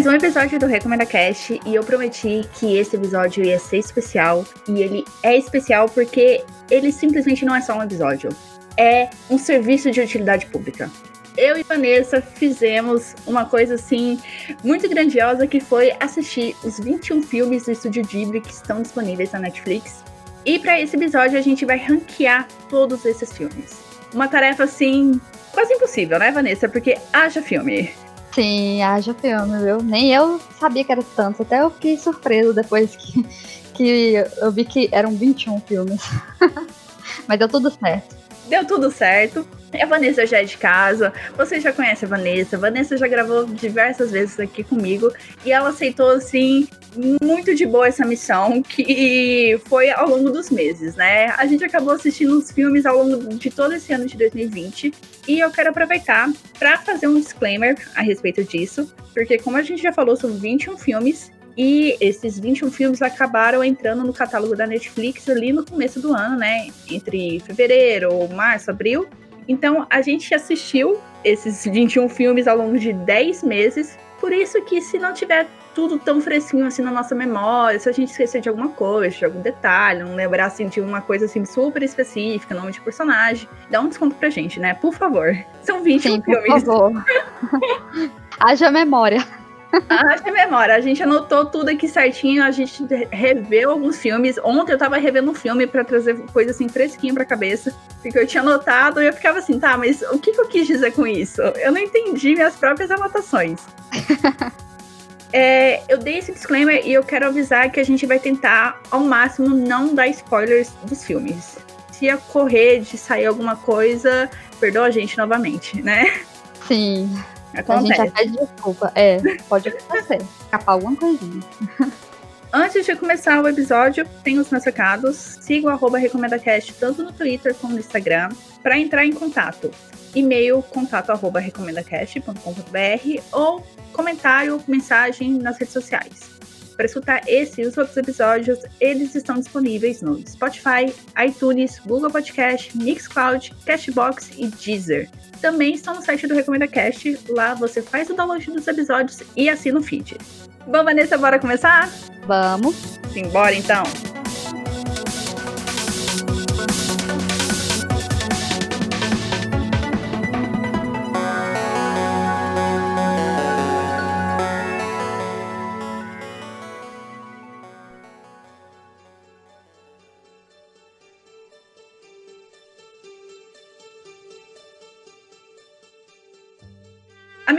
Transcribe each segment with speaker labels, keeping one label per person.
Speaker 1: mais um episódio do Recomenda Cast e eu prometi que esse episódio ia ser especial e ele é especial porque ele simplesmente não é só um episódio, é um serviço de utilidade pública. Eu e Vanessa fizemos uma coisa assim muito grandiosa que foi assistir os 21 filmes do Estúdio Ghibli que estão disponíveis na Netflix. E para esse episódio a gente vai ranquear todos esses filmes. Uma tarefa assim quase impossível, né, Vanessa? Porque haja filme.
Speaker 2: Sim, haja filme, viu? Nem eu sabia que era tanto. Até eu fiquei surpreso depois que, que eu vi que eram 21 filmes. Mas deu tudo certo.
Speaker 1: Deu tudo certo. A Vanessa já é de casa, você já conhece a Vanessa. A Vanessa já gravou diversas vezes aqui comigo e ela aceitou, assim, muito de boa essa missão, que foi ao longo dos meses, né? A gente acabou assistindo os filmes ao longo de todo esse ano de 2020 e eu quero aproveitar para fazer um disclaimer a respeito disso, porque, como a gente já falou, são 21 filmes e esses 21 filmes acabaram entrando no catálogo da Netflix ali no começo do ano, né? Entre fevereiro, março, abril. Então a gente assistiu esses 21 filmes ao longo de 10 meses. Por isso que se não tiver tudo tão fresquinho assim na nossa memória, se a gente esquecer de alguma coisa, de algum detalhe, não lembrar assim de uma coisa assim super específica, nome de personagem, dá um desconto pra gente, né? Por favor. São 21 Sim, filmes. Por favor.
Speaker 2: Haja memória.
Speaker 1: Acho que memória. A gente anotou tudo aqui certinho, a gente reveu alguns filmes. Ontem eu tava revendo um filme para trazer coisa assim fresquinha pra cabeça. Porque eu tinha anotado e eu ficava assim, tá, mas o que, que eu quis dizer com isso? Eu não entendi minhas próprias anotações. é, eu dei esse disclaimer e eu quero avisar que a gente vai tentar, ao máximo, não dar spoilers dos filmes. Se ocorrer de sair alguma coisa, perdoa a gente novamente, né?
Speaker 2: Sim. Acontece. A gente já pede desculpa. É, pode acontecer. Escapar alguma coisinha.
Speaker 1: Antes de começar o episódio, tem os meus recados. Siga o arroba RecomendaCast tanto no Twitter como no Instagram para entrar em contato. E-mail contato arroba recomendacast.com.br ou comentário, mensagem nas redes sociais. Para escutar esse e os outros episódios, eles estão disponíveis no Spotify, iTunes, Google Podcast, Mixcloud, Cashbox e Deezer. Também estão no site do Recomenda Cast. Lá você faz o download dos episódios e assina o feed. Bom, Vanessa, bora começar?
Speaker 2: Vamos.
Speaker 1: Simbora então.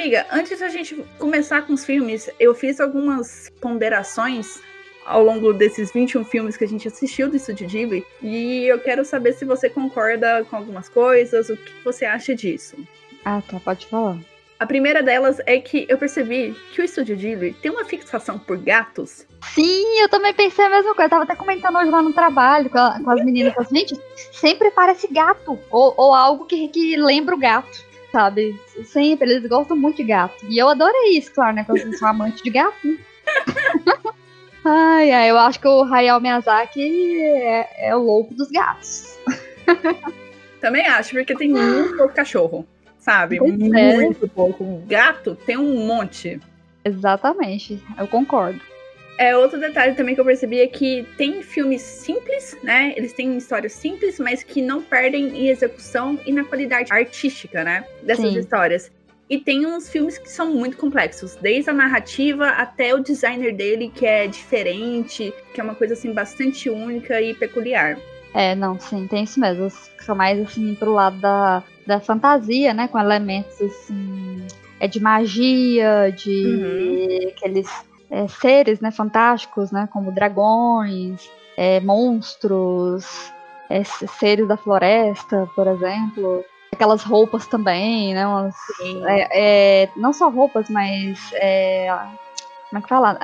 Speaker 1: Amiga, antes da gente começar com os filmes, eu fiz algumas ponderações ao longo desses 21 filmes que a gente assistiu do Estúdio Ghibli e eu quero saber se você concorda com algumas coisas, o que você acha disso.
Speaker 2: Ah, tá, pode falar.
Speaker 1: A primeira delas é que eu percebi que o Estúdio Ghibli tem uma fixação por gatos.
Speaker 2: Sim, eu também pensei a mesma coisa. Eu tava até comentando hoje lá no trabalho com, a, com as meninas. Gente, sempre parece gato. Ou, ou algo que, que lembra o gato sabe? Sempre, eles gostam muito de gato. E eu adorei isso, claro, né? Porque eu sou amante de gato. ai, ai, eu acho que o Hayao Miyazaki é, é o louco dos gatos.
Speaker 1: Também acho, porque tem muito pouco cachorro, sabe? Pois é. muito é. pouco. Gato tem um monte.
Speaker 2: Exatamente, eu concordo.
Speaker 1: É, outro detalhe também que eu percebi é que tem filmes simples, né? Eles têm histórias simples, mas que não perdem em execução e na qualidade artística, né? Dessas Sim. histórias. E tem uns filmes que são muito complexos, desde a narrativa até o designer dele, que é diferente, que é uma coisa assim bastante única e peculiar.
Speaker 2: É, não, sim, tem isso mesmo. São mais assim pro lado da, da fantasia, né? Com elementos assim. É de magia, de uhum. aqueles é, seres né, fantásticos, né, como dragões, é, monstros, é, seres da floresta, por exemplo. Aquelas roupas também, né? Umas, é, é, não só roupas, mas. Como é que fala?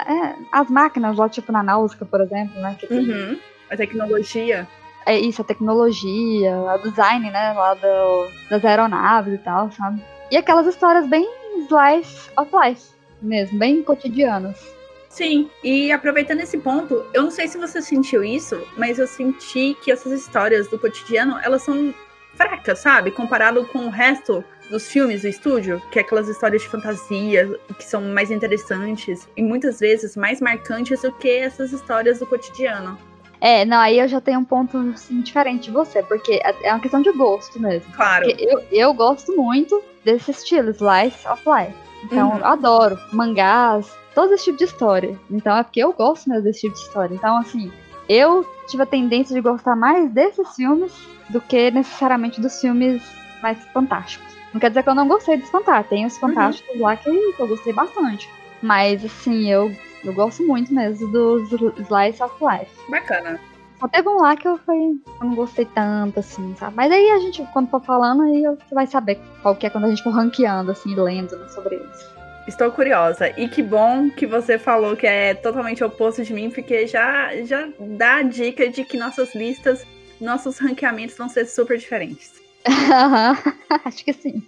Speaker 2: as máquinas lá, tipo na Náusica, por exemplo, né? Que
Speaker 1: tem, uhum. A tecnologia.
Speaker 2: É isso, a tecnologia, o design, né? Lá do, das aeronaves e tal, sabe? E aquelas histórias bem slice of life mesmo, bem cotidianas.
Speaker 1: Sim, e aproveitando esse ponto, eu não sei se você sentiu isso, mas eu senti que essas histórias do cotidiano, elas são fraca, sabe? Comparado com o resto dos filmes do estúdio, que é aquelas histórias de fantasia que são mais interessantes e muitas vezes mais marcantes do que essas histórias do cotidiano.
Speaker 2: É, não, aí eu já tenho um ponto assim, diferente de você, porque é, é uma questão de gosto mesmo.
Speaker 1: Claro.
Speaker 2: Eu, eu gosto muito desse estilo, Slice of Life. Então, uhum. eu adoro mangás, todo esse tipo de história. Então, é porque eu gosto mesmo desse tipo de história. Então, assim, eu tive a tendência de gostar mais desses filmes do que necessariamente dos filmes mais fantásticos. Não quer dizer que eu não gostei dos fantásticos. Tem os uhum. fantásticos uhum. lá que eu gostei bastante. Mas, assim, eu eu gosto muito mesmo dos Slice of Life.
Speaker 1: Bacana.
Speaker 2: Só teve um lá que eu, foi, eu não gostei tanto, assim, sabe? Mas aí a gente, quando for falando, aí você vai saber qual que é quando a gente for ranqueando, assim, lendo né, sobre isso.
Speaker 1: Estou curiosa. E que bom que você falou que é totalmente oposto de mim, porque já, já dá a dica de que nossas listas, nossos ranqueamentos vão ser super diferentes.
Speaker 2: Acho que sim.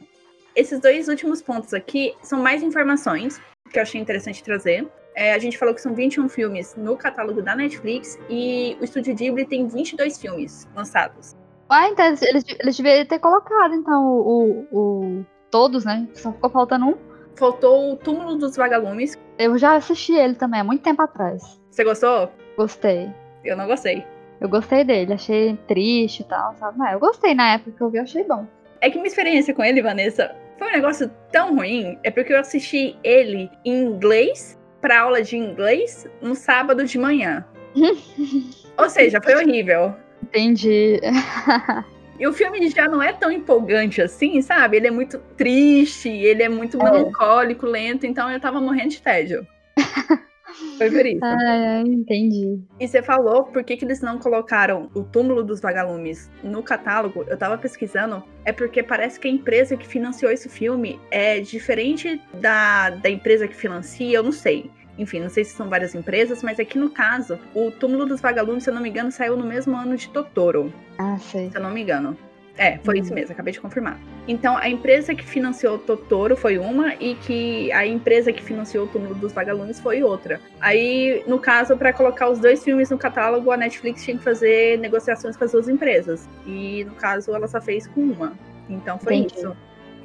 Speaker 1: Esses dois últimos pontos aqui são mais informações que eu achei interessante trazer. É, a gente falou que são 21 filmes no catálogo da Netflix e o Estúdio Ghibli tem 22 filmes lançados.
Speaker 2: Ah, então eles, eles deveriam ter colocado, então, o, o, todos, né? Só ficou faltando um.
Speaker 1: Faltou o Túmulo dos Vagalumes.
Speaker 2: Eu já assisti ele também, há muito tempo atrás.
Speaker 1: Você gostou?
Speaker 2: Gostei.
Speaker 1: Eu não gostei.
Speaker 2: Eu gostei dele, achei triste e tal, sabe? Mas eu gostei na época que eu vi, achei bom.
Speaker 1: É que minha experiência com ele, Vanessa, foi um negócio tão ruim. É porque eu assisti ele em inglês para aula de inglês no sábado de manhã. Ou seja, foi horrível.
Speaker 2: Entendi.
Speaker 1: E o filme já não é tão empolgante assim, sabe? Ele é muito triste, ele é muito é. melancólico, lento, então eu tava morrendo de tédio. Foi por isso.
Speaker 2: Ah, entendi.
Speaker 1: E você falou por que, que eles não colocaram o túmulo dos vagalumes no catálogo. Eu tava pesquisando. É porque parece que a empresa que financiou esse filme é diferente da, da empresa que financia, eu não sei. Enfim, não sei se são várias empresas, mas aqui no caso, o túmulo dos vagalumes, se eu não me engano, saiu no mesmo ano de Totoro.
Speaker 2: Ah, sei.
Speaker 1: Se eu não me engano. É, foi uhum. isso mesmo, acabei de confirmar. Então, a empresa que financiou o Totoro foi uma e que a empresa que financiou o Túmulo dos Vagalumes foi outra. Aí, no caso, para colocar os dois filmes no catálogo, a Netflix tinha que fazer negociações com as duas empresas. E, no caso, ela só fez com uma. Então, foi Entendi. isso.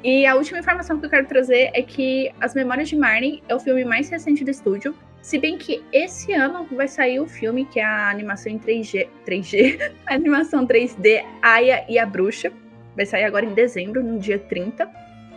Speaker 1: E a última informação que eu quero trazer é que As Memórias de Marnie é o filme mais recente do estúdio. Se bem que esse ano vai sair o filme, que é a animação em 3G. 3G? A animação 3D Aya e a Bruxa. Vai sair agora em dezembro, no dia 30.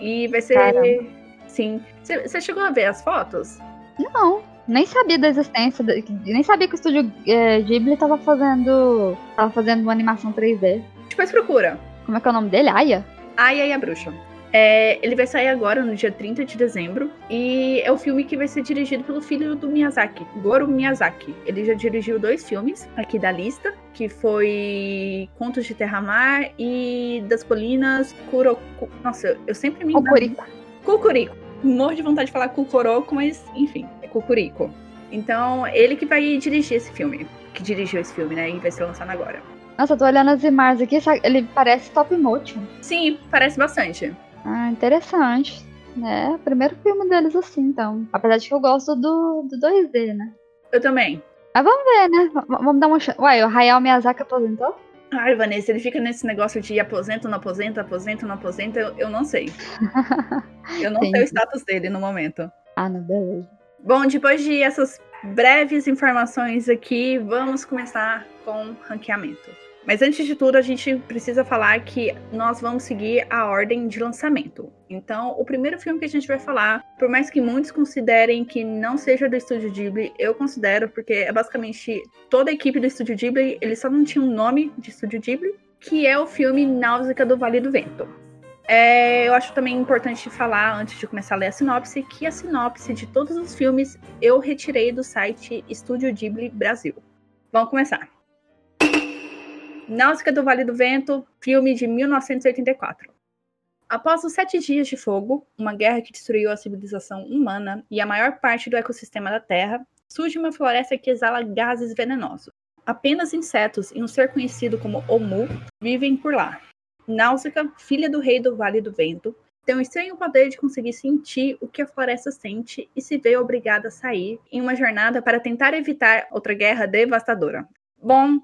Speaker 1: E vai ser. Caramba. Sim. Você chegou a ver as fotos?
Speaker 2: Não, nem sabia da existência, nem sabia que o estúdio é, Ghibli tava fazendo. tava fazendo uma animação 3D.
Speaker 1: Depois procura.
Speaker 2: Como é que é o nome dele? Aya?
Speaker 1: Aya e a Bruxa. É, ele vai sair agora, no dia 30 de dezembro, e é o filme que vai ser dirigido pelo filho do Miyazaki, Goro Miyazaki. Ele já dirigiu dois filmes aqui da lista, que foi Contos de Terra-Mar e Das Colinas Kuroku... Nossa, eu sempre me
Speaker 2: engano. Cucurico.
Speaker 1: Cucurico. Morro de vontade de falar Cucoroco, mas enfim, é Cucurico. Então, ele que vai dirigir esse filme, que dirigiu esse filme, né, e vai ser lançado agora.
Speaker 2: Nossa, eu tô olhando as imagens aqui, ele parece top motion.
Speaker 1: Sim, parece bastante.
Speaker 2: Ah, interessante. É, primeiro filme deles assim, então. Apesar de que eu gosto do, do 2D, né?
Speaker 1: Eu também.
Speaker 2: Mas vamos ver, né? V vamos dar uma chance. Uai, o Hayao Miyazaki aposentou?
Speaker 1: Ai, Vanessa, ele fica nesse negócio de aposenta, não aposenta, aposenta, não aposenta, eu, eu não sei. eu não sei o status dele no momento.
Speaker 2: Ah, não, beleza.
Speaker 1: Bom, depois de essas breves informações aqui, vamos começar com ranqueamento. Mas antes de tudo, a gente precisa falar que nós vamos seguir a ordem de lançamento. Então, o primeiro filme que a gente vai falar, por mais que muitos considerem que não seja do Estúdio Ghibli, eu considero, porque é basicamente toda a equipe do Estúdio Ghibli, eles só não tinham um nome de Estúdio Ghibli, que é o filme Náusea do Vale do Vento. É, eu acho também importante falar, antes de começar a ler a sinopse, que a sinopse de todos os filmes eu retirei do site Estúdio Ghibli Brasil. Vamos começar. Náusea do Vale do Vento, filme de 1984. Após os Sete Dias de Fogo, uma guerra que destruiu a civilização humana e a maior parte do ecossistema da Terra, surge uma floresta que exala gases venenosos. Apenas insetos e um ser conhecido como Omu vivem por lá. Náusea, filha do rei do Vale do Vento, tem um estranho poder de conseguir sentir o que a floresta sente e se vê obrigada a sair em uma jornada para tentar evitar outra guerra devastadora. Bom,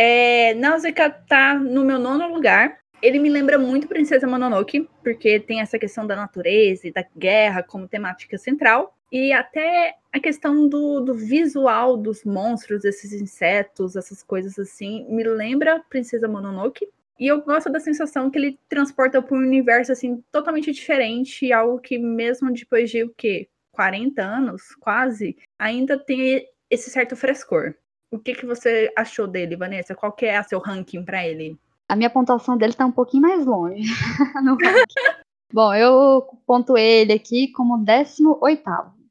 Speaker 1: é, Náusea tá no meu nono lugar. Ele me lembra muito Princesa Mononoke, porque tem essa questão da natureza e da guerra como temática central. E até a questão do, do visual dos monstros, esses insetos, essas coisas assim, me lembra Princesa Mononoke. E eu gosto da sensação que ele transporta para um universo assim totalmente diferente, algo que mesmo depois de o quê? 40 anos, quase, ainda tem esse certo frescor. O que, que você achou dele, Vanessa? Qual que é o seu ranking para ele?
Speaker 2: A minha pontuação dele tá um pouquinho mais longe no ranking. Bom, eu ponto ele aqui como 18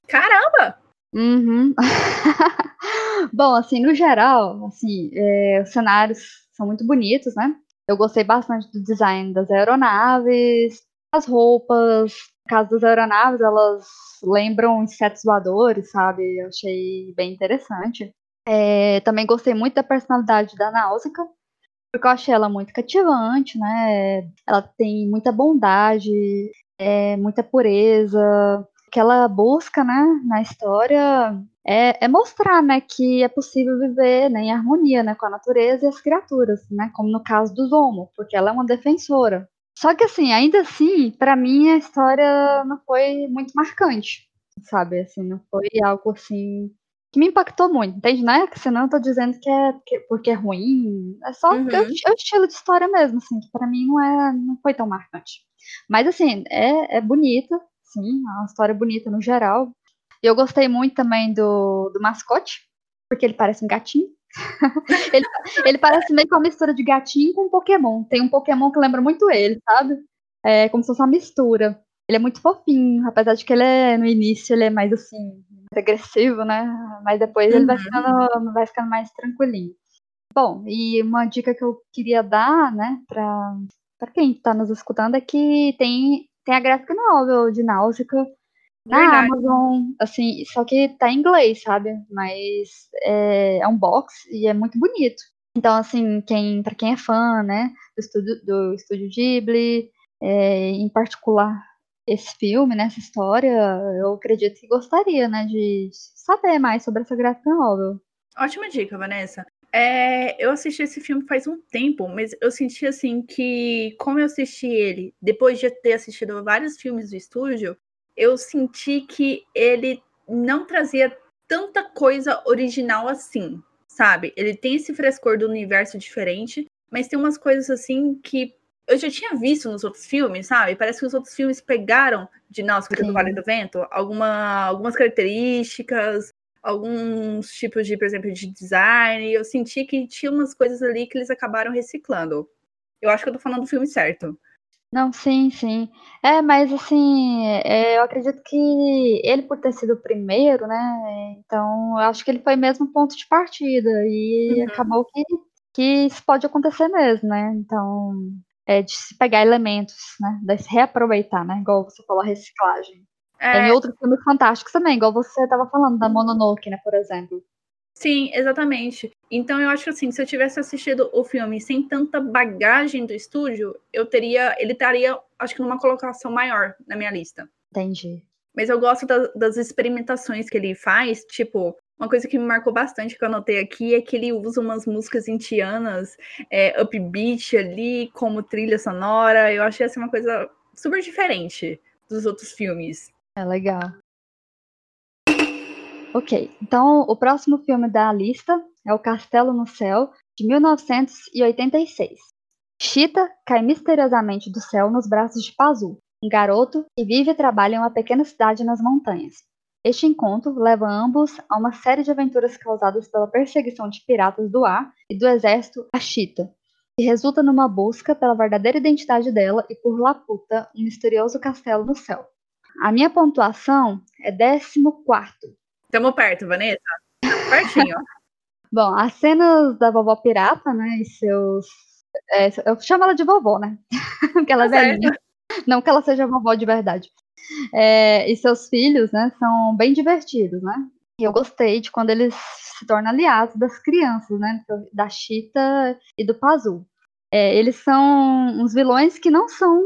Speaker 1: Caramba!
Speaker 2: Uhum. Bom, assim, no geral, assim, é, os cenários são muito bonitos, né? Eu gostei bastante do design das aeronaves, as roupas. No caso das aeronaves, elas lembram insetos voadores, sabe? Eu achei bem interessante. É, também gostei muito da personalidade da Náusica, porque eu achei ela muito cativante, né? Ela tem muita bondade, é, muita pureza. O que ela busca, né, na história é, é, mostrar, né, que é possível viver né, em harmonia, né, com a natureza e as criaturas, né, como no caso do Zomo, porque ela é uma defensora. Só que assim, ainda assim, para mim a história não foi muito marcante, sabe? Assim, não foi algo assim que me impactou muito, entende? Não é que senão eu tô dizendo que é que, porque é ruim, é só uhum. é, o, estilo de história mesmo, assim, que para mim não é, não foi tão marcante. Mas assim, é, é bonita, sim, é uma história bonita no geral. Eu gostei muito também do, do mascote, porque ele parece um gatinho. ele, ele parece meio com uma mistura de gatinho com Pokémon. Tem um Pokémon que lembra muito ele, sabe? É como se fosse uma mistura. Ele é muito fofinho, apesar de que ele é, no início, ele é mais assim, agressivo, né? Mas depois uhum. ele vai uhum. ficando, vai ficando mais tranquilinho. Bom, e uma dica que eu queria dar, né, pra, pra quem tá nos escutando é que tem, tem a graphic novel de Náusea na Verdade. Amazon, assim, só que tá em inglês, sabe? Mas é, é um box e é muito bonito. Então, assim, quem, pra quem é fã, né, do estúdio, do estúdio Ghibli, é, em particular esse filme, né, essa história, eu acredito que gostaria, né, de saber mais sobre essa graphic novel.
Speaker 1: Ótima dica, Vanessa. É, eu assisti esse filme faz um tempo, mas eu senti assim que, como eu assisti ele depois de ter assistido vários filmes do estúdio, eu senti que ele não trazia tanta coisa original assim, sabe? Ele tem esse frescor do universo diferente, mas tem umas coisas assim que eu já tinha visto nos outros filmes, sabe? Parece que os outros filmes pegaram de Náusea do Vale do Vento alguma, algumas características, alguns tipos de, por exemplo, de design. Eu senti que tinha umas coisas ali que eles acabaram reciclando. Eu acho que eu tô falando do filme certo.
Speaker 2: Não, sim, sim. É, mas assim, é, eu acredito que ele, por ter sido o primeiro, né? Então, eu acho que ele foi mesmo ponto de partida. E uhum. acabou que, que isso pode acontecer mesmo, né? Então, é, de se pegar elementos, né? De se reaproveitar, né? Igual você falou, a reciclagem. É. Em outros filmes fantásticos também, igual você estava falando da Mononoke, né, por exemplo.
Speaker 1: Sim, exatamente. Então eu acho que assim, se eu tivesse assistido o filme sem tanta bagagem do estúdio, eu teria, ele estaria, acho que numa colocação maior na minha lista.
Speaker 2: Entendi.
Speaker 1: Mas eu gosto da, das experimentações que ele faz, tipo, uma coisa que me marcou bastante que eu anotei aqui é que ele usa umas músicas indianas, é, upbeat ali, como trilha sonora. Eu achei assim uma coisa super diferente dos outros filmes.
Speaker 2: É legal. Ok, então o próximo filme da lista é O Castelo no Céu, de 1986. Chita cai misteriosamente do céu nos braços de Pazu, um garoto que vive e trabalha em uma pequena cidade nas montanhas. Este encontro leva ambos a uma série de aventuras causadas pela perseguição de piratas do ar e do exército Ashita, que resulta numa busca pela verdadeira identidade dela e por Laputa, um misterioso castelo no céu. A minha pontuação é 14.
Speaker 1: Estamos perto, Vanessa. Pertinho.
Speaker 2: Bom, as cenas da vovó pirata, né, e seus... É, eu chamo ela de vovó, né? Porque ela é tá velhinha. Não que ela seja vovó de verdade é, e seus filhos, né, são bem divertidos, né? E eu gostei de quando eles se tornam aliados das crianças, né? Da Chita e do Pazu. É, eles são uns vilões que não são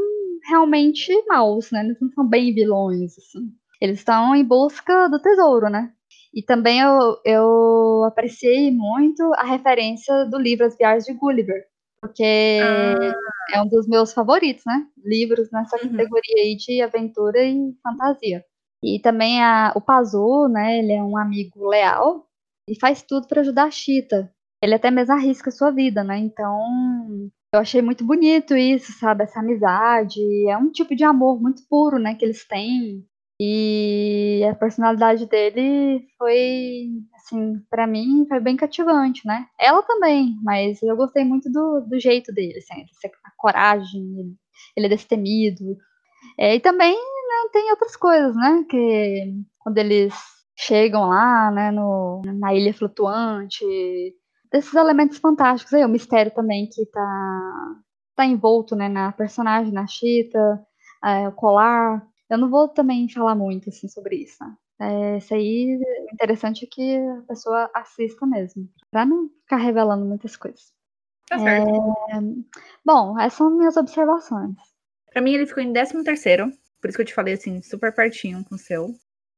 Speaker 2: realmente maus, né? Eles não são bem vilões, assim. Eles estão em busca do tesouro, né? E também eu, eu apreciei muito a referência do livro As Viagens de Gulliver, porque ah. É um dos meus favoritos, né? Livros nessa uhum. categoria aí de aventura e fantasia. E também a, o Pazu, né? Ele é um amigo leal e faz tudo para ajudar a Chita. Ele até mesmo arrisca a sua vida, né? Então, eu achei muito bonito isso, sabe? Essa amizade. É um tipo de amor muito puro, né? Que eles têm. E a personalidade dele foi, assim, para mim, foi bem cativante, né? Ela também, mas eu gostei muito do, do jeito dele, assim, a coragem, ele é destemido. É, e também né, tem outras coisas, né? Que quando eles chegam lá, né, no, na ilha flutuante, desses elementos fantásticos aí, o mistério também que tá, tá envolto, né, na personagem, na Chita, é, o colar. Eu não vou também falar muito, assim, sobre isso, né? É, isso aí, o interessante é que a pessoa assista mesmo, pra não ficar revelando muitas coisas.
Speaker 1: Tá certo.
Speaker 2: É, bom, essas são minhas observações.
Speaker 1: Pra mim, ele ficou em 13 terceiro, por isso que eu te falei, assim, super pertinho com o seu.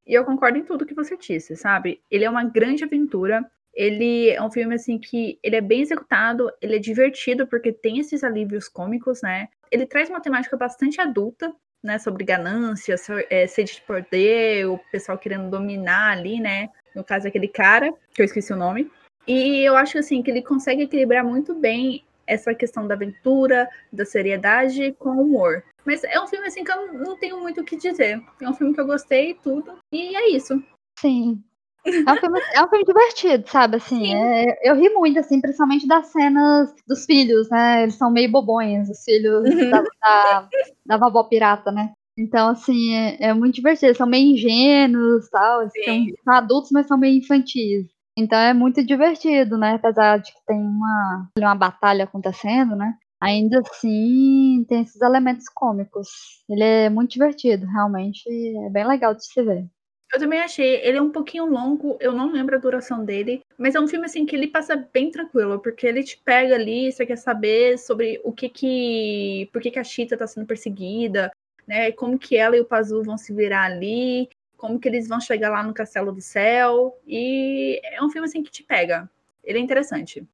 Speaker 1: E eu concordo em tudo que você disse, sabe? Ele é uma grande aventura. Ele é um filme assim que ele é bem executado, ele é divertido porque tem esses alívios cômicos, né? Ele traz uma temática bastante adulta, né? Sobre ganância, é, sede de poder, o pessoal querendo dominar ali, né? No caso aquele cara, que eu esqueci o nome. E eu acho assim que ele consegue equilibrar muito bem essa questão da aventura, da seriedade com o humor. Mas é um filme assim que eu não tenho muito o que dizer. É um filme que eu gostei tudo. E é isso.
Speaker 2: Sim. É um filme, é um filme divertido, sabe? Assim, é, eu ri muito, assim, principalmente das cenas dos filhos, né? Eles são meio bobões, os filhos uhum. da, da, da vovó pirata, né? Então, assim, é, é, muito divertido. Eles são meio ingênuos tal. São, são, adultos, mas são meio infantis. Então é muito divertido, né? Apesar de que tem uma, uma batalha acontecendo, né? Ainda assim, tem esses elementos cômicos. Ele é muito divertido, realmente. É bem legal de se ver.
Speaker 1: Eu também achei. Ele é um pouquinho longo, eu não lembro a duração dele, mas é um filme assim que ele passa bem tranquilo, porque ele te pega ali, você quer saber sobre o que que. por que, que a Chita tá sendo perseguida, né? Como que ela e o Pazu vão se virar ali, como que eles vão chegar lá no Castelo do Céu. E é um filme assim que te pega. Ele é interessante.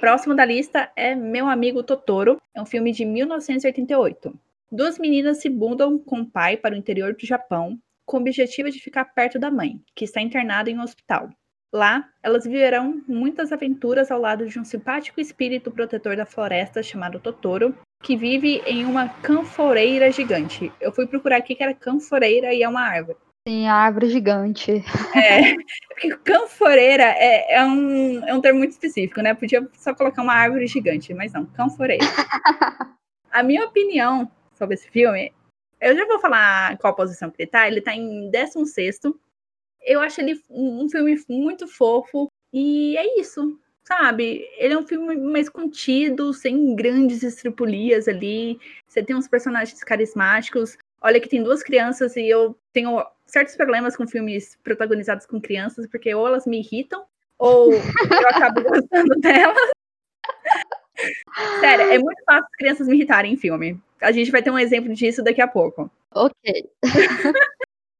Speaker 1: Próximo da lista é Meu Amigo Totoro. É um filme de 1988. Duas meninas se mudam com o pai para o interior do Japão com o objetivo de ficar perto da mãe, que está internada em um hospital. Lá, elas viverão muitas aventuras ao lado de um simpático espírito protetor da floresta chamado Totoro, que vive em uma canforeira gigante. Eu fui procurar aqui que era canforeira e é uma árvore.
Speaker 2: Sim, árvore gigante.
Speaker 1: É, porque canforeira é, é, um, é um termo muito específico, né? Podia só colocar uma árvore gigante, mas não, canforeira. A minha opinião sobre esse filme, eu já vou falar qual posição que ele tá. Ele tá em 16. Eu acho ele um filme muito fofo. E é isso, sabe? Ele é um filme mais contido, sem grandes estripulias ali. Você tem uns personagens carismáticos. Olha que tem duas crianças e eu tenho certos problemas com filmes protagonizados com crianças, porque ou elas me irritam, ou eu acabo gostando delas. Sério, é muito fácil as crianças me irritarem em filme. A gente vai ter um exemplo disso daqui a pouco.
Speaker 2: Ok.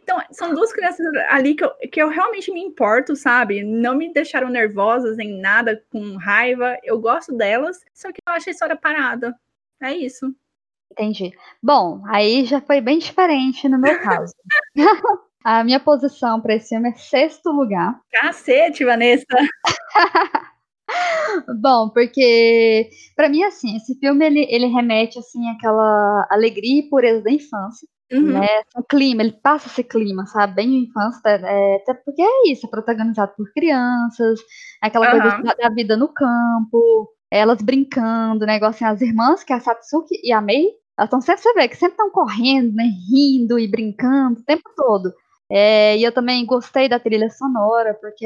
Speaker 1: então, são duas crianças ali que eu, que eu realmente me importo, sabe? Não me deixaram nervosas nem nada, com raiva. Eu gosto delas, só que eu acho a história parada. É isso.
Speaker 2: Entendi. Bom, aí já foi bem diferente no meu caso. a minha posição para esse filme é sexto lugar.
Speaker 1: Cacete, Vanessa!
Speaker 2: Bom, porque para mim assim, esse filme ele, ele remete assim àquela alegria e pureza da infância. Uhum. Né? O clima, ele passa esse clima, sabe? Bem de infância, é, até porque é isso, é protagonizado por crianças, aquela uhum. coisa da vida no campo, elas brincando, negócio assim, as irmãs, que é a Satsuki e a Mei, elas estão sempre, você vê, que sempre estão correndo, né, rindo e brincando o tempo todo. É, e eu também gostei da trilha sonora, porque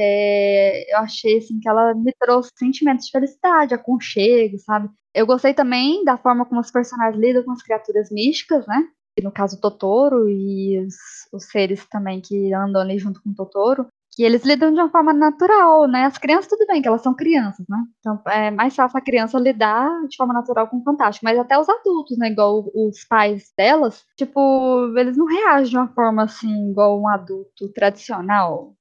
Speaker 2: eu achei assim, que ela me trouxe sentimentos de felicidade, aconchego, sabe? Eu gostei também da forma como os personagens lidam com as criaturas místicas, né? No caso, Totoro e os, os seres também que andam ali junto com o Totoro que eles lidam de uma forma natural, né? As crianças, tudo bem, que elas são crianças, né? Então é mais fácil a criança lidar de forma natural com o fantástico. Mas até os adultos, né? Igual os pais delas, tipo, eles não reagem de uma forma assim, igual um adulto tradicional,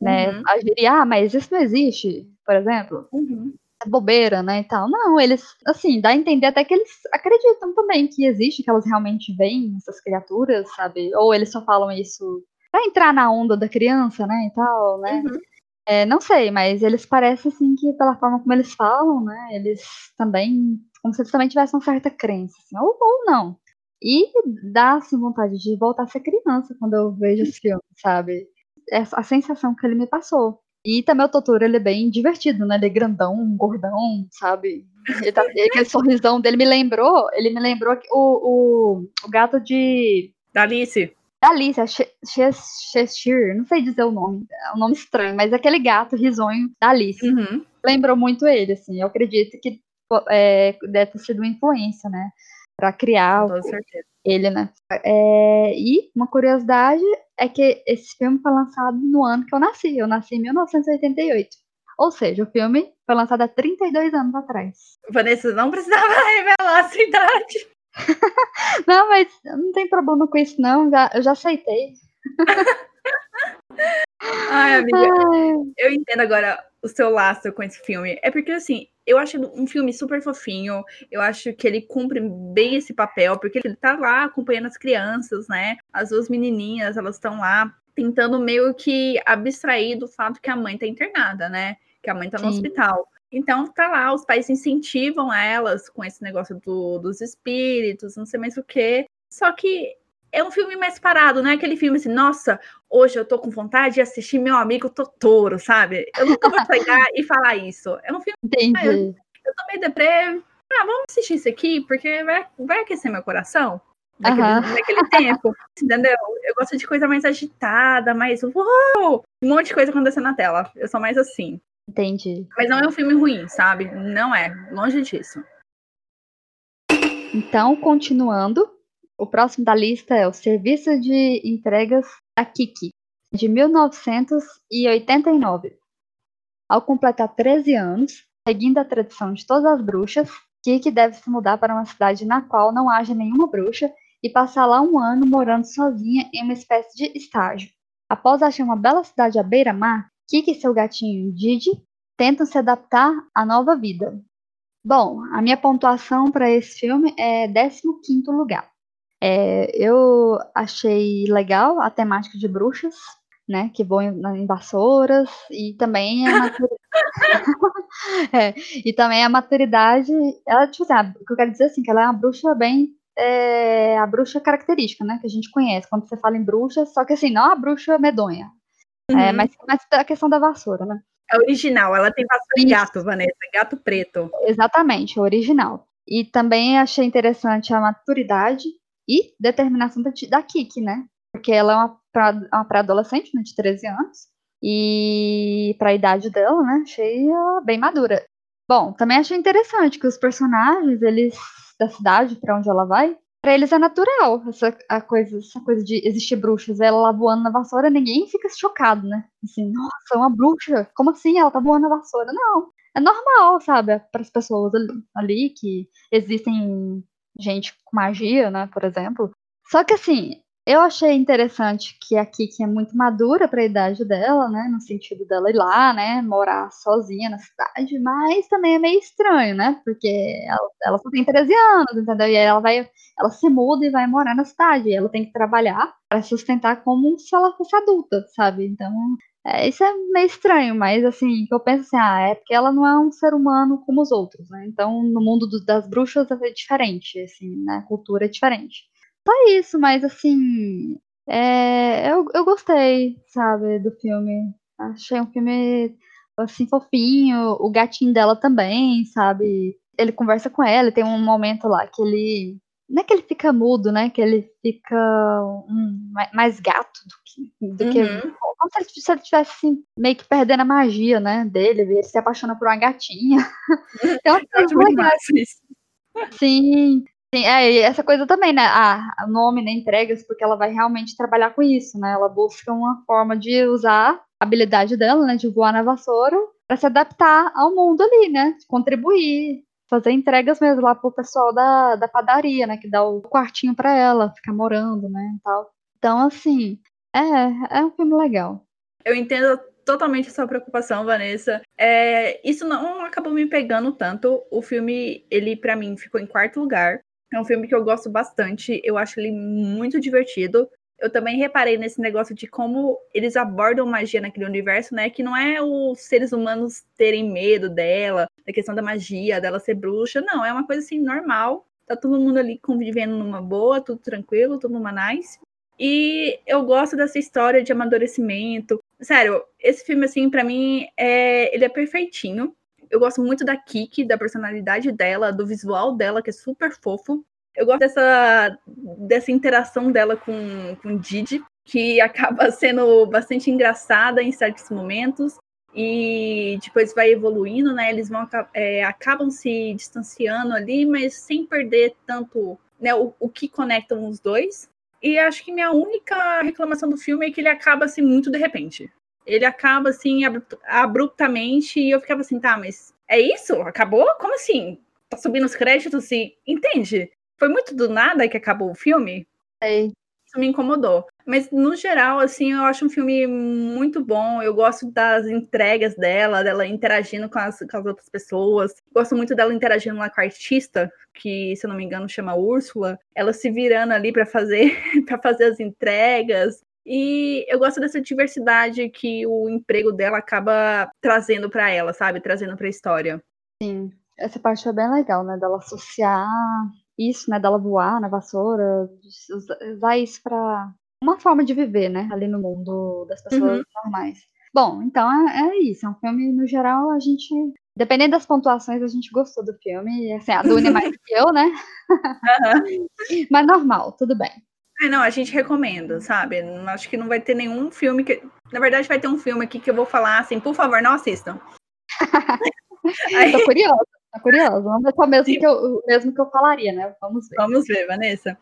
Speaker 2: né? Uhum. Agiria, ah, mas isso não existe, por exemplo.
Speaker 1: Uhum.
Speaker 2: é bobeira, né, e tal. Não, eles, assim, dá a entender até que eles acreditam também que existe, que elas realmente veem essas criaturas, sabe? Ou eles só falam isso pra entrar na onda da criança, né, e tal, né? Uhum. É, não sei, mas eles parecem, assim, que pela forma como eles falam, né, eles também, como se eles também tivessem uma certa crença, assim, ou, ou não. E dá, assim, vontade de voltar a ser criança quando eu vejo esse filme, sabe? Essa, a sensação que ele me passou. E também o Totoro, ele é bem divertido, né? Ele é grandão, gordão, sabe? Ele tá, aquele sorrisão dele me lembrou, ele me lembrou o, o, o gato de...
Speaker 1: Da Alice.
Speaker 2: Da Alice, Cheshire, não sei dizer o nome, é um nome estranho, mas aquele gato risonho da Alice. Uhum. Lembrou muito ele, assim, eu acredito que é, deve ter sido uma influência, né? Pra criar o, ele, né? É, e uma curiosidade é que esse filme foi lançado no ano que eu nasci. Eu nasci em 1988. Ou seja, o filme foi lançado há 32 anos atrás.
Speaker 1: Vanessa não precisava revelar a sua idade.
Speaker 2: não, mas não tem problema com isso, não. Já, eu já aceitei.
Speaker 1: Ai, amiga, Ai. eu entendo agora o seu laço com esse filme. É porque, assim, eu acho um filme super fofinho. Eu acho que ele cumpre bem esse papel, porque ele tá lá acompanhando as crianças, né? As duas menininhas, elas estão lá tentando meio que abstrair do fato que a mãe tá internada, né? Que a mãe tá no Sim. hospital. Então tá lá, os pais incentivam elas com esse negócio do, dos espíritos, não sei mais o quê. Só que é um filme mais parado, não é aquele filme assim, nossa, hoje eu tô com vontade de assistir meu amigo Totoro, sabe? Eu nunca vou pegar e falar isso. É um filme.
Speaker 2: Entendi. Ah,
Speaker 1: eu, eu tô meio deprê. Ah, vamos assistir isso aqui, porque vai, vai aquecer meu coração. Naquele, uhum. naquele tempo, entendeu? Eu gosto de coisa mais agitada, mais uou, um monte de coisa acontecendo na tela. Eu sou mais assim.
Speaker 2: Entendi.
Speaker 1: Mas não é um filme ruim, sabe? Não é, longe disso.
Speaker 2: Então, continuando, o próximo da lista é o Serviço de Entregas da Kiki, de 1989. Ao completar 13 anos, seguindo a tradição de todas as bruxas, Kiki deve se mudar para uma cidade na qual não haja nenhuma bruxa e passar lá um ano morando sozinha em uma espécie de estágio. Após achar uma bela cidade à beira-mar, Kiki e seu gatinho Didi tentam se adaptar à nova vida. Bom, a minha pontuação para esse filme é 15º lugar. É, eu achei legal a temática de bruxas, né? Que vão em, em vassouras e também a maturidade. é, e também a maturidade. Ela, tipo assim, o que eu quero dizer assim, que ela é uma bruxa bem. É, a bruxa característica, né? Que a gente conhece quando você fala em bruxa, só que assim, não a bruxa medonha. É, uhum. É, mas, mas a questão da vassoura, né?
Speaker 1: É original, ela tem vassoura de gato, Vanessa, gato preto.
Speaker 2: Exatamente, original. E também achei interessante a maturidade e determinação da, da Kiki, né? Porque ela é uma, uma pré-adolescente, né, de 13 anos, e para a idade dela, né, achei ela bem madura. Bom, também achei interessante que os personagens, eles da cidade para onde ela vai, para eles é natural essa a coisa, essa coisa de existir bruxas. Ela lá voando na vassoura, ninguém fica chocado, né? Assim, nossa, é uma bruxa. Como assim? Ela tá voando na vassoura? Não. É normal, sabe? Para as pessoas ali, ali que existem gente com magia, né, por exemplo. Só que assim, eu achei interessante que a Kiki é muito madura para a idade dela, né, no sentido dela ir lá, né, morar sozinha na cidade, mas também é meio estranho, né, porque ela, ela só tem 13 anos, entendeu? E aí ela vai, ela se muda e vai morar na cidade, e ela tem que trabalhar para sustentar como se ela fosse adulta, sabe? Então, é, isso é meio estranho, mas assim, eu penso assim, ah, é porque ela não é um ser humano como os outros, né? Então, no mundo do, das bruxas é diferente, assim, né? A cultura é diferente. Só isso, mas assim, é, eu, eu gostei, sabe, do filme. Achei um filme, assim, fofinho. O gatinho dela também, sabe? Ele conversa com ela, tem um momento lá que ele não é que ele fica mudo, né? Que ele fica um, mais gato do que. Do uhum. que como se ele, se ele tivesse assim, meio que perdendo a magia, né? Dele, ele se apaixona por uma gatinha. então,
Speaker 1: assim, muito
Speaker 2: Sim. Sim, é, essa coisa também, né? Ah, nome, né? Entregas, porque ela vai realmente trabalhar com isso, né? Ela busca uma forma de usar a habilidade dela, né? De voar na vassoura para se adaptar ao mundo ali, né? Contribuir, fazer entregas mesmo lá pro pessoal da, da padaria, né? Que dá o quartinho para ela, ficar morando, né? Tal. Então, assim, é, é um filme legal.
Speaker 1: Eu entendo totalmente sua preocupação, Vanessa. É, isso não acabou me pegando tanto. O filme, ele para mim ficou em quarto lugar. É um filme que eu gosto bastante. Eu acho ele muito divertido. Eu também reparei nesse negócio de como eles abordam magia naquele universo, né? Que não é os seres humanos terem medo dela, da questão da magia, dela ser bruxa. Não, é uma coisa assim normal. Tá todo mundo ali convivendo numa boa, tudo tranquilo, tudo numa nice. E eu gosto dessa história de amadurecimento. Sério, esse filme, assim, para mim, é... ele é perfeitinho. Eu gosto muito da Kiki, da personalidade dela, do visual dela, que é super fofo. Eu gosto dessa, dessa interação dela com, com Didi, que acaba sendo bastante engraçada em certos momentos e depois vai evoluindo, né? Eles vão é, acabam se distanciando ali, mas sem perder tanto né, o, o que conectam os dois. E acho que minha única reclamação do filme é que ele acaba assim muito de repente. Ele acaba assim abruptamente e eu ficava assim, tá, mas é isso? Acabou? Como assim? Tá subindo os créditos e entende? Foi muito do nada que acabou o filme.
Speaker 2: Sei.
Speaker 1: Isso me incomodou. Mas, no geral, assim, eu acho um filme muito bom. Eu gosto das entregas dela, dela interagindo com as, com as outras pessoas. Gosto muito dela interagindo lá com a artista, que, se eu não me engano, chama Úrsula. Ela se virando ali para fazer, para fazer as entregas. E eu gosto dessa diversidade que o emprego dela acaba trazendo para ela, sabe? Trazendo para a história.
Speaker 2: Sim, essa parte foi bem legal, né? Dela associar isso, né? Dela voar na vassoura, usar isso para uma forma de viver, né? Ali no mundo das pessoas uhum. normais. Bom, então é, é, isso. É um filme, no geral, a gente. Dependendo das pontuações, a gente gostou do filme. Assim, a Dune mais que eu, né? Uhum. Mas normal, tudo bem.
Speaker 1: É, não, a gente recomenda, sabe? Acho que não vai ter nenhum filme que. Na verdade, vai ter um filme aqui que eu vou falar assim, por favor, não assistam.
Speaker 2: Aí... Tô curiosa, tô curiosa. Vamos ver o mesmo que, eu, mesmo que eu falaria, né? Vamos ver.
Speaker 1: Vamos ver, Vanessa.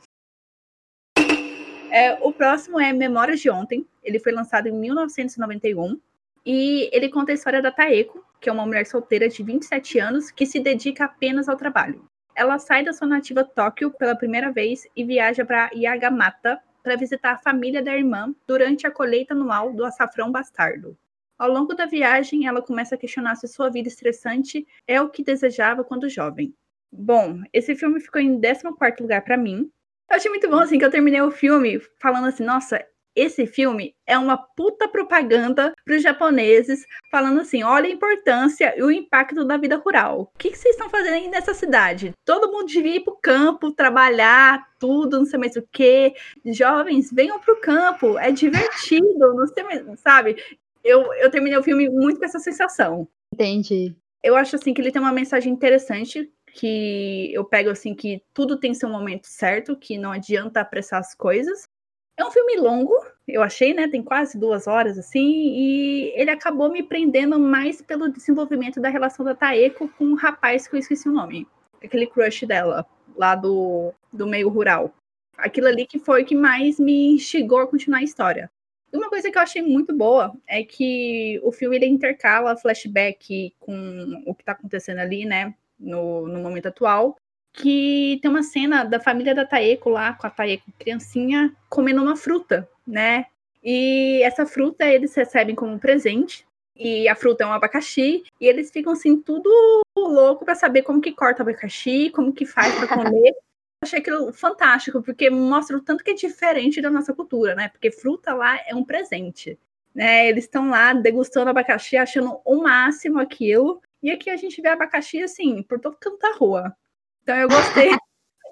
Speaker 1: É, o próximo é Memórias de Ontem. Ele foi lançado em 1991. E ele conta a história da Taeko, que é uma mulher solteira de 27 anos que se dedica apenas ao trabalho. Ela sai da sua nativa Tóquio pela primeira vez e viaja para Yagamata para visitar a família da irmã durante a colheita anual do açafrão bastardo. Ao longo da viagem, ela começa a questionar se sua vida estressante é o que desejava quando jovem. Bom, esse filme ficou em 14 lugar para mim, eu achei muito bom, assim, que eu terminei o filme falando assim, nossa, esse filme é uma puta propaganda para os japoneses, falando assim: olha a importância e o impacto da vida rural. O que, que vocês estão fazendo aí nessa cidade? Todo mundo devia ir para o campo, trabalhar, tudo, não sei mais o que. Jovens, venham para o campo, é divertido, não sei mais, sabe? Eu, eu terminei o filme muito com essa sensação.
Speaker 2: Entendi.
Speaker 1: Eu acho assim que ele tem uma mensagem interessante que eu pego assim que tudo tem seu momento certo, que não adianta apressar as coisas. É um filme longo, eu achei, né? Tem quase duas horas, assim, e ele acabou me prendendo mais pelo desenvolvimento da relação da Taeko com um rapaz que eu esqueci o nome. Aquele crush dela, lá do, do meio rural. Aquilo ali que foi o que mais me instigou a continuar a história. E uma coisa que eu achei muito boa é que o filme ele intercala flashback com o que tá acontecendo ali, né? no, no momento atual, que tem uma cena da família da Taeko lá, com a Taeko criancinha, comendo uma fruta, né? E essa fruta eles recebem como presente, e a fruta é um abacaxi, e eles ficam assim, tudo louco para saber como que corta o abacaxi, como que faz para comer. achei aquilo fantástico, porque mostra o tanto que é diferente da nossa cultura, né? Porque fruta lá é um presente. Né, eles estão lá degustando abacaxi, achando o máximo aquilo. E aqui a gente vê abacaxi assim, por todo canto da rua. Então eu gostei.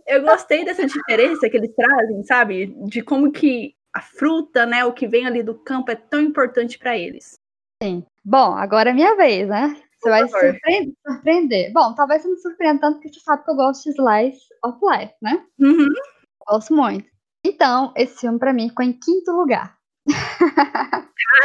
Speaker 1: eu gostei dessa diferença que eles trazem, sabe? De como que a fruta, né, o que vem ali do campo é tão importante para eles.
Speaker 2: Sim. Bom, agora é minha vez, né? Você vai se surpreender, surpreender. Bom, talvez você me surpreenda tanto porque você sabe que eu gosto de Slice of Life, né?
Speaker 1: Uhum.
Speaker 2: Gosto muito. Então, esse filme para mim ficou em quinto lugar.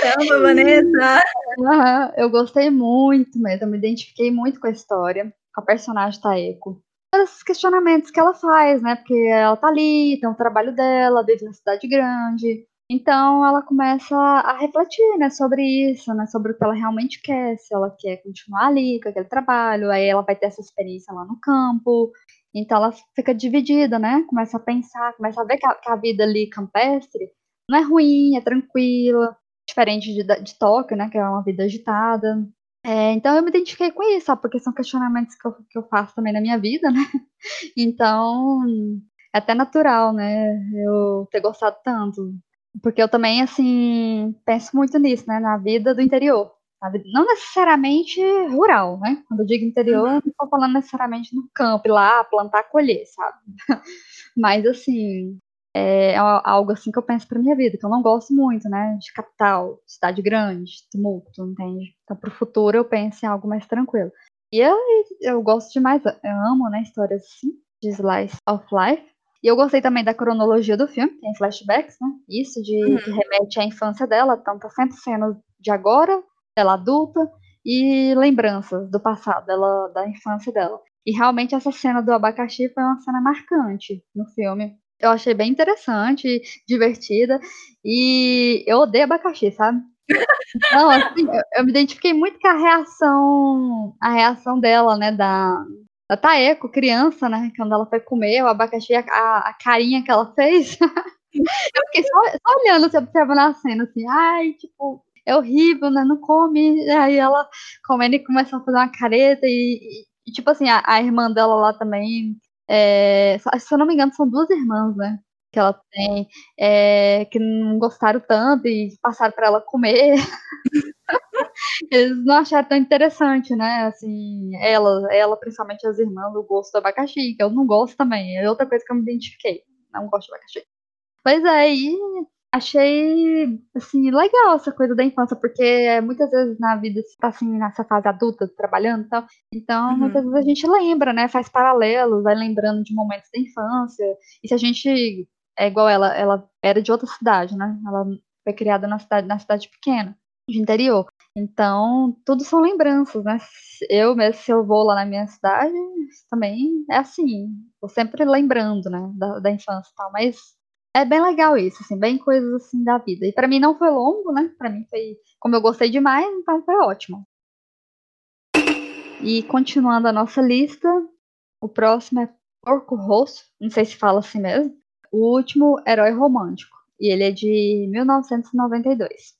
Speaker 1: Caramba, Vanessa!
Speaker 2: Uhum, eu gostei muito mesmo, eu me identifiquei muito com a história, com a personagem Taeko. Esses questionamentos que ela faz, né? Porque ela tá ali, tem o trabalho dela, vive na cidade grande. Então ela começa a refletir, né, sobre isso, né, sobre o que ela realmente quer, se ela quer continuar ali com aquele trabalho, aí ela vai ter essa experiência lá no campo. Então ela fica dividida, né? Começa a pensar, começa a ver que a, que a vida ali campestre não é ruim, é tranquila, diferente de, de Tóquio, né, que é uma vida agitada. É, então eu me identifiquei com isso, sabe? Porque são questionamentos que eu, que eu faço também na minha vida, né? Então, é até natural, né? Eu ter gostado tanto. Porque eu também, assim, penso muito nisso, né? Na vida do interior. Não necessariamente rural, né? Quando eu digo interior, eu não estou falando necessariamente no campo, ir lá, plantar, colher, sabe? Mas, assim, é algo assim que eu penso para minha vida, que eu não gosto muito, né, de capital, cidade grande, tumulto, entende? Então, para o futuro eu penso em algo mais tranquilo. E eu, eu gosto demais, eu amo, né, histórias assim, de slice of life. E eu gostei também da cronologia do filme, tem flashbacks, né? Isso de uhum. que remete à infância dela, então tá sempre sendo de agora, dela adulta, e lembranças do passado, dela, da infância dela. E realmente essa cena do abacaxi foi uma cena marcante no filme. Eu achei bem interessante, divertida. E eu odeio abacaxi, sabe? Não, assim, eu, eu, me identifiquei muito com a reação, a reação dela, né, da, da Taeko, criança, né, quando ela foi comer o abacaxi, a, a carinha que ela fez. eu fiquei só, só olhando, assim, observando a cena, assim, ai, tipo, é horrível, né, não come. E aí ela comendo e começou a fazer uma careta e, e tipo assim, a, a irmã dela lá também é, se eu não me engano, são duas irmãs, né? Que ela tem, é, que não gostaram tanto e passaram para ela comer. Eles não acharam tão interessante, né? Assim, ela, ela, principalmente as irmãs, o gosto do abacaxi, que eu não gosto também. É outra coisa que eu me identifiquei. Não gosto de abacaxi. Pois é, e achei assim legal essa coisa da infância, porque muitas vezes na vida você tá assim nessa fase adulta, trabalhando e tal. Então, uhum. muitas vezes a gente lembra, né, faz paralelos, vai lembrando de momentos da infância. E se a gente é igual ela, ela era de outra cidade, né? Ela foi criada na cidade, na cidade pequena, de interior. Então, tudo são lembranças, né? Eu mesmo, se eu vou lá na minha cidade, também é assim, tô sempre lembrando, né, da, da infância e tal, mas é bem legal isso, assim, bem coisas assim da vida. E para mim não foi longo, né? Para mim foi, como eu gostei demais, então foi ótimo. E continuando a nossa lista, o próximo é Porco Rosso, não sei se fala assim mesmo. O último herói romântico, e ele é de 1992.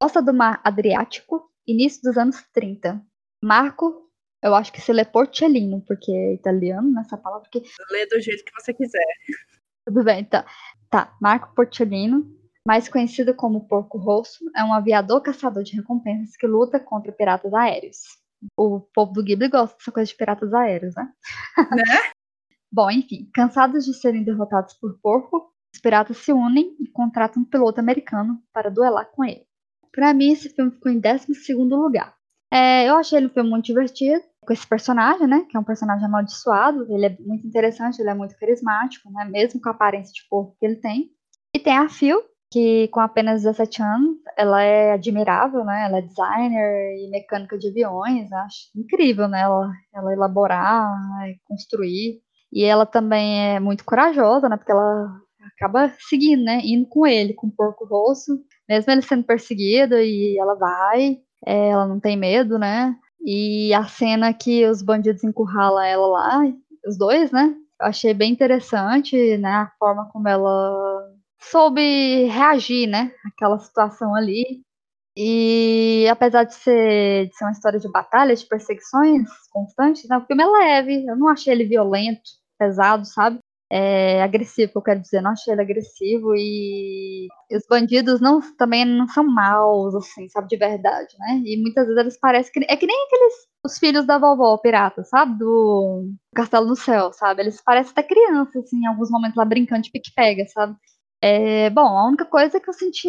Speaker 2: Costa do Mar Adriático, início dos anos 30. Marco, eu acho que se lê Porcellino, porque é italiano nessa palavra. Porque...
Speaker 1: Lê do jeito que você quiser.
Speaker 2: Tudo bem, tá. Tá, Marco Porcellino, mais conhecido como Porco Rosso, é um aviador caçador de recompensas que luta contra piratas aéreos. O povo do Ghibli gosta dessa coisa de piratas aéreos, né? Né? Bom, enfim, cansados de serem derrotados por Porco, os piratas se unem e contratam um piloto americano para duelar com ele. Para mim, esse filme ficou em 12 lugar. É, eu achei ele um filme muito divertido, com esse personagem, né? Que é um personagem amaldiçoado. Ele é muito interessante, ele é muito carismático, né? Mesmo com a aparência de corpo que ele tem. E tem a Phil, que com apenas 17 anos, ela é admirável, né? Ela é designer e mecânica de aviões. Acho incrível, né? Ela, ela elaborar, construir. E ela também é muito corajosa, né? Porque ela acaba seguindo, né? Indo com ele, com o porco rosso, mesmo ele sendo perseguido, e ela vai, é, ela não tem medo, né? E a cena que os bandidos encurralam ela lá, os dois, né? Eu achei bem interessante, né? A forma como ela soube reagir, né? Aquela situação ali. E apesar de ser, de ser uma história de batalha, de perseguições constantes, né? O filme é leve. Eu não achei ele violento, pesado, sabe? É, agressivo, eu quero dizer, não achei ele agressivo e os bandidos não também não são maus, assim, sabe, de verdade, né? E muitas vezes eles parecem que é que nem aqueles os filhos da vovó pirata, sabe, do Castelo no Céu, sabe? Eles parecem até crianças, assim, em alguns momentos lá brincando de pique-pega, sabe? É, bom, a única coisa é que eu senti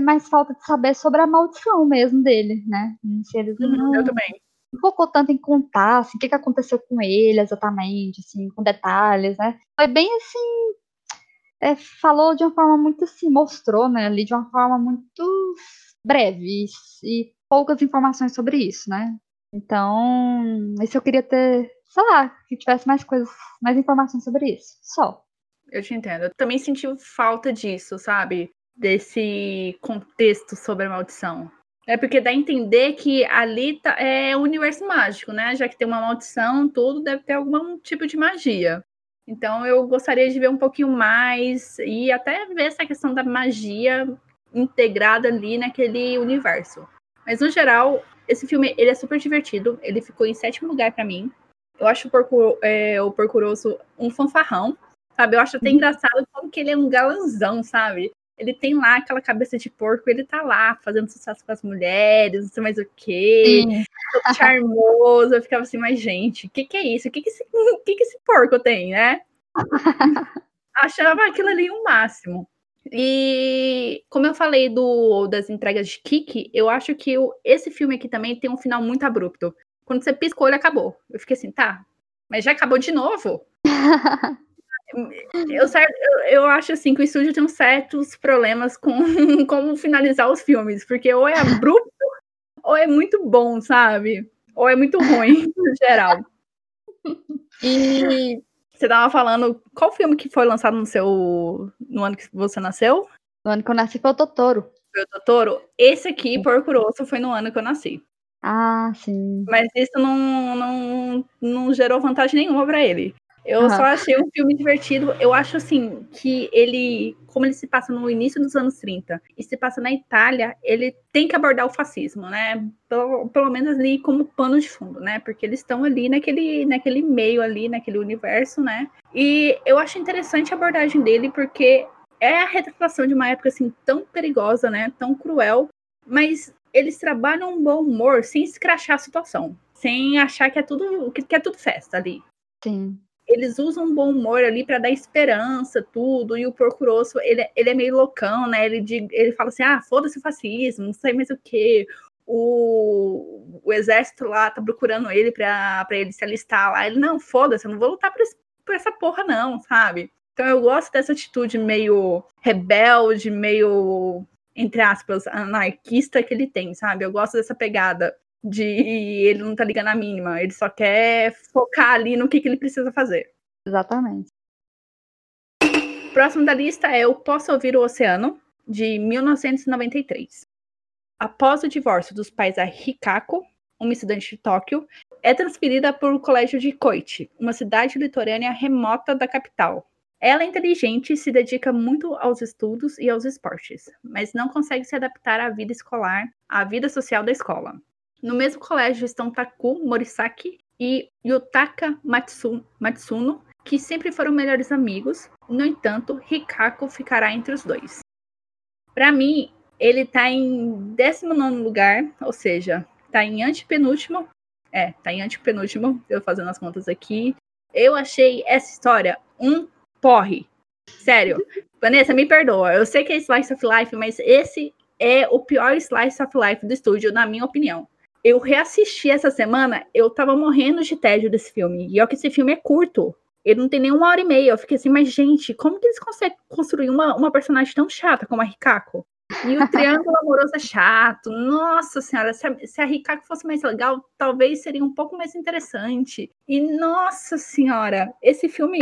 Speaker 2: mais falta de saber sobre a maldição mesmo dele, né? Se eles
Speaker 1: uhum, não, eu também
Speaker 2: focou tanto em contar assim, o que, que aconteceu com ele exatamente, assim, com detalhes, né? Foi bem assim. É, falou de uma forma muito assim, mostrou, né, ali de uma forma muito breve e, e poucas informações sobre isso, né? Então, isso eu queria ter, sei lá, que tivesse mais coisas, mais informações sobre isso. Só.
Speaker 1: Eu te entendo. Eu também senti falta disso, sabe? Desse contexto sobre a maldição. É porque dá a entender que ali tá, é um universo mágico, né? Já que tem uma maldição, tudo deve ter algum tipo de magia. Então eu gostaria de ver um pouquinho mais e até ver essa questão da magia integrada ali naquele universo. Mas no geral, Esse filme, ele é super divertido. Ele ficou em sétimo lugar para mim. Eu acho o Porco, é, o Porco Rosso um fanfarrão, sabe? Eu acho até uhum. engraçado como que ele é um galanzão, sabe? Ele tem lá aquela cabeça de porco, ele tá lá fazendo sucesso com as mulheres, não sei mais o quê. charmoso. Eu ficava assim, mas gente, o que, que é isso? O que, que, esse, que, que esse porco tem, né? Achava aquilo ali o um máximo. E como eu falei do das entregas de Kiki, eu acho que esse filme aqui também tem um final muito abrupto. Quando você piscou, ele acabou. Eu fiquei assim, tá, mas já acabou de novo? Eu, eu, acho assim que o estúdio tem certos problemas com como finalizar os filmes, porque ou é abrupto ou é muito bom, sabe? Ou é muito ruim, no geral. E você tava falando, qual filme que foi lançado no seu. no ano que você nasceu?
Speaker 2: No ano que eu nasci foi o Totoro.
Speaker 1: Foi o Totoro? Esse aqui, Porco Rosso, foi no ano que eu nasci.
Speaker 2: Ah, sim.
Speaker 1: Mas isso não, não, não gerou vantagem nenhuma para ele. Eu uhum. só achei um filme divertido. Eu acho assim que ele, como ele se passa no início dos anos 30 e se passa na Itália, ele tem que abordar o fascismo, né? Pelo, pelo menos ali como pano de fundo, né? Porque eles estão ali naquele, naquele meio ali, naquele universo, né? E eu acho interessante a abordagem dele porque é a retratação de uma época assim tão perigosa, né? Tão cruel, mas eles trabalham um bom humor sem escrachar a situação, sem achar que é tudo que, que é tudo festa ali.
Speaker 2: Sim
Speaker 1: eles usam um bom humor ali para dar esperança, tudo. E o Porco Rosso, ele, ele é meio loucão, né? Ele, ele fala assim: ah, foda-se o fascismo, não sei mais o que. O, o exército lá tá procurando ele para ele se alistar lá. Ele, não, foda-se, eu não vou lutar por, esse, por essa porra, não, sabe? Então eu gosto dessa atitude meio rebelde, meio, entre aspas, anarquista que ele tem, sabe? Eu gosto dessa pegada de ele não tá ligando a mínima, ele só quer focar ali no que, que ele precisa fazer.
Speaker 2: Exatamente.
Speaker 1: Próximo da lista é o Posso Ouvir o Oceano, de 1993. Após o divórcio dos pais da Hikako, uma estudante de Tóquio, é transferida para o colégio de Koichi, uma cidade litorânea remota da capital. Ela é inteligente e se dedica muito aos estudos e aos esportes, mas não consegue se adaptar à vida escolar, à vida social da escola. No mesmo colégio estão Taku Morisaki e Yutaka Matsuno, que sempre foram melhores amigos. No entanto, Hikako ficará entre os dois. Para mim, ele tá em 19 lugar, ou seja, tá em antepenúltimo. É, tá em antepenúltimo, eu fazendo as contas aqui. Eu achei essa história um porre. Sério. Vanessa, me perdoa. Eu sei que é Slice of Life, mas esse é o pior Slice of Life do estúdio, na minha opinião eu reassisti essa semana, eu tava morrendo de tédio desse filme. E olha que esse filme é curto. Ele não tem nem uma hora e meia. Eu fiquei assim, mas gente, como que eles conseguem construir uma, uma personagem tão chata como a Rikako? E o triângulo amoroso é chato. Nossa senhora, se a, se a Rikako fosse mais legal, talvez seria um pouco mais interessante. E nossa senhora, esse filme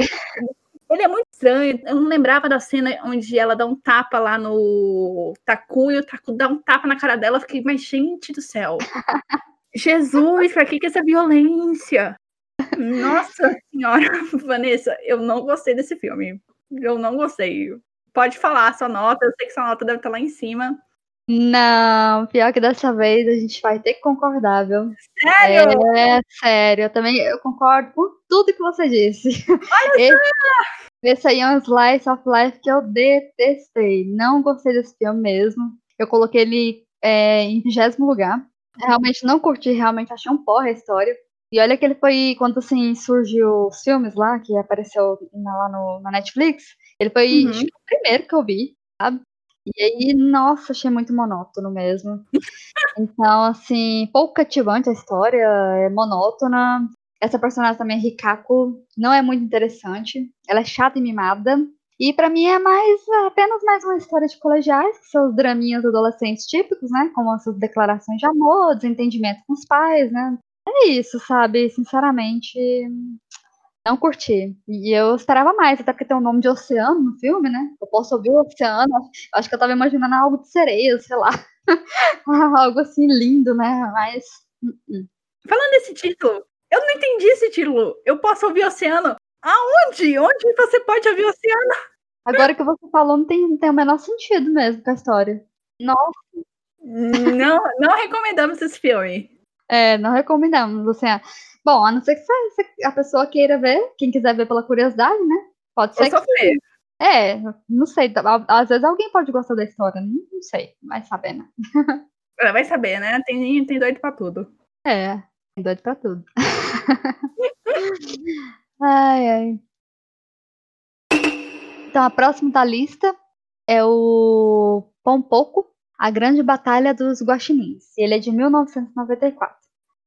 Speaker 1: ele é muito estranho. Eu não lembrava da cena onde ela dá um tapa lá no Taku e o Taku dá um tapa na cara dela. Eu fiquei, mas gente do céu. Jesus, pra que, que essa violência? Nossa senhora, Vanessa, eu não gostei desse filme. Eu não gostei. Pode falar sua nota, eu sei que sua nota deve estar lá em cima.
Speaker 2: Não, pior que dessa vez a gente vai ter que concordar, viu?
Speaker 1: Sério?
Speaker 2: É, sério, eu também eu concordo com tudo que você disse.
Speaker 1: Olha esse,
Speaker 2: esse aí é um slice of life que eu detestei. Não gostei desse filme mesmo. Eu coloquei ele é, em vigésimo lugar. Realmente não curti, realmente achei um porra a história. E olha que ele foi, quando assim surgiu os filmes lá, que apareceu lá no, na Netflix, ele foi uhum. o primeiro que eu vi, sabe? E aí, nossa, achei muito monótono mesmo. Então, assim, pouco cativante a história, é monótona. Essa personagem também, Rikako, não é muito interessante. Ela é chata e mimada. E para mim é mais apenas mais uma história de colegiais, que são os draminhas adolescentes típicos, né? Como essas declarações de amor, desentendimento com os pais, né? É isso, sabe? Sinceramente, não curti. E eu esperava mais, até porque tem o nome de oceano no filme, né? Eu posso ouvir o oceano. Acho que eu tava imaginando algo de sereia, sei lá. algo assim lindo, né? Mas. Uh -uh.
Speaker 1: Falando desse título, eu não entendi esse título. Eu posso ouvir o oceano. Aonde? Onde você pode ouvir o oceano?
Speaker 2: Agora que você falou, não tem, não tem o menor sentido mesmo com a história. Nossa.
Speaker 1: Não, não recomendamos esse filme.
Speaker 2: É, não recomendamos. Assim, bom, a não ser que a pessoa queira ver, quem quiser ver pela curiosidade, né? Pode ser. Ou
Speaker 1: sofrer.
Speaker 2: Que... É, não sei. Às vezes alguém pode gostar da história, não, não sei, vai saber, né?
Speaker 1: É, vai saber, né? Tem, tem doido pra tudo.
Speaker 2: É, tem doido pra tudo. Ai, ai. Então, a próxima da lista é o Pompoco, a Grande Batalha dos Guaxinins. Ele é de 1994.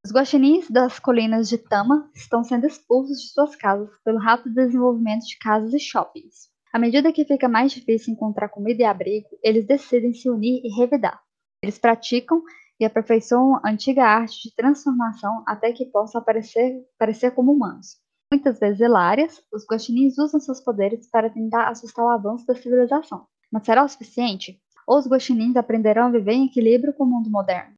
Speaker 2: Os guaxinins das colinas de Tama estão sendo expulsos de suas casas pelo rápido desenvolvimento de casas e shoppings. À medida que fica mais difícil encontrar comida e abrigo, eles decidem se unir e revidar. Eles praticam e aperfeiçoam a antiga arte de transformação até que possam aparecer, parecer como humanos. Muitas vezes hilárias, os guaxinins usam seus poderes para tentar assustar o avanço da civilização. Mas será o suficiente? Ou os guaxinins aprenderão a viver em equilíbrio com o mundo moderno?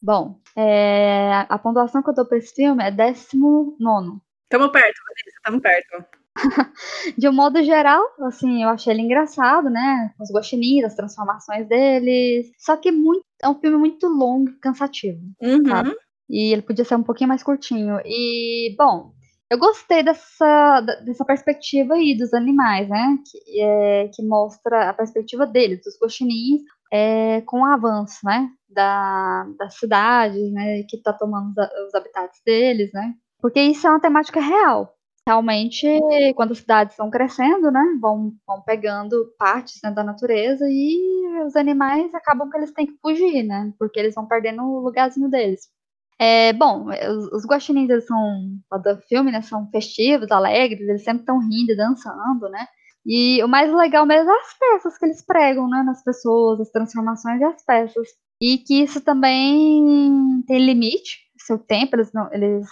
Speaker 2: Bom, é, a pontuação que eu dou para esse filme é 19.
Speaker 1: Tamo perto, Vanessa, tamo perto.
Speaker 2: de um modo geral, assim, eu achei ele engraçado, né? Os guaxinins, as transformações deles. Só que muito, é um filme muito longo e cansativo,
Speaker 1: uhum.
Speaker 2: E ele podia ser um pouquinho mais curtinho. E, bom, eu gostei dessa, dessa perspectiva aí dos animais, né? Que, é, que mostra a perspectiva deles, dos guaxinins, é, com o avanço, né? Da, das cidades, né? Que tá tomando os, os habitats deles, né? Porque isso é uma temática real realmente, quando as cidades estão crescendo, né, vão, vão pegando partes né, da natureza e os animais acabam que eles têm que fugir, né, porque eles vão perdendo o lugarzinho deles. É, bom, os, os guaxinins, eles são, do filme, né, são festivos, alegres, eles sempre estão rindo dançando, né, e o mais legal mesmo é as peças que eles pregam, né, nas pessoas, as transformações e as peças. E que isso também tem limite, seu tempo, eles não, eles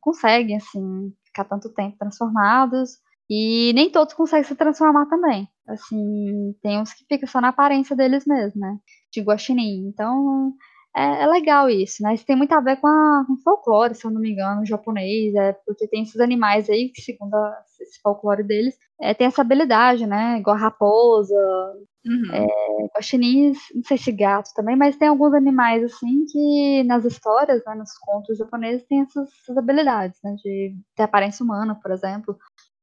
Speaker 2: conseguem, assim, ficar tanto tempo transformados. E nem todos conseguem se transformar também. Assim, tem uns que ficam só na aparência deles mesmo, né? De guaxinim. Então, é, é, legal isso, né? Isso tem muito a ver com, a, com folclore, se eu não me engano, japonês, é, porque tem esses animais aí que, segundo a, esse folclore deles, é, tem essa habilidade, né? Igual a raposa, uhum. é, guaxinins, não sei se gato também, mas tem alguns animais, assim, que nas histórias, né, nos contos japoneses, tem essas, essas habilidades, né? De ter aparência humana, por exemplo,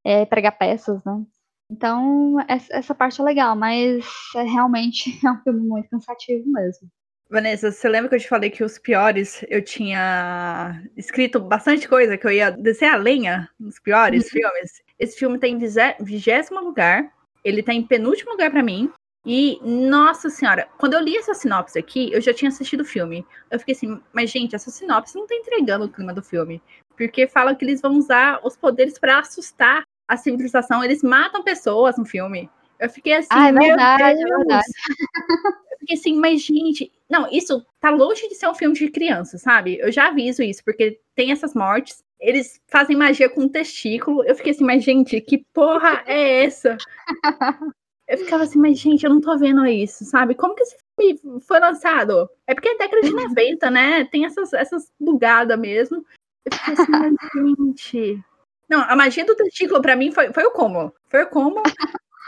Speaker 2: é, pregar peças, né? Então, essa parte é legal, mas é, realmente é um filme muito cansativo mesmo.
Speaker 1: Vanessa, você lembra que eu te falei que os piores eu tinha escrito bastante coisa, que eu ia descer a lenha nos piores uhum. filmes? Esse filme tá em vigésimo lugar, ele tá em penúltimo lugar para mim. E, nossa senhora, quando eu li essa sinopse aqui, eu já tinha assistido o filme. Eu fiquei assim, mas gente, essa sinopse não tá entregando o clima do filme. Porque fala que eles vão usar os poderes para assustar a civilização. Eles matam pessoas no filme. Eu fiquei assim,
Speaker 2: ah, é verdade, é verdade.
Speaker 1: Eu fiquei assim, mas gente, não, isso tá longe de ser um filme de criança, sabe? Eu já aviso isso, porque tem essas mortes, eles fazem magia com um testículo. Eu fiquei assim, mas gente, que porra é essa? Eu ficava assim, mas gente, eu não tô vendo isso, sabe? Como que esse filme foi lançado? É porque é década de 90, né? Tem essas, essas bugadas mesmo. Eu fiquei assim, mas gente. Não, a magia do testículo para mim foi, foi o como. Foi o como.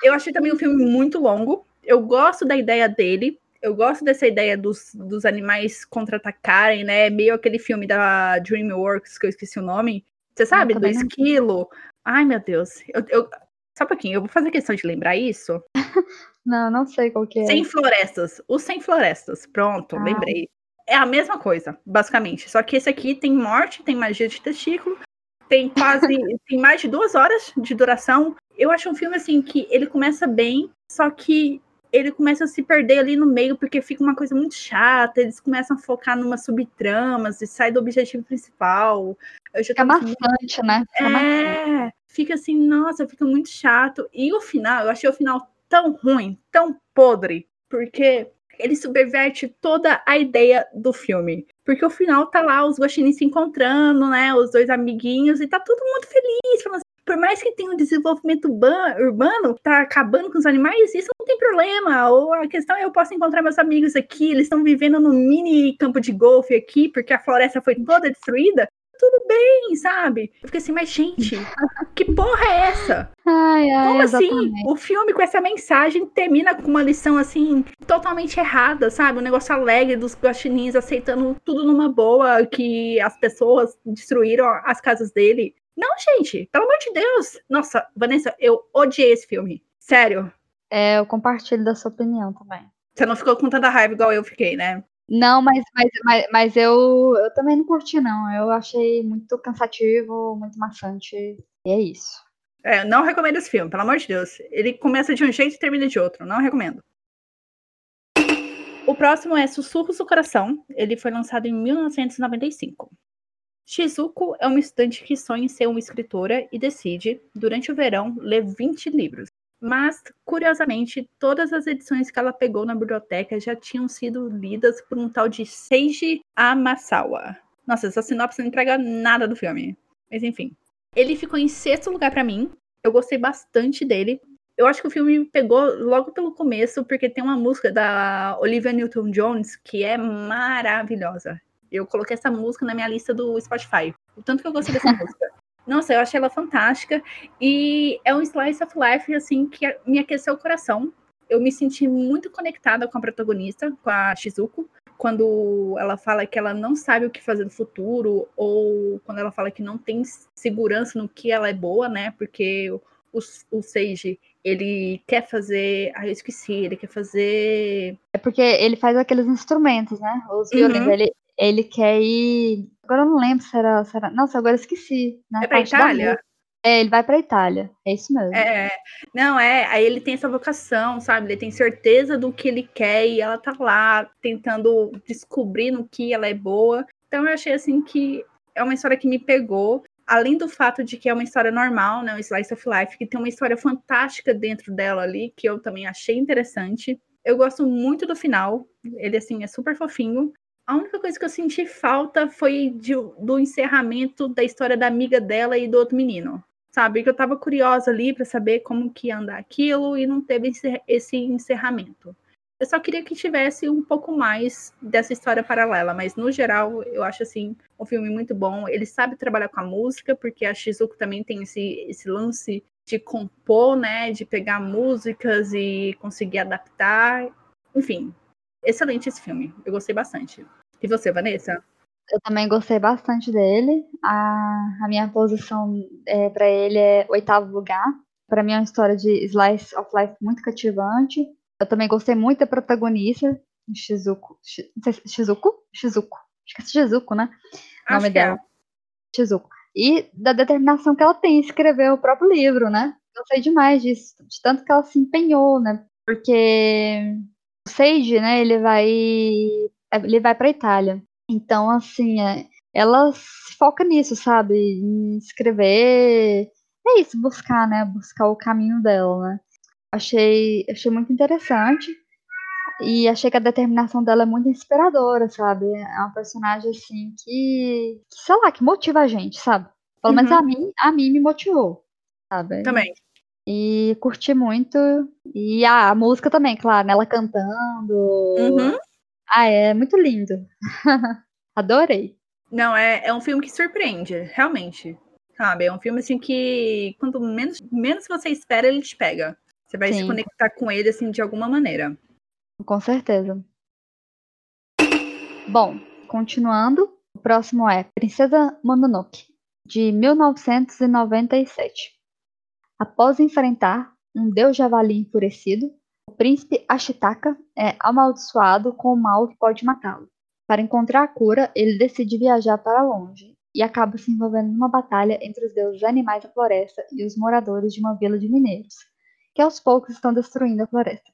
Speaker 1: Eu achei também o filme muito longo. Eu gosto da ideia dele. Eu gosto dessa ideia dos, dos animais contra-atacarem, né? Meio aquele filme da DreamWorks, que eu esqueci o nome. Você sabe? do esquilo. Ai, meu Deus. Eu, eu, só um pouquinho, eu vou fazer questão de lembrar isso.
Speaker 2: não, não sei qual que é.
Speaker 1: Sem florestas. O Sem Florestas. Pronto, ah. lembrei. É a mesma coisa, basicamente. Só que esse aqui tem morte, tem magia de testículo, tem quase. tem mais de duas horas de duração. Eu acho um filme assim que ele começa bem, só que ele começa a se perder ali no meio, porque fica uma coisa muito chata, eles começam a focar numa subtramas e sai do objetivo principal.
Speaker 2: Eu já fica bastante, né?
Speaker 1: Fica é, fica assim, nossa, fica muito chato. E o final, eu achei o final tão ruim, tão podre, porque ele subverte toda a ideia do filme. Porque o final tá lá os guaxinins se encontrando, né? Os dois amiguinhos, e tá todo mundo feliz, falando assim, por mais que tenha um desenvolvimento urbano, tá acabando com os animais, isso não tem problema. Ou a questão é eu posso encontrar meus amigos aqui, eles estão vivendo no mini campo de golfe aqui, porque a floresta foi toda destruída. Tudo bem, sabe? Eu fiquei assim, mas gente, que porra é essa?
Speaker 2: Ai, ai,
Speaker 1: Como assim?
Speaker 2: exatamente.
Speaker 1: O filme com essa mensagem termina com uma lição assim, totalmente errada, sabe? Um negócio alegre dos guaxinins aceitando tudo numa boa, que as pessoas destruíram as casas dele. Não, gente, pelo amor de Deus. Nossa, Vanessa, eu odiei esse filme. Sério.
Speaker 2: É, eu compartilho da sua opinião também.
Speaker 1: Você não ficou com tanta raiva igual eu fiquei, né?
Speaker 2: Não, mas, mas, mas, mas eu, eu também não curti, não. Eu achei muito cansativo, muito maçante. E é isso.
Speaker 1: É, não recomendo esse filme, pelo amor de Deus. Ele começa de um jeito e termina de outro. Não recomendo. O próximo é Sussurros do Coração. Ele foi lançado em 1995. Shizuko é uma estudante que sonha em ser uma escritora e decide, durante o verão, ler 20 livros. Mas, curiosamente, todas as edições que ela pegou na biblioteca já tinham sido lidas por um tal de Seiji Amasawa. Nossa, essa sinopse não entrega nada do filme. Mas enfim. Ele ficou em sexto lugar para mim. Eu gostei bastante dele. Eu acho que o filme me pegou logo pelo começo, porque tem uma música da Olivia Newton-Jones que é maravilhosa. Eu coloquei essa música na minha lista do Spotify. O tanto que eu gostei dessa música. Nossa, eu achei ela fantástica. E é um slice of life, assim, que me aqueceu o coração. Eu me senti muito conectada com a protagonista, com a Shizuko, quando ela fala que ela não sabe o que fazer no futuro, ou quando ela fala que não tem segurança no que ela é boa, né? Porque o, o Seiji, ele quer fazer. Ah, eu esqueci, ele quer fazer.
Speaker 2: É porque ele faz aqueles instrumentos, né? Os violinos.
Speaker 1: Uhum.
Speaker 2: Ele, ele quer ir. Agora eu não lembro se era. Se era... Nossa, agora eu esqueci. Na
Speaker 1: É pra Itália?
Speaker 2: É, ele vai pra Itália. É isso mesmo.
Speaker 1: É, não, é, aí ele tem essa vocação, sabe? Ele tem certeza do que ele quer e ela tá lá tentando descobrir no que ela é boa. Então eu achei assim que é uma história que me pegou, além do fato de que é uma história normal, né, um slice of life, que tem uma história fantástica dentro dela ali, que eu também achei interessante. Eu gosto muito do final, ele assim é super fofinho. A única coisa que eu senti falta foi de- do encerramento da história da amiga dela e do outro menino sabe? Que eu tava curiosa ali para saber como que ia andar aquilo e não teve esse, encerramento. Eu só queria que tivesse um pouco mais dessa história paralela, mas no geral eu acho assim um filme muito bom. Ele sabe trabalhar com a música, porque a Shizuko também tem esse, esse lance de compor, né? De pegar músicas e conseguir adaptar. Enfim, excelente esse filme. Eu gostei bastante. E você, Vanessa?
Speaker 2: Eu também gostei bastante dele. A, a minha posição é, para ele é oitavo lugar. Para mim é uma história de slice of life muito cativante. Eu também gostei muito da protagonista, Shizuko. Sei se- Shizuko? Shizuko. Acho que é Shizuko, né? O nome
Speaker 1: que é.
Speaker 2: dela. Shizuko. E da determinação que ela tem em escrever o próprio livro, né? Gostei demais disso, de tanto que ela se empenhou, né? Porque Seiji, né, ele vai ele vai para Itália. Então, assim, é, ela se foca nisso, sabe? Em escrever. É isso, buscar, né? Buscar o caminho dela, né? Achei, achei muito interessante. E achei que a determinação dela é muito inspiradora, sabe? É uma personagem, assim, que, que sei lá, que motiva a gente, sabe? Pelo menos
Speaker 1: Uhum.
Speaker 2: a mim, a mim me motivou, sabe?
Speaker 1: Também.
Speaker 2: E curti muito. E a, a música também, claro, né? Ela cantando.
Speaker 1: Uhum.
Speaker 2: Ah, é muito lindo. Adorei.
Speaker 1: Não, é, é um filme que surpreende, realmente. Sabe? É um filme assim que quanto menos, menos você espera, ele te pega. Você vai se
Speaker 2: Sim.
Speaker 1: conectar com ele assim de alguma maneira.
Speaker 2: Com certeza. Bom, continuando, o próximo é Princesa Mononoke, de 1997. Após enfrentar um deus javali enfurecido, o príncipe Ashitaka é amaldiçoado com o mal que pode matá-lo. Para encontrar a cura, ele decide viajar para longe e acaba se envolvendo numa batalha entre os deuses animais da floresta e os moradores de uma vila de mineiros, que aos poucos estão destruindo a floresta.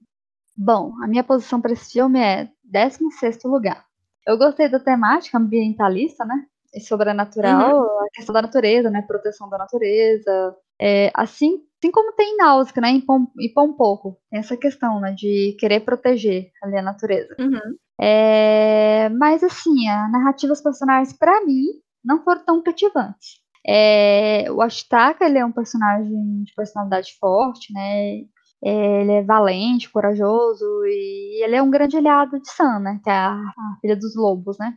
Speaker 2: Bom, a minha posição para esse filme é 16º lugar. Eu gostei da temática ambientalista, né? E sobrenatural, a questão da natureza, né? Proteção da natureza. É, assim, assim como tem em Náusea, né? Em Pom, em Pompoco. Tem essa questão, né? De querer proteger ali a natureza.
Speaker 1: Uhum.
Speaker 2: É, mas assim, a narrativa dos personagens, pra mim, não foram tão cativantes. É, o Ashitaka, ele é um personagem de personalidade forte, né? É, ele é valente, corajoso e ele é um grande aliado de Sam, né? Que é a, a filha dos lobos, né?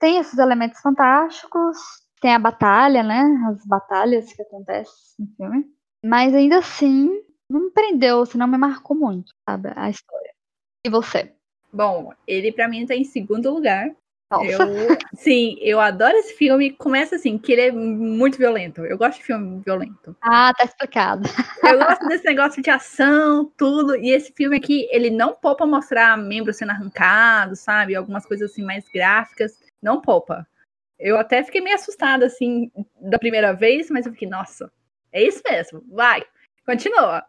Speaker 2: Tem esses elementos fantásticos, tem a batalha, né? As batalhas que acontecem no filme. Mas ainda assim, não me prendeu, assim, não me marcou muito, sabe? A história. E você?
Speaker 1: Bom, ele para mim tá em segundo lugar. Eu, sim, eu adoro esse filme. Começa assim, que ele é muito violento. Eu gosto de filme violento.
Speaker 2: Ah, tá explicado.
Speaker 1: Eu gosto desse negócio de ação, tudo. E esse filme aqui, ele não poupa mostrar membros sendo arrancados, sabe? Algumas coisas assim mais gráficas. Não poupa. Eu até fiquei meio assustada, assim, da primeira vez, mas eu fiquei, nossa, é isso mesmo, vai, continua.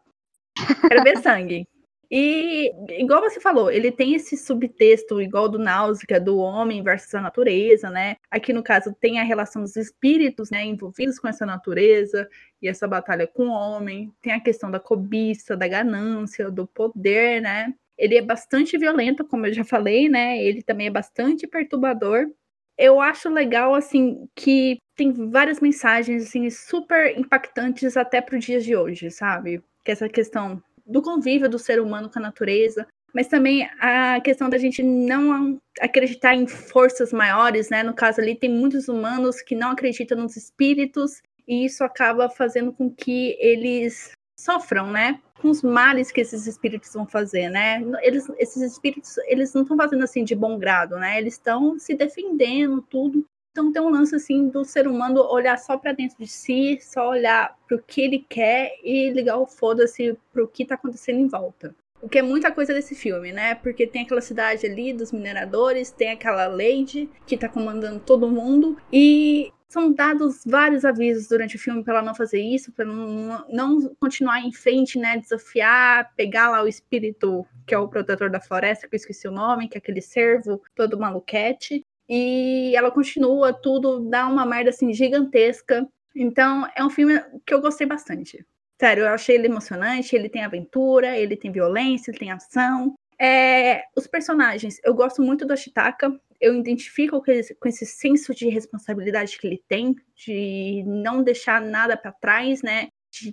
Speaker 1: Quero ver sangue. E, igual você falou, ele tem esse subtexto igual do Náusea, do homem versus a natureza, né? Aqui, no caso, tem a relação dos espíritos, né, envolvidos com essa natureza e essa batalha com o homem. Tem a questão da cobiça, da ganância, do poder, né? Ele é bastante violento, como eu já falei, né? Ele também é bastante perturbador. Eu acho legal, assim, que tem várias mensagens, assim, super impactantes até para os dias de hoje, sabe? Que essa questão do convívio do ser humano com a natureza, mas também a questão da gente não acreditar em forças maiores, né? No caso ali, tem muitos humanos que não acreditam nos espíritos, e isso acaba fazendo com que eles sofram, né? Com os males que esses espíritos vão fazer, né? Eles, esses espíritos, eles não estão fazendo assim de bom grado, né? Eles estão se defendendo, tudo. Então tem um lance assim do ser humano olhar só para dentro de si, só olhar para o que ele quer e ligar o foda-se para o que está acontecendo em volta. O que é muita coisa desse filme, né? Porque tem aquela cidade ali dos mineradores, tem aquela Lady que tá comandando todo mundo e são dados vários avisos durante o filme para ela não fazer isso, para não, continuar em frente, né? Desafiar, pegar lá o espírito que é o protetor da floresta, que eu esqueci o nome, que é aquele servo todo maluquete e ela continua, tudo dá uma merda assim gigantesca. Então, é um filme que eu gostei bastante. Sério, eu achei ele emocionante, ele tem aventura, ele tem violência, ele tem ação. É, os personagens, eu gosto muito do Ashitaka, eu identifico com esse, com esse senso de responsabilidade que ele tem, de não deixar nada para trás, né? De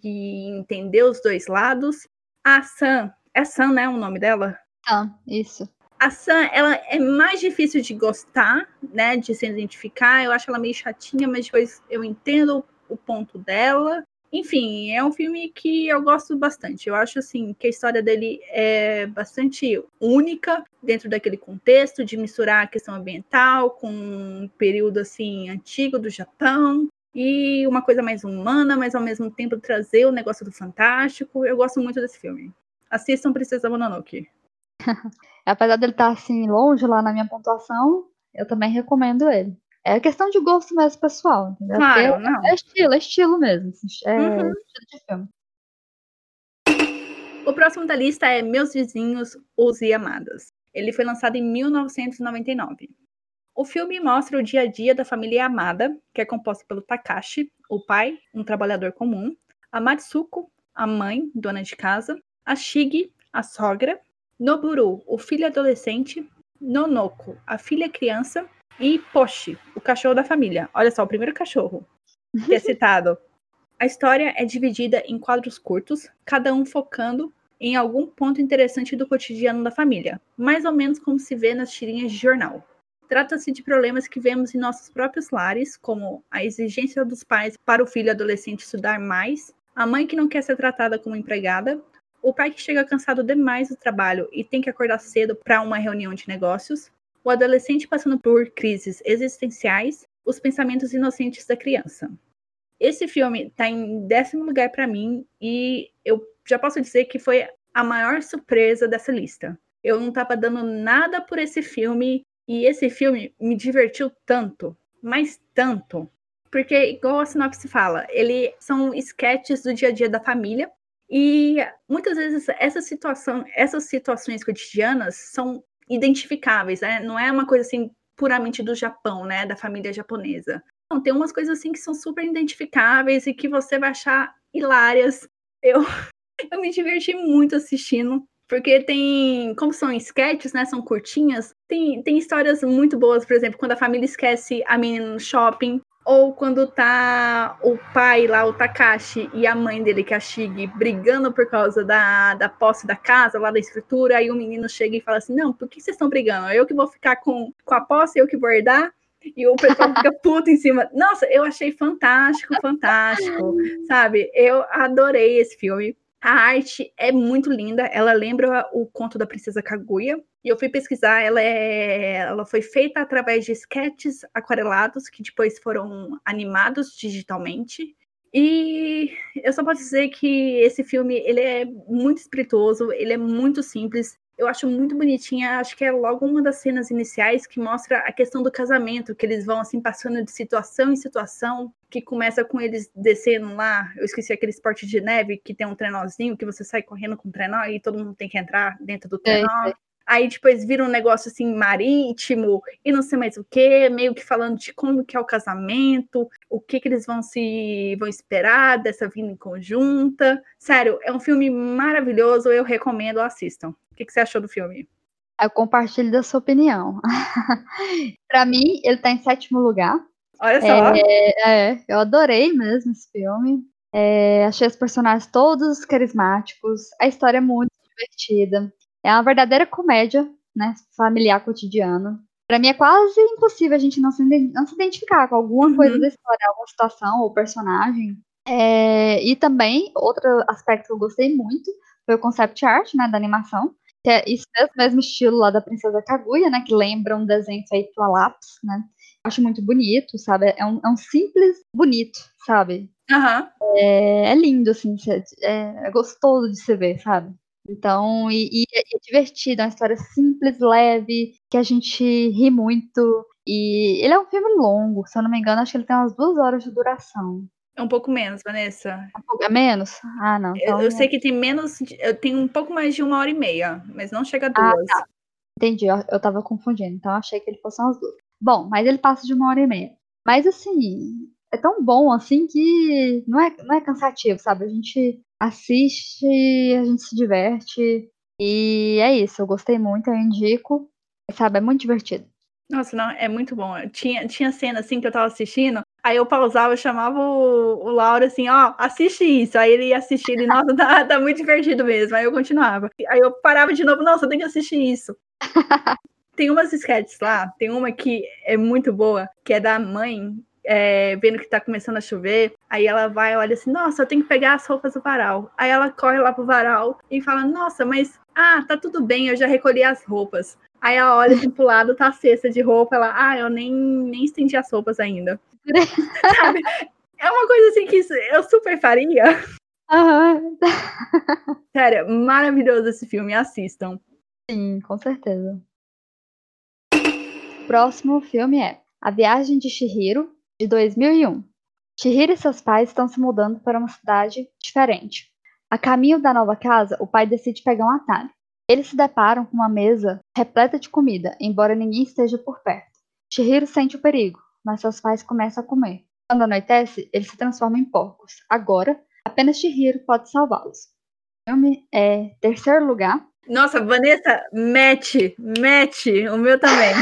Speaker 1: entender os dois lados. A Sam, é Sam, né? O nome dela?
Speaker 2: Ah, isso.
Speaker 1: A Sam, ela é mais difícil de gostar, né? De se identificar. Eu acho ela meio chatinha, mas depois eu entendo o ponto dela. Enfim, é um filme que eu gosto bastante. Eu acho assim que a história dele é bastante única dentro daquele contexto de misturar a questão ambiental com um período assim antigo do Japão e uma coisa mais humana, mas ao mesmo tempo trazer o negócio do fantástico. Eu gosto muito desse filme. Assistam Princesa Mononoke.
Speaker 2: Apesar dele estar assim longe lá na minha pontuação, eu também recomendo ele. É questão de gosto mesmo pessoal, entendeu?
Speaker 1: Claro, não.
Speaker 2: É estilo, é estilo mesmo. Assim, é uhum. estilo de filme.
Speaker 1: O próximo da lista é Meus Vizinhos, Os Amadas. Ele foi lançado em 1999. O filme mostra o dia a dia da família Amada, que é composta pelo Takashi, o pai, um trabalhador comum, a Matsuko, a mãe, dona de casa, a Shigi, a sogra, Noburu, o filho adolescente, Nonoko, a filha criança, e Poshi, o cachorro da família. Olha só, o primeiro cachorro que é citado. A história é dividida em quadros curtos, cada um focando em algum ponto interessante do cotidiano da família, mais ou menos como se vê nas tirinhas de jornal. Trata-se de problemas que vemos em nossos próprios lares, como a exigência dos pais para o filho adolescente estudar mais, a mãe que não quer ser tratada como empregada, o pai que chega cansado demais do trabalho e tem que acordar cedo para uma reunião de negócios, o adolescente passando por crises existenciais, os pensamentos inocentes da criança. Esse filme está em décimo lugar para mim e eu já posso dizer que foi a maior surpresa dessa lista. Eu não estava dando nada por esse filme e esse filme me divertiu tanto, mas tanto, porque igual a sinopse fala, ele são sketches do dia a dia da família e muitas vezes situação, essas situações cotidianas são identificáveis, né? Não é uma coisa assim puramente do Japão, né? Da família japonesa. Não, tem umas coisas assim que são super identificáveis e que você vai achar hilárias. Eu, eu me diverti muito assistindo. Porque tem, como são sketches, né? São curtinhas, tem, tem histórias muito boas, por exemplo, quando a família esquece a menina no shopping, ou quando tá o pai lá, o Takashi, e a mãe dele, que é a brigando por causa da, da posse da casa, lá da escritura, aí o menino chega e fala assim, não, por que vocês estão brigando? Eu que vou ficar com, com a posse, eu que vou herdar? e o pessoal fica puto em cima. Nossa, eu achei fantástico, fantástico, sabe? Eu adorei esse filme. A arte é muito linda, ela lembra o conto da Princesa Kaguya. E eu fui pesquisar, ela, é, ela foi feita através de sketches aquarelados que depois foram animados digitalmente. E eu só posso dizer que esse filme ele é muito espirituoso, ele é muito simples. Eu acho muito bonitinha, acho que é logo uma das cenas iniciais que mostra a questão do casamento, que eles vão assim passando de situação em situação, que começa com eles descendo lá, eu esqueci aquele esporte de neve que tem um trenózinho que você sai correndo com o trenó e todo mundo tem que entrar dentro do trenó. É, é aí depois vira um negócio assim marítimo e não sei mais o que, meio que falando de como que é o casamento, o que que eles vão se vão esperar dessa vida em conjunta. Sério, é um filme maravilhoso, eu recomendo, assistam. O que, que você achou do filme?
Speaker 2: Eu compartilho da sua opinião. para mim, ele tá em sétimo lugar.
Speaker 1: Olha só.
Speaker 2: É, é, eu adorei mesmo esse filme. É, achei os personagens todos carismáticos, a história é muito divertida. É uma verdadeira comédia, né? Familiar cotidiano. Para mim é quase impossível a gente não se, não se identificar com alguma uhum. coisa da história, alguma situação ou personagem. É, e também, outro aspecto que eu gostei muito foi o concept art, né, da animação. Que é isso mesmo estilo lá da Princesa Kaguya, né? Que lembra um desenho feito a lápis, né? Acho muito bonito, sabe? É um, é um simples bonito, sabe?
Speaker 1: Uhum.
Speaker 2: É, é lindo, assim, é, é gostoso de se ver, sabe? Então, e, e, é, é divertido, é uma história simples, leve, que a gente ri muito. E ele é um filme longo, se eu não me engano, acho que ele tem umas duas horas de duração.
Speaker 1: É um pouco menos, Vanessa.
Speaker 2: É menos? Ah, não.
Speaker 1: Então... Eu, eu, sei que tem menos. Eu tenho um pouco mais de uma hora e meia, mas não chega a ah, duas. Ah, tá.
Speaker 2: Entendi, eu, eu tava confundindo, então achei que ele fosse umas duas. Bom, mas ele passa de uma hora e meia. Mas assim, é tão bom assim que não é, não é cansativo, sabe? A gente assiste, a gente se diverte. E é isso, eu gostei muito, eu indico. Sabe, é muito divertido.
Speaker 1: Nossa, não, é muito bom. Tinha, tinha cena assim que eu tava assistindo, aí eu pausava, eu chamava o, o Laura assim, ó, assiste isso. Aí ele ia assistir, ele, nossa, tá, tá muito divertido mesmo. Aí eu continuava. Aí eu parava de novo, nossa, eu tenho que assistir isso. tem umas sketches lá, tem uma que é muito boa, que é da mãe é, vendo que tá começando a chover, aí ela vai olha assim, nossa, eu tenho que pegar as roupas do varal. Aí ela corre lá pro varal e fala, nossa, mas, ah, tá tudo bem, eu já recolhi as roupas. Aí ela olha assim pro lado, tá a cesta de roupa, ela, ah, eu nem, nem estendi as roupas ainda. Sabe? É uma coisa assim que eu super faria.
Speaker 2: Uhum.
Speaker 1: Sério, maravilhoso esse filme, assistam.
Speaker 2: Sim, com certeza. O próximo filme é A Viagem de Shihiro, de 2001. Chihiro e seus pais estão se mudando para uma cidade diferente. A caminho da nova casa, o pai decide pegar um atalho. Eles se deparam com uma mesa repleta de comida, embora ninguém esteja por perto. Chihiro sente o perigo, mas seus pais começam a comer. Quando anoitece, eles se transformam em porcos. Agora, apenas Chihiro pode salvá-los. O filme é terceiro lugar.
Speaker 1: Nossa, Vanessa, mete, mete, o meu também.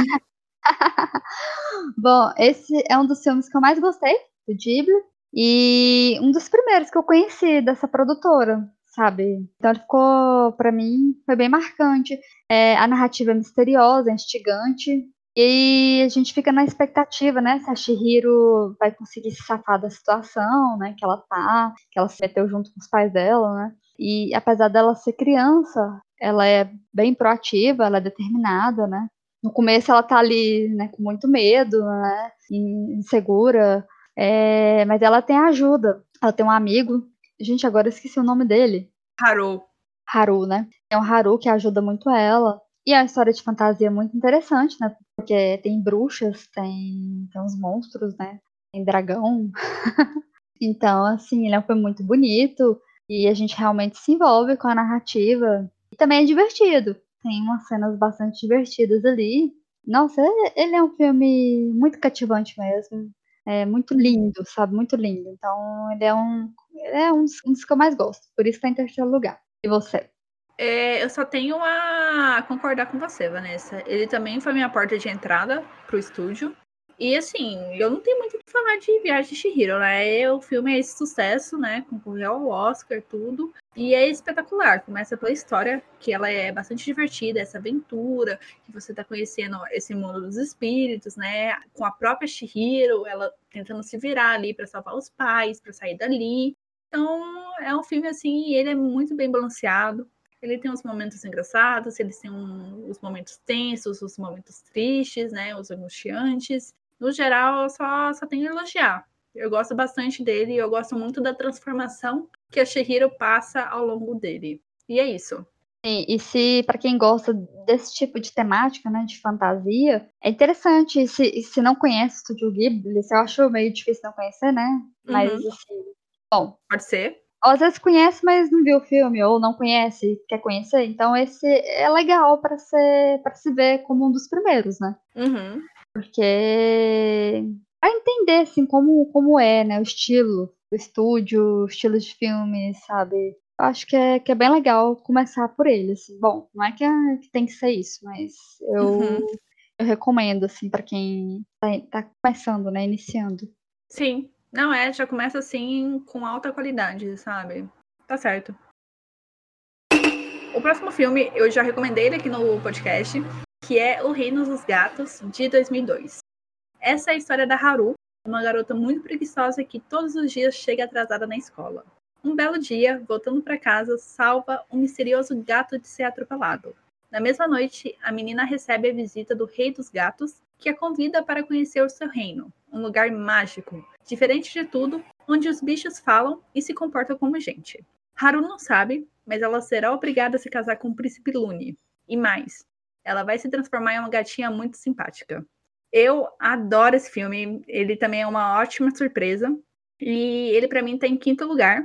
Speaker 2: Bom, esse é um dos filmes que eu mais gostei do Ghibli e um dos primeiros que eu conheci dessa produtora, sabe? Então ele ficou, para mim, foi bem marcante. É, a narrativa é misteriosa, é instigante. E a gente fica na expectativa, né? Se a Shihiro vai conseguir se safar da situação, né? Que ela tá, que ela se meteu junto com os pais dela, né? E apesar dela ser criança, ela é bem proativa, ela é determinada, né? No começo ela tá ali, né, com muito medo, né, insegura, é, mas ela tem ajuda. Ela tem um amigo, gente, agora eu esqueci o nome dele.
Speaker 1: Haru.
Speaker 2: Haru, né? É um Haru que ajuda muito ela. E é uma história de fantasia muito interessante, né? Porque tem bruxas, tem, tem uns monstros, né? Tem dragão. então, assim, ele é filme muito bonito. E a gente realmente se envolve com a narrativa. E também é divertido tem umas cenas bastante divertidas ali. Nossa, é, ele é um filme muito cativante mesmo. É muito lindo, sabe? Muito lindo. Então, ele é um, ele é um, um dos que eu mais gosto. Por isso tá em terceiro lugar. E você?
Speaker 1: É, eu só tenho a concordar com você, Vanessa. Ele também foi minha porta de entrada pro estúdio. E assim, eu não tenho muito o que falar de Viagem de Chihiro, né? O filme é esse sucesso, né? Concorreu ao Oscar, tudo. E é espetacular. Começa pela história, que ela é bastante divertida, essa aventura, que você tá conhecendo esse mundo dos espíritos, né? Com a própria Chihiro, ela tentando se virar ali para salvar os pais, para sair dali. Então, é um filme assim, ele é muito bem balanceado. Ele tem os momentos engraçados, ele tem um, os momentos tensos, os momentos tristes, né? Os angustiantes no geral, só, só tenho a elogiar. Eu gosto bastante dele e eu gosto muito da transformação que a Shihiro passa ao longo dele. E é isso.
Speaker 2: E, e se, para quem gosta desse tipo de temática, né, de fantasia, é interessante. Se, se não conhece o Studio Ghibli, eu acho meio difícil não conhecer, né? Mas, uhum. assim, bom.
Speaker 1: Pode ser.
Speaker 2: Às vezes conhece, mas não viu o filme, ou não conhece, quer conhecer. Então, esse é legal para ser para se ver como um dos primeiros, né?
Speaker 1: Uhum.
Speaker 2: Porque para entender assim como como é, né, o estilo do estúdio, o estilo de filme, sabe? Eu acho que é, que é bem legal começar por ele, assim. Bom, não é que, é, que tem que ser isso, mas eu, uhum. eu recomendo, assim, para quem tá, tá começando, né, iniciando.
Speaker 1: Sim, não é, já começa assim com alta qualidade, sabe? Tá certo. O próximo filme eu já recomendei ele aqui no podcast, que é O Reino dos Gatos, de 2002. Essa é a história da Haru, uma garota muito preguiçosa que todos os dias chega atrasada na escola. Um belo dia, voltando para casa, salva um misterioso gato de ser atropelado. Na mesma noite, a menina recebe a visita do Rei dos Gatos, que a convida para conhecer o seu reino, um lugar mágico, diferente de tudo, onde os bichos falam e se comportam como gente. Haru não sabe, mas ela será obrigada a se casar com o príncipe Lune. E mais, ela vai se transformar em uma gatinha muito simpática. Eu adoro esse filme, ele também é uma ótima surpresa. E ele para mim tá em quinto lugar.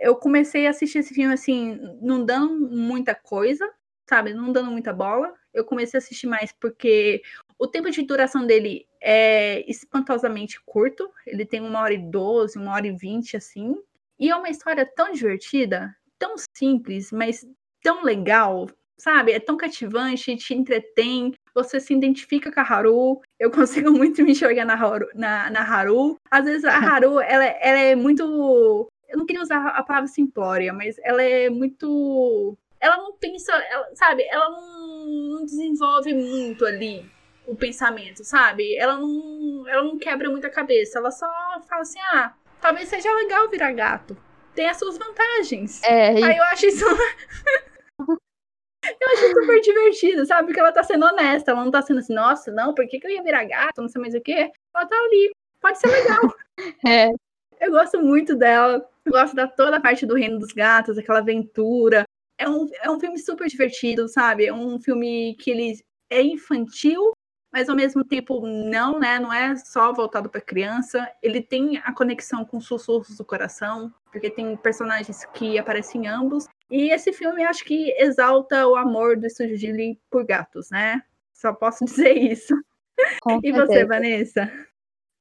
Speaker 1: Eu comecei a assistir esse filme assim, não dando muita coisa, sabe? Não dando muita bola. Eu comecei a assistir mais porque o tempo de duração dele é espantosamente curto. Ele tem uma hora e doze, uma hora e vinte, assim. E é uma história tão divertida, tão simples, mas tão legal, sabe? É tão cativante, te entretém, você se identifica com a Haru. Eu consigo muito me enxergar na Haru. Na, na Haru. Às vezes a Haru, ela, ela é muito. Eu não queria usar a palavra simplória, mas ela é muito. Ela não pensa, ela, sabe? Ela não, não desenvolve muito ali o pensamento, sabe? Ela não, ela não quebra muita cabeça. Ela só fala assim: ah, talvez seja legal virar gato. Tem as suas vantagens.
Speaker 2: É,
Speaker 1: e... Aí eu acho isso. Eu achei super divertido, sabe? Porque ela tá sendo honesta. Ela não tá sendo assim, nossa, não, por que, que eu ia virar gato? Não sei mais o quê. Ela tá ali. Pode ser legal.
Speaker 2: é.
Speaker 1: Eu gosto muito dela. Eu gosto da toda a parte do Reino dos Gatos, aquela aventura. É um, é um filme super divertido, sabe? É um filme que ele é infantil, mas ao mesmo tempo não, né? Não é só voltado para criança. Ele tem a conexão com sussurros do coração, porque tem personagens que aparecem em ambos. E esse filme acho que exalta o amor do Estúdio Ghibli por gatos, né? Só posso dizer isso. E você, Vanessa?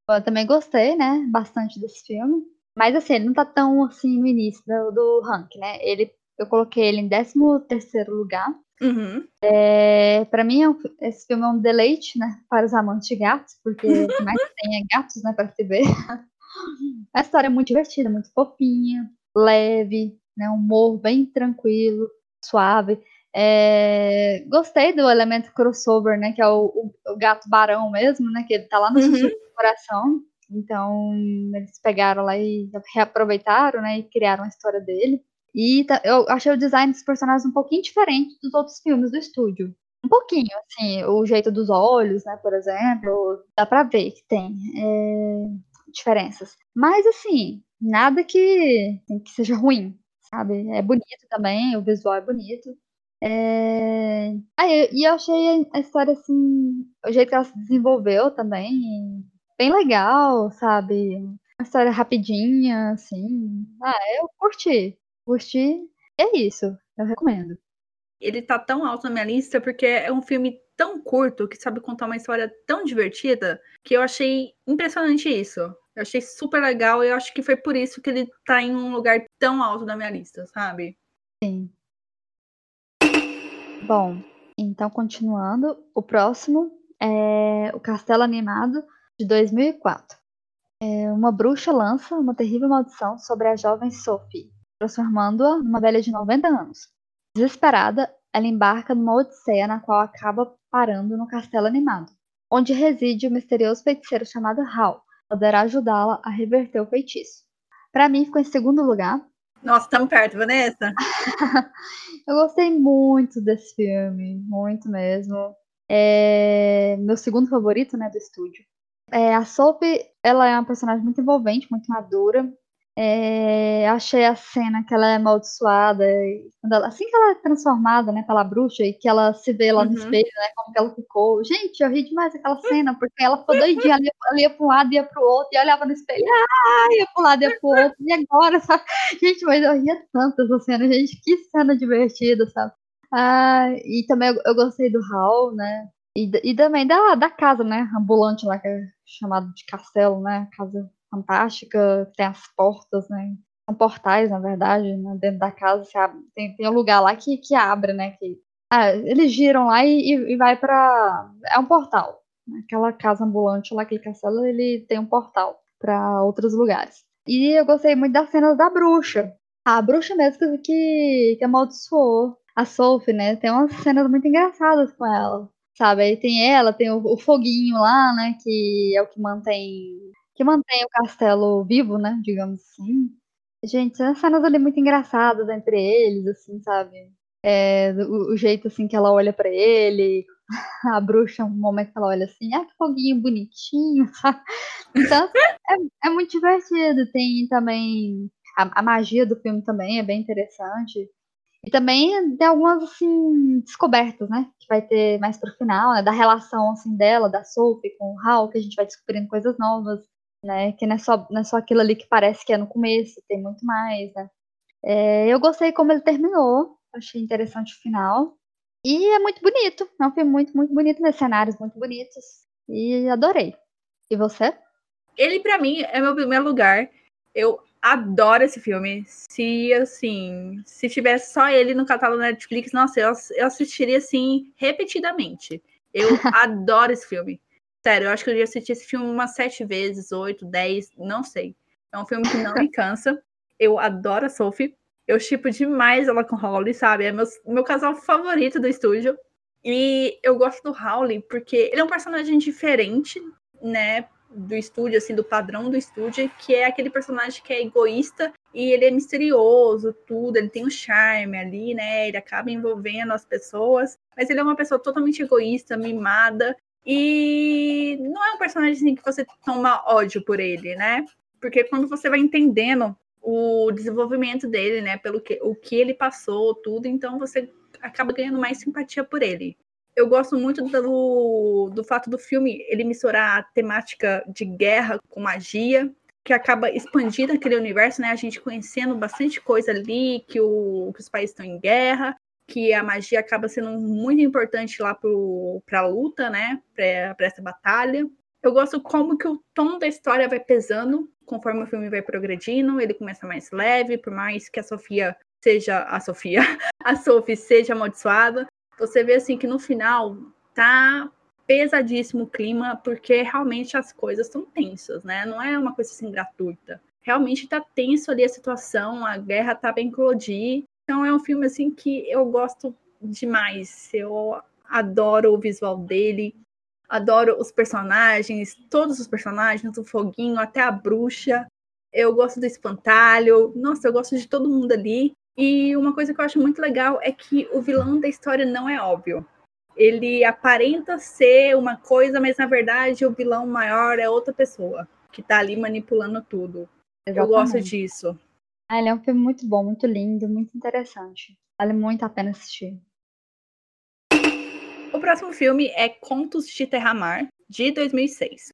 Speaker 2: Eu também gostei, né? Bastante desse filme. Mas assim, ele não tá tão assim no início do, do ranking, né? Ele, eu coloquei ele em 13 terceiro lugar.
Speaker 1: Uhum.
Speaker 2: É, para mim, é esse filme é um deleite, né? Para os amantes de gatos, porque o que mais tem é gatos, né? Para se ver. A história é muito divertida, muito fofinha, leve, né? Um humor bem tranquilo, suave. É, gostei do elemento crossover, né? Que é o, o, o, gato barão mesmo, né? Que ele tá lá no uhum. coração. Então, eles pegaram lá e reaproveitaram, né? E criaram a história dele. E tá, eu achei o design dos personagens um pouquinho diferente dos outros filmes do estúdio. Um pouquinho, assim, o jeito dos olhos, né, por exemplo, dá pra ver que tem é, diferenças. Mas, assim, nada que, que seja ruim, sabe? É bonito também, o visual é bonito. É... Ah, e eu achei a história, assim, o jeito que ela se desenvolveu também, bem legal, sabe? Uma história rapidinha, assim. Ah, eu curti. Curti. É isso. Eu recomendo.
Speaker 1: Ele tá tão alto na minha lista porque é um filme tão curto que sabe contar uma história tão divertida que eu achei impressionante isso. Eu achei super legal e eu acho que foi por isso que ele tá em um lugar tão alto na minha lista, sabe?
Speaker 2: Sim. Bom, então continuando, o próximo é o Castelo Animado de de 2004. É, uma bruxa lança uma terrível maldição sobre a jovem Sophie, transformando-a numa velha de 90 anos. Desesperada, ela embarca numa odisseia na qual acaba parando no castelo animado, onde reside o misterioso feiticeiro chamado Hal, que poderá ajudá-la a reverter o feitiço. Para mim, ficou em segundo lugar.
Speaker 1: Nossa, estamos perto, Vanessa.
Speaker 2: Eu gostei muito desse filme, muito mesmo. É meu segundo favorito, né, do estúdio. É, a Sophie, ela é uma personagem muito envolvente, muito madura. É, achei a cena que ela é amaldiçoada, ela, assim que ela é transformada, né, pela bruxa e que ela se vê lá uhum. no espelho, né, como que ela ficou. Gente, eu ri demais aquela cena, porque ela ficou doidinha, ela ia, ela ia para um lado, ia para o outro, e olhava no espelho, ah, ia para um lado, ia para o outro, e agora, sabe? Gente, mas eu ria tanto essa cena, gente, que cena divertida, sabe? Ah, e também eu, eu gostei do Hal, né, e, e também da, da casa, né, ambulante lá, que é chamado de castelo, né, casa fantástica, tem as portas, né? São portais, na verdade, né? dentro da casa. tem, tem um lugar lá que, que abre, né? Que, ah, eles giram lá e, e vai para É um portal. Aquela casa ambulante lá, aquele castelo, ele tem um portal para outros lugares. E eu gostei muito das cenas da bruxa. A bruxa mesmo que, que amaldiçoou a Sophie, né? Tem umas cenas muito engraçadas com ela, sabe? Aí tem ela, tem o, o foguinho lá, né? Que é o que mantém que mantém o castelo vivo, né? Digamos assim. Gente, as cenas ali muito engraçadas entre eles, assim, sabe? É, o, o, jeito assim que ela olha para ele, a bruxa, um momento que ela olha assim, ah, que foguinho bonitinho, sabe? Então, é, é muito divertido. Tem também a, a, magia do filme também é bem interessante. E também tem algumas assim descobertas, né? Que vai ter mais pro final, né? Da relação assim dela, da Sophie com o Hal, que a gente vai descobrindo coisas novas né? Que não é, só, não é só aquilo ali que parece que é no começo, tem muito mais, né? É, eu gostei como ele terminou, achei interessante o final. E é muito bonito, é um filme muito, muito bonito, né? cenários muito bonitos. E adorei. E você?
Speaker 1: Ele, para mim, é meu primeiro lugar. Eu adoro esse filme. Se, assim, se tivesse só ele no catálogo da Netflix, nossa, eu, eu assistiria, assim, repetidamente. Eu adoro esse filme. Sério, eu acho que eu já assisti esse filme umas sete vezes, oito, dez, não sei. É um filme que não me cansa. Eu adoro a Sophie. Eu chipo demais ela com Holly, sabe? É meu, meu casal favorito do estúdio. E eu gosto do Howley porque ele é um personagem diferente, né? Do estúdio, assim, do padrão do estúdio, que é aquele personagem que é egoísta e ele é misterioso, tudo, ele tem um charme ali, né? Ele acaba envolvendo as pessoas, mas ele é uma pessoa totalmente egoísta, mimada, e não é um personagem assim, que você toma ódio por ele, né? Porque quando você vai entendendo o desenvolvimento dele, né, pelo que o que ele passou, tudo, então você acaba ganhando mais simpatia por ele. Eu gosto muito do, do fato do filme ele misturar a temática de guerra com magia, que acaba expandindo aquele universo, né? A gente conhecendo bastante coisa ali, que, o, que os países estão em guerra, que a magia acaba sendo muito importante lá para a luta, né? Para essa batalha. Eu gosto como que o tom da história vai pesando conforme o filme vai progredindo. Ele começa mais leve, por mais que a Sofia seja a Sofia, a Sophie seja amaldiçoada. Você vê assim que no final tá pesadíssimo o clima, porque realmente as coisas estão tensas, né? Não é uma coisa assim gratuita. Realmente tá tenso ali a situação, a guerra tá bem eclodir então é um filme assim que eu gosto demais. Eu adoro o visual dele, adoro os personagens, todos os personagens, o foguinho, até a bruxa. Eu gosto do espantalho. Nossa, eu gosto de todo mundo ali. E uma coisa que eu acho muito legal é que o vilão da história não é óbvio. Ele aparenta ser uma coisa, mas na verdade o vilão maior é outra pessoa que tá ali manipulando tudo. Exatamente. Eu gosto disso.
Speaker 2: Ah, ele é um filme muito bom, muito lindo, muito interessante. Vale muito a pena assistir.
Speaker 1: O próximo filme é Contos de Terra-Mar, de 2006.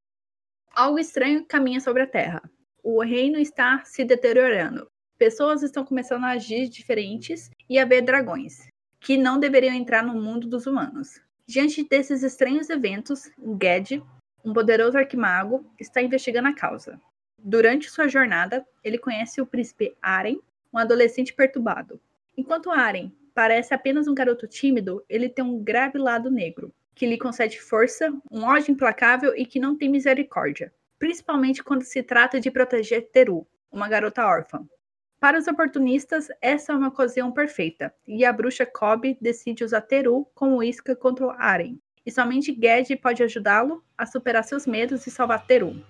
Speaker 1: Algo estranho caminha sobre a Terra. O reino está se deteriorando. Pessoas estão começando a agir diferentes e a ver dragões, que não deveriam entrar no mundo dos humanos. Diante desses estranhos eventos, Ged, um poderoso arquimago, está investigando a causa. Durante sua jornada, ele conhece o príncipe Aren, um adolescente perturbado. Enquanto Aren parece apenas um garoto tímido, ele tem um grave lado negro, que lhe concede força, um ódio implacável e que não tem misericórdia, principalmente quando se trata de proteger Teru, uma garota órfã. Para os oportunistas, essa é uma ocasião perfeita, e a bruxa Kobe decide usar Teru como isca contra Aren. E somente Ged pode ajudá-lo a superar seus medos e salvar Teru.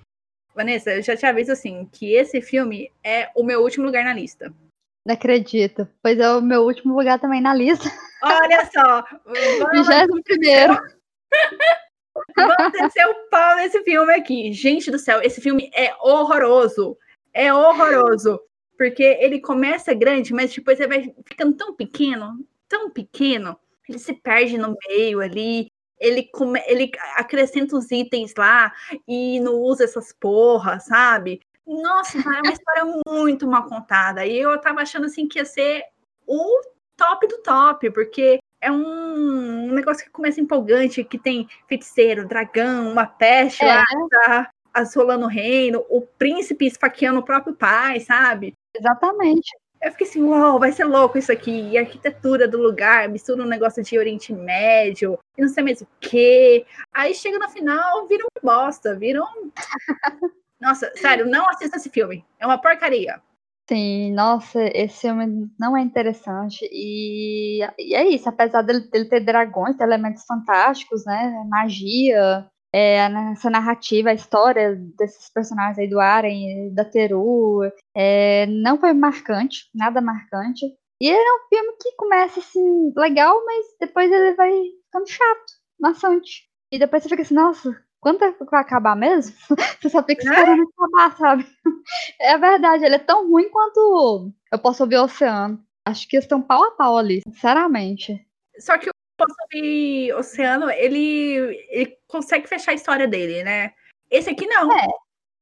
Speaker 1: Vanessa, eu já te aviso assim que esse filme é o meu último lugar na lista.
Speaker 2: Não acredito. Pois é o meu último lugar também na lista.
Speaker 1: Olha só.
Speaker 2: Vigésimo primeiro.
Speaker 1: Vamos descer o pau nesse filme aqui. Gente do céu, esse filme é horroroso. É horroroso. Porque ele começa grande, mas depois ele vai ficando tão pequeno, tão pequeno, ele se perde no meio ali. Ele, come, ele acrescenta os itens lá e não usa essas porras, sabe? Nossa, é uma história muito mal contada. E eu tava achando assim que ia ser o top do top, porque é um, um negócio que começa empolgante, que tem feiticeiro, dragão, uma peste é. lá, tá assolando o reino, o príncipe esfaqueando o próprio pai, sabe?
Speaker 2: Exatamente.
Speaker 1: Eu fiquei assim, uau, vai ser louco isso aqui. E a arquitetura do lugar, mistura um negócio de Oriente Médio, e não sei mais o quê. Aí chega no final, vira uma bosta, vira um. Nossa, sério, não assista esse filme. É uma porcaria.
Speaker 2: Sim, nossa, esse filme não é interessante. E, e é isso, apesar dele, dele ter dragões, ter elementos fantásticos, né? Magia, é, essa narrativa, a história desses personagens aí do Aren, da Teru, é, não foi marcante, nada marcante. E é um filme que começa assim, legal, mas depois ele vai ficando chato, maçante. E depois você fica assim, nossa, quando é que vai acabar mesmo? você só fica esperando é? acabar, sabe? É verdade, ele é tão ruim quanto eu posso ouvir o Oceano. Acho que estão pau a pau ali, sinceramente.
Speaker 1: Só que Posso ouvir Oceano, ele, ele consegue fechar a história dele, né? Esse aqui não. É.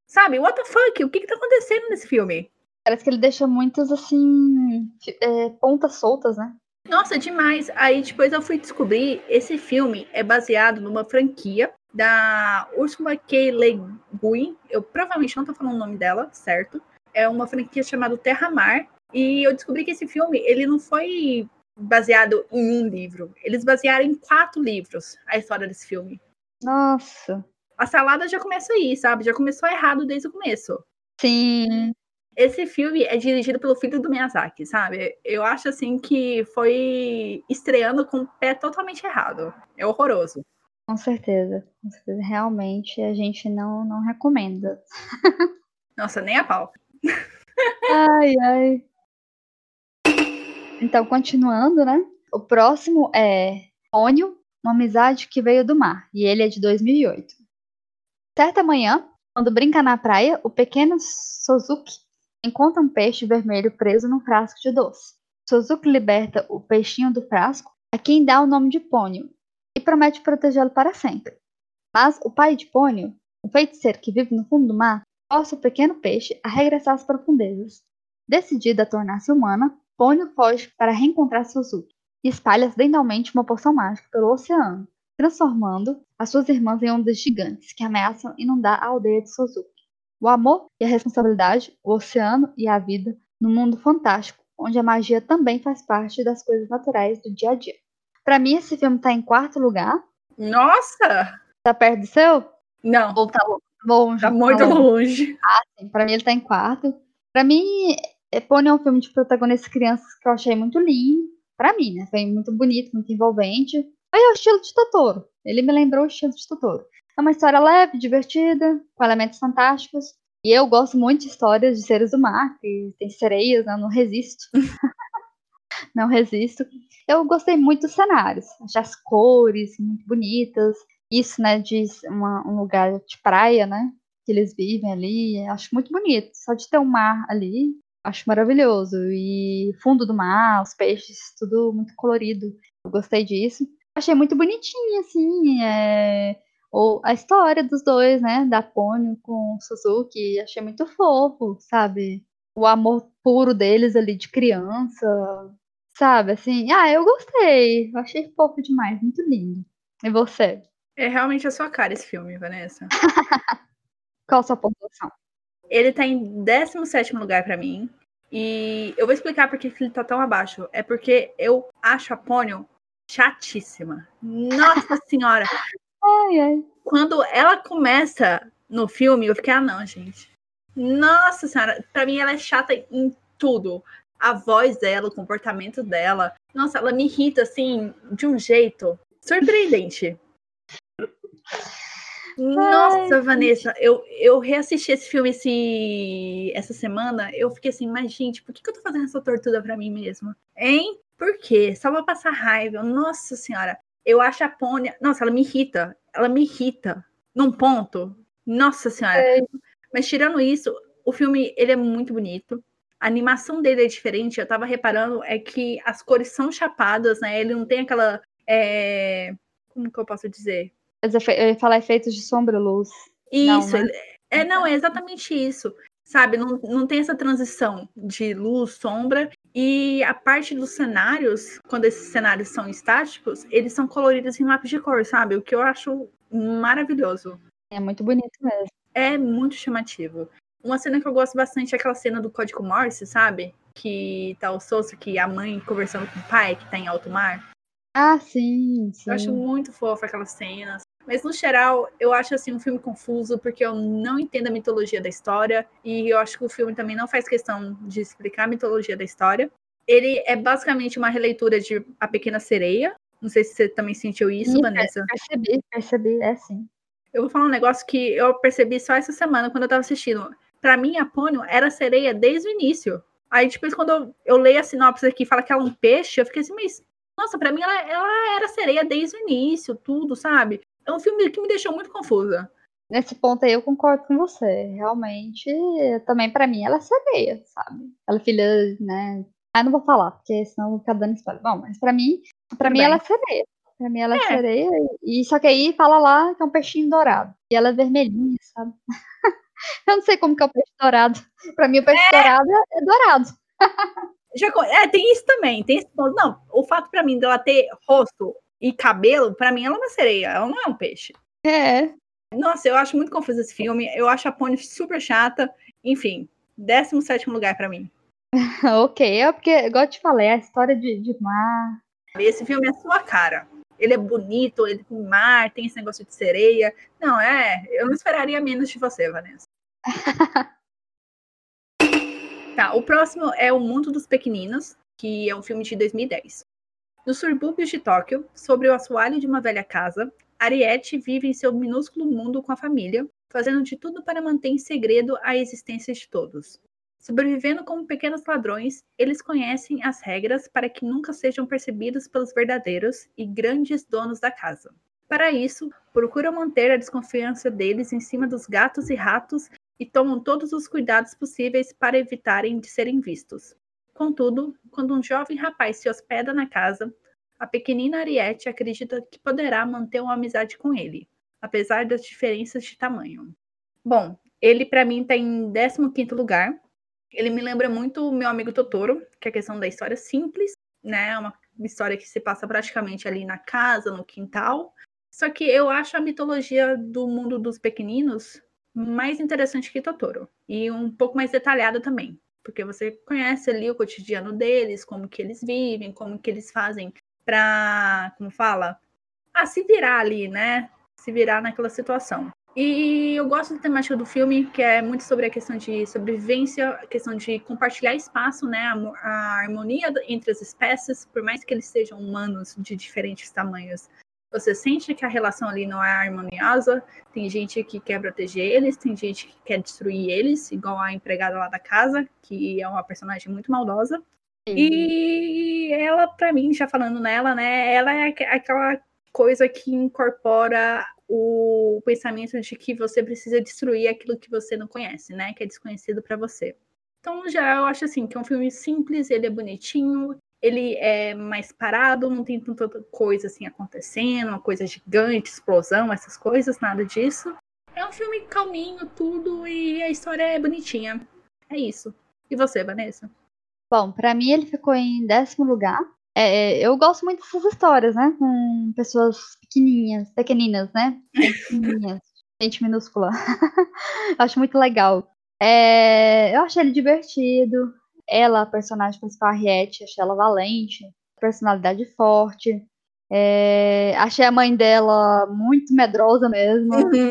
Speaker 1: Sabe, what the fuck? O que, que tá acontecendo nesse filme?
Speaker 2: Parece que ele deixa muitas, assim, é, pontas soltas, né?
Speaker 1: Nossa, demais. Aí depois eu fui descobrir, esse filme é baseado numa franquia da Ursula K. Le Guin. Eu provavelmente não tô falando o nome dela, certo? É uma franquia chamada Terra Mar. E eu descobri que esse filme, ele não foi baseado em um livro. Eles basearam em quatro livros a história desse filme.
Speaker 2: Nossa.
Speaker 1: A salada já começa aí, sabe? Já começou errado desde o começo.
Speaker 2: Sim.
Speaker 1: Esse filme é dirigido pelo filho do Miyazaki, sabe? Eu acho assim que foi estreando com o pé totalmente errado. É horroroso.
Speaker 2: Com certeza. Com certeza. Realmente a gente não, não recomenda.
Speaker 1: Nossa, nem a pau.
Speaker 2: Ai, ai. Então, continuando, né? O próximo é Ônio, uma amizade que veio do mar, e ele é de 2008. Certa manhã, quando brinca na praia, o pequeno Suzuki encontra um peixe vermelho preso num frasco de doce. Suzuki liberta o peixinho do frasco, a quem dá o nome de Pônio, e promete protegê-lo para sempre. Mas o pai de Pônio, o feiticeiro que vive no fundo do mar, força o pequeno peixe a regressar às profundezas. Decidida a tornar-se humana, Pônio foge para reencontrar Suzuki e espalha acidentalmente uma poção mágica pelo oceano, transformando as suas irmãs em ondas gigantes que ameaçam inundar a aldeia de Suzuki. O amor e a responsabilidade, o oceano e a vida, num mundo fantástico, onde a magia também faz parte das coisas naturais do dia a dia. Para mim, esse filme tá em quarto lugar.
Speaker 1: Nossa!
Speaker 2: Tá perto do seu?
Speaker 1: Não.
Speaker 2: Ou tá longe?
Speaker 1: Tá muito longe. longe.
Speaker 2: Ah, sim. Pra mim, ele tá em quarto. Pra mim, Epone é um filme de protagonistas crianças que eu achei muito lindo. Pra mim, né? Foi muito bonito, muito envolvente. Foi o estilo de Totoro. Ele me lembrou o estilo de Totoro. É uma história leve, divertida, com elementos fantásticos. E eu gosto muito de histórias de seres do mar, que tem sereias, né? Não resisto. não resisto. Eu gostei muito dos cenários. Achei as cores muito bonitas. Isso, né, de uma, um lugar de praia, né? Que eles vivem ali. Acho muito bonito. Só de ter um mar ali, acho maravilhoso. E fundo do mar, os peixes, tudo muito colorido. Eu gostei disso. Achei muito bonitinho, assim, é... Ou a história dos dois, né? Da Pônio com o Suzuki. Achei muito fofo, sabe? O amor puro deles ali de criança. Sabe, assim, ah, eu gostei. Eu achei fofo demais, muito lindo. E você?
Speaker 1: É realmente a sua cara esse filme, Vanessa.
Speaker 2: Qual a sua pontuação?
Speaker 1: Ele tá em 17 lugar para mim. E eu vou explicar por que ele tá tão abaixo. É porque eu acho a Pônio chatíssima. Nossa senhora.
Speaker 2: Ai, ai.
Speaker 1: Quando ela começa no filme, eu fiquei, ah, não, gente. Nossa senhora, pra mim ela é chata em tudo. A voz dela, o comportamento dela. Nossa, ela me irrita, assim, de um jeito surpreendente. Nossa, Ai, Vanessa, eu, eu reassisti esse filme esse, essa semana. Eu fiquei assim, mas gente, por que, que eu tô fazendo essa tortura pra mim mesma? Hein? Por quê? Só pra passar raiva. Nossa senhora, eu acho a Pônia. Nossa, ela me irrita. Ela me irrita. Num ponto. Nossa senhora. É. Mas tirando isso, o filme ele é muito bonito. A animação dele é diferente. Eu tava reparando é que as cores são chapadas, né? Ele não tem aquela. É... Como que eu posso dizer?
Speaker 2: Eu ia falar efeitos de sombra luz.
Speaker 1: Isso, não, né? é, não, é exatamente isso. Sabe, não, não tem essa transição de luz, sombra, e a parte dos cenários, quando esses cenários são estáticos, eles são coloridos em lápis de cor, sabe? O que eu acho maravilhoso.
Speaker 2: É muito bonito mesmo.
Speaker 1: É muito chamativo. Uma cena que eu gosto bastante é aquela cena do Código Morse, sabe? Que tá o Sousa, que a mãe conversando com o pai, que tá em alto mar.
Speaker 2: Ah, sim, sim.
Speaker 1: Eu acho muito fofa aquelas cenas. Mas no geral, eu acho assim um filme confuso porque eu não entendo a mitologia da história e eu acho que o filme também não faz questão de explicar a mitologia da história. Ele é basicamente uma releitura de A Pequena Sereia. Não sei se você também sentiu isso, sim, Vanessa.
Speaker 2: Percebi, percebi, é sim.
Speaker 1: Eu vou falar um negócio que eu percebi só essa semana quando eu tava assistindo. Para mim, a Pônio era sereia desde o início. Aí depois, quando eu, eu leio a sinopse aqui e fala que ela é um peixe, eu fiquei assim, mas nossa, para mim ela, ela era sereia desde o início, tudo, sabe? É um filme que me deixou muito confusa.
Speaker 2: Nesse ponto aí eu concordo com você. Realmente, também para mim ela é sereia, sabe? Ela é filha, né? Ah, não vou falar, porque senão vou ficar dando spoiler. Bom, mas para mim, para mim ela é sereia. Pra mim ela é, é sereia. E só que aí fala lá que é um peixinho dourado. E ela é vermelhinha, sabe? eu não sei como que é o peixe dourado. Pra mim o peixe é. dourado é dourado.
Speaker 1: Já, é, tem isso também. Tem esse ponto. Não, o fato para mim dela ter rosto e cabelo, para mim ela é uma sereia, ela não é um peixe.
Speaker 2: É.
Speaker 1: Nossa, eu acho muito confuso esse filme. Eu acho a Pony super chata. Enfim, 17 lugar para mim.
Speaker 2: ok, é porque, igual eu te falei, é a história de, de mar.
Speaker 1: Esse filme é sua cara. Ele é bonito, ele tem mar, tem esse negócio de sereia. Não, é. Eu não esperaria menos de você, Vanessa. tá, o próximo é O Mundo dos Pequeninos, que é um filme de 2010. Nos subúrbios de Tóquio, sobre o assoalho de uma velha casa, Ariete vive em seu minúsculo mundo com a família, fazendo de tudo para manter em segredo a existência de todos. Sobrevivendo como pequenos ladrões, eles conhecem as regras para que nunca sejam percebidos pelos verdadeiros e grandes donos da casa. Para isso, procuram manter a desconfiança deles em cima dos gatos e ratos e tomam todos os cuidados possíveis para evitarem de serem vistos. Contudo, quando um jovem rapaz se hospeda na casa, a pequenina Ariete acredita que poderá manter uma amizade com ele, apesar das diferenças de tamanho. Bom, ele para mim está em 15 lugar. Ele me lembra muito o meu amigo Totoro, que é a questão da história simples, né? Uma história que se passa praticamente ali na casa, no quintal. Só que eu acho a mitologia do mundo dos pequeninos mais interessante que Totoro e um pouco mais detalhada também porque você conhece ali o cotidiano deles, como que eles vivem, como que eles fazem para, como fala, ah, se virar ali, né? Se virar naquela situação. E eu gosto da temática do filme, que é muito sobre a questão de sobrevivência, a questão de compartilhar espaço, né? A, a harmonia entre as espécies, por mais que eles sejam humanos de diferentes tamanhos, você sente que a relação ali não é harmoniosa, tem gente que quer proteger eles, tem gente que quer destruir eles, igual a empregada lá da casa, que é uma personagem muito maldosa. Sim. E ela, para mim, já falando nela, né, ela é aquela coisa que incorpora o pensamento de que você precisa destruir aquilo que você não conhece, né, que é desconhecido para você. Então, geral, eu acho assim que é um filme simples, ele é bonitinho, ele é mais parado, não tem tanta coisa assim acontecendo, uma coisa gigante, explosão, essas coisas, nada disso. É um filme calminho, tudo, e a história é bonitinha. É isso. E você, Vanessa?
Speaker 2: Bom, para mim ele ficou em décimo lugar. É, é, eu gosto muito dessas histórias, né? Com pessoas pequenininhas, pequeninas, né? Pequenininhas, gente minúscula. acho muito legal. É, eu achei ele divertido. Ela, a personagem principal, Harriet, achei ela valente, personalidade forte. É, achei a mãe dela muito medrosa mesmo. Uhum.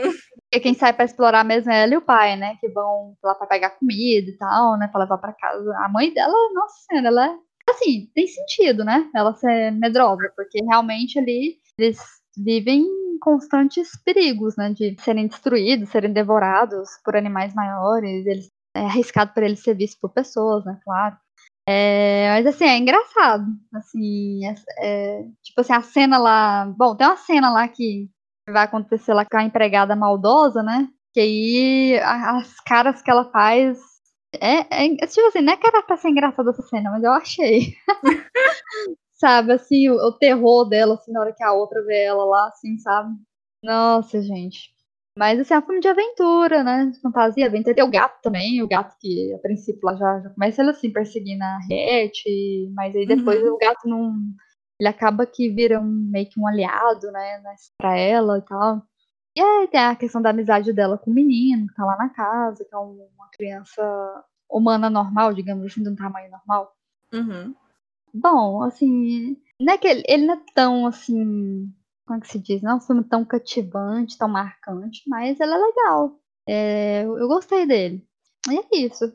Speaker 2: Porque quem sai para explorar mesmo é ela e o pai, né? Que vão lá para pegar comida e tal, né? Pra levar para casa. A mãe dela, nossa senhora, ela é. Assim, tem sentido, né? Ela ser medrosa, porque realmente ali eles vivem em constantes perigos, né? De serem destruídos, serem devorados por animais maiores. Eles, é arriscado para eles ser vistos por pessoas, né? Claro. É, mas assim, é engraçado. Assim, é, é, tipo assim, a cena lá. Bom, tem uma cena lá que vai acontecer lá com a empregada maldosa, né? Que aí as caras que ela faz. É, é tipo assim, não é que era pra ser engraçada essa cena, mas eu achei. sabe, assim, o, o, terror dela, assim, na hora que a outra vê ela lá, assim, sabe? Nossa, gente. Mas, assim, é um filme de aventura, né? Fantasia, aventura. Tem o gato também, o gato que, a princípio, lá já, já começa ele, assim, perseguindo a Rete, mas aí depois uhum. o gato não... Ele acaba que vira um, meio que um aliado, né, pra ela e tal. E aí tem a questão da amizade dela com o menino, que tá lá na casa, que é uma criança humana normal, digamos assim, de um tamanho normal.
Speaker 1: Uhum.
Speaker 2: Bom, assim, não é que ele, ele não é tão, assim, como é que se diz? Não é um filme tão cativante, tão marcante, mas ele é legal. É, eu gostei dele. E é isso.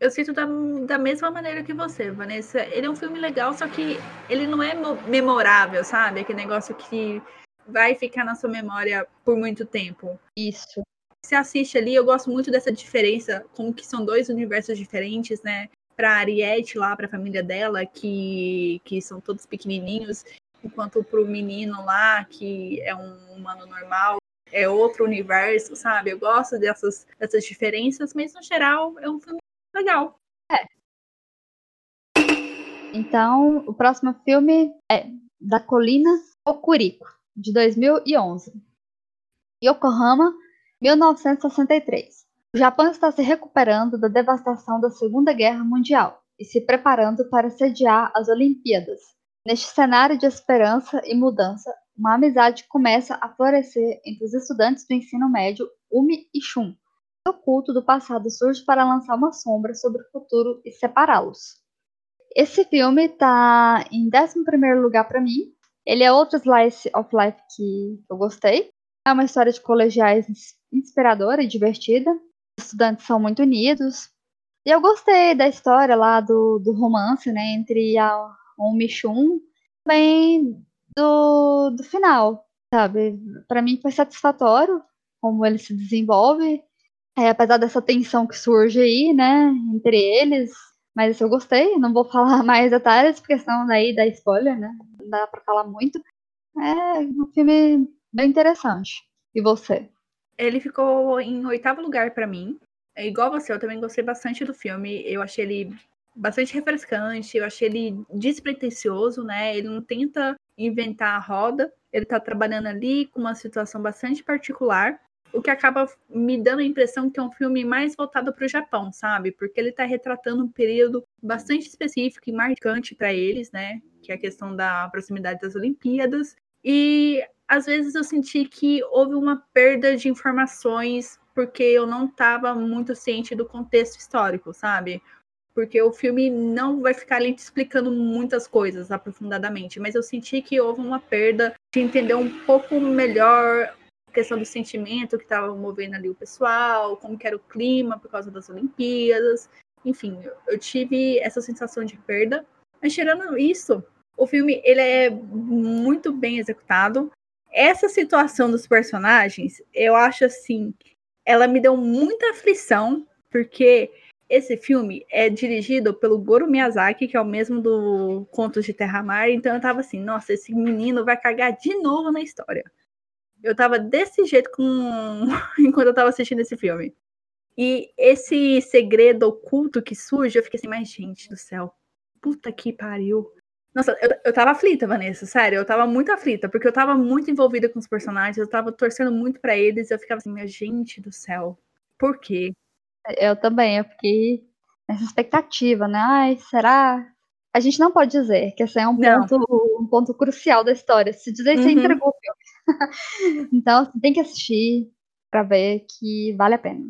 Speaker 1: Eu sinto da, da mesma maneira que você, Vanessa. Ele é um filme legal, só que ele não é memorável, sabe? Aquele negócio que vai ficar na sua memória por muito tempo.
Speaker 2: Isso.
Speaker 1: Você assiste ali, eu gosto muito dessa diferença, como que são dois universos diferentes, né? Pra Ariete lá, pra família dela, que, que são todos pequenininhos, enquanto pro menino lá, que é um humano normal, é outro universo, sabe? Eu gosto dessas, dessas diferenças, mas no geral é um filme legal.
Speaker 2: É. Então, o próximo filme é Da Colina Okuriko, de 2011. Yokohama, 1963. O Japão está se recuperando da devastação da Segunda Guerra Mundial e se preparando para sediar as Olimpíadas, Neste cenário de esperança e mudança, uma amizade começa a florescer entre os estudantes do ensino médio Umi e Shun. O culto do passado surge para lançar uma sombra sobre o futuro e separá-los. Esse filme está em 11 lugar para mim. Ele é outro slice of life que eu gostei. É uma história de colegiais inspiradora e divertida. Os estudantes são muito unidos. E eu gostei da história lá do, do romance né, entre a com o Michun, também do, do final, sabe? Para mim foi satisfatório como ele se desenvolve, é, apesar dessa tensão que surge aí, né, entre eles. Mas eu gostei, não vou falar mais detalhes, porque senão daí dá spoiler, né? Não dá pra falar muito. É um filme bem interessante. E você?
Speaker 1: Ele ficou em oitavo lugar para mim. É igual você, eu também gostei bastante do filme. Eu achei ele bastante refrescante, eu achei ele despretensioso, né? Ele não tenta inventar a roda, ele tá trabalhando ali com uma situação bastante particular, o que acaba me dando a impressão que é um filme mais voltado para o Japão, sabe? Porque ele tá retratando um período bastante específico e marcante para eles, né? Que é a questão da proximidade das Olimpíadas. E às vezes eu senti que houve uma perda de informações porque eu não estava muito ciente do contexto histórico, sabe? Porque o filme não vai ficar ali te explicando muitas coisas aprofundadamente, mas eu senti que houve uma perda de entender um pouco melhor a questão do sentimento que estava movendo ali o pessoal, como que era o clima por causa das Olimpíadas, enfim, eu tive essa sensação de perda. Mas tirando isso, o filme ele é muito bem executado. Essa situação dos personagens, eu acho assim, ela me deu muita aflição, porque esse filme é dirigido pelo Goro Miyazaki, que é o mesmo do Contos de Terra-Mar, então eu tava assim, nossa, esse menino vai cagar de novo na história. Eu tava desse jeito com... enquanto eu tava assistindo esse filme. E esse segredo oculto que surge, eu fiquei assim, mas gente do céu, puta que pariu. Nossa, eu, eu tava aflita, Vanessa, sério, eu tava muito aflita, porque eu tava muito envolvida com os personagens, eu tava torcendo muito para eles, eu ficava assim, minha gente do céu, por quê?
Speaker 2: Eu também, eu fiquei nessa expectativa, né? Ai, será? A gente não pode dizer que esse é um ponto, um ponto crucial da história. Se dizer, uhum. você entregou o filme. então, tem que assistir para ver que vale a pena.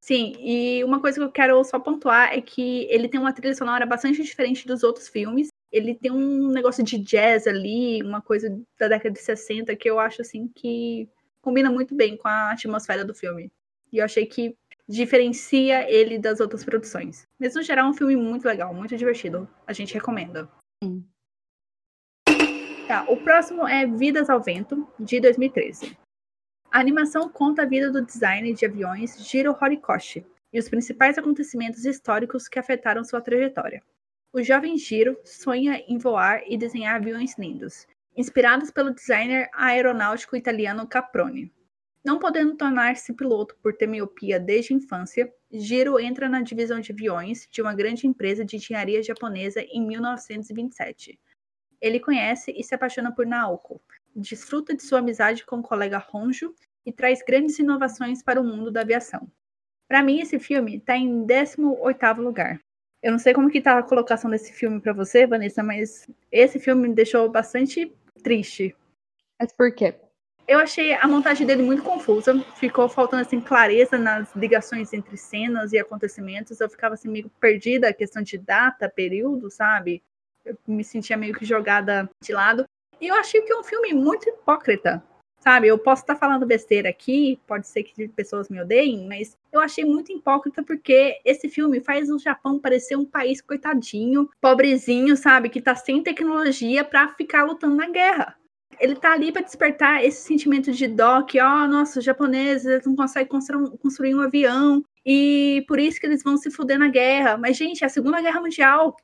Speaker 1: Sim, e uma coisa que eu quero só pontuar é que ele tem uma trilha sonora bastante diferente dos outros filmes. ele tem um negócio de jazz ali, uma coisa da década de 60 que eu acho assim que combina muito bem com a atmosfera do filme. E eu achei que diferencia ele das outras produções. Mas no geral é um filme muito legal, muito divertido. A gente recomenda. Sim. Tá, o próximo é Vidas ao Vento, de 2013. A animação conta a vida do designer de aviões Jiro Horikoshi e os principais acontecimentos históricos que afetaram sua trajetória. O jovem Jiro sonha em voar e desenhar aviões lindos, inspirados pelo designer aeronáutico italiano Caproni. Não podendo tornar-se piloto por ter miopia desde a infância, Jiro entra na divisão de aviões de uma grande empresa de engenharia japonesa em 1927. Ele conhece e se apaixona por Naoko, desfruta de sua amizade com o colega Honjo e traz grandes inovações para o mundo da aviação. Para mim, esse filme está em 18º lugar. Eu não sei como que tá a colocação desse filme para você, Vanessa, mas esse filme me deixou bastante triste.
Speaker 2: Mas por quê?
Speaker 1: Eu achei a montagem dele muito confusa, ficou faltando assim clareza nas ligações entre cenas e acontecimentos. Eu ficava assim meio perdida a questão de data, período, sabe? Eu me sentia meio que jogada de lado. E eu achei que é um filme muito hipócrita, sabe? Eu posso estar falando besteira aqui, pode ser que pessoas me odeiem, mas eu achei muito hipócrita porque esse filme faz o Japão parecer um país coitadinho, pobrezinho, sabe? Que tá sem tecnologia para ficar lutando na guerra ele tá ali para despertar esse sentimento de dó que, ó, oh, nossa, os japoneses não conseguem construir, construir um avião e por isso que eles vão se fuder na guerra. Mas, gente, é a Segunda Guerra Mundial.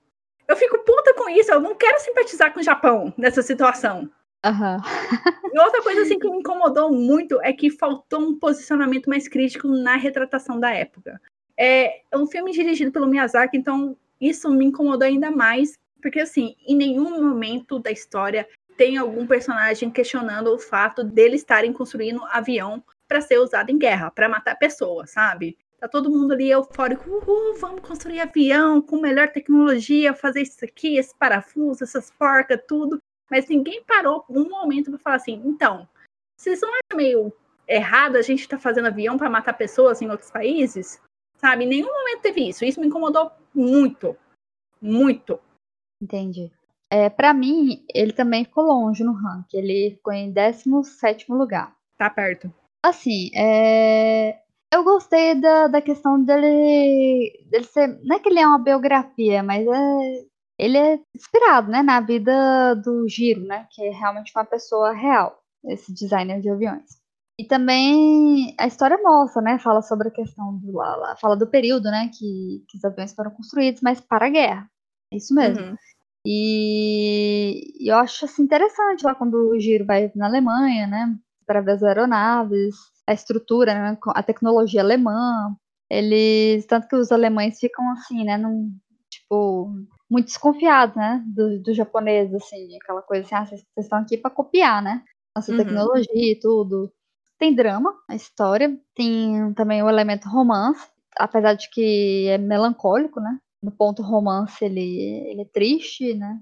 Speaker 1: Eu fico puta com isso, eu não quero simpatizar com o Japão nessa situação.
Speaker 2: Uhum.
Speaker 1: e outra coisa assim que me incomodou muito é que faltou um posicionamento mais crítico na retratação da época. É, é um filme dirigido pelo Miyazaki, então isso me incomodou ainda mais, porque assim, em nenhum momento da história tem algum personagem questionando o fato dele estarem construindo avião para ser usado em guerra, para matar pessoas, sabe? Tá todo mundo ali eufórico, uhul, vamos construir avião com melhor tecnologia, fazer isso aqui, esse parafuso, essas porcas, tudo. Mas ninguém parou um momento para falar assim, então, vocês não acham meio errado a gente estar tá fazendo avião para matar pessoas em outros países? Sabe? Em nenhum momento teve isso. Isso me incomodou muito. Muito.
Speaker 2: Entendi. É, para mim, ele também ficou longe no ranking. Ele ficou em 17 lugar.
Speaker 1: Tá perto.
Speaker 2: Assim, é... eu gostei da, da questão dele, dele ser. Não é que ele é uma biografia, mas é... ele é inspirado né, na vida do Giro, né? Que é realmente uma pessoa real, esse designer de aviões. E também a história mostra, né? Fala sobre a questão do fala do período, né? Que, que os aviões foram construídos, mas para a guerra. É isso mesmo. Uhum. E eu acho assim, interessante lá quando o Giro vai na Alemanha, né? Para ver as aeronaves, a estrutura, né, a tecnologia alemã. Eles, tanto que os alemães ficam assim, né? Num, tipo, muito desconfiados, né? Dos do japoneses, assim, aquela coisa assim, ah, vocês estão aqui para copiar, né? Nossa uhum. tecnologia e tudo. Tem drama, a história, tem também o elemento romance, apesar de que é melancólico, né? No ponto romance ele, ele é triste, né?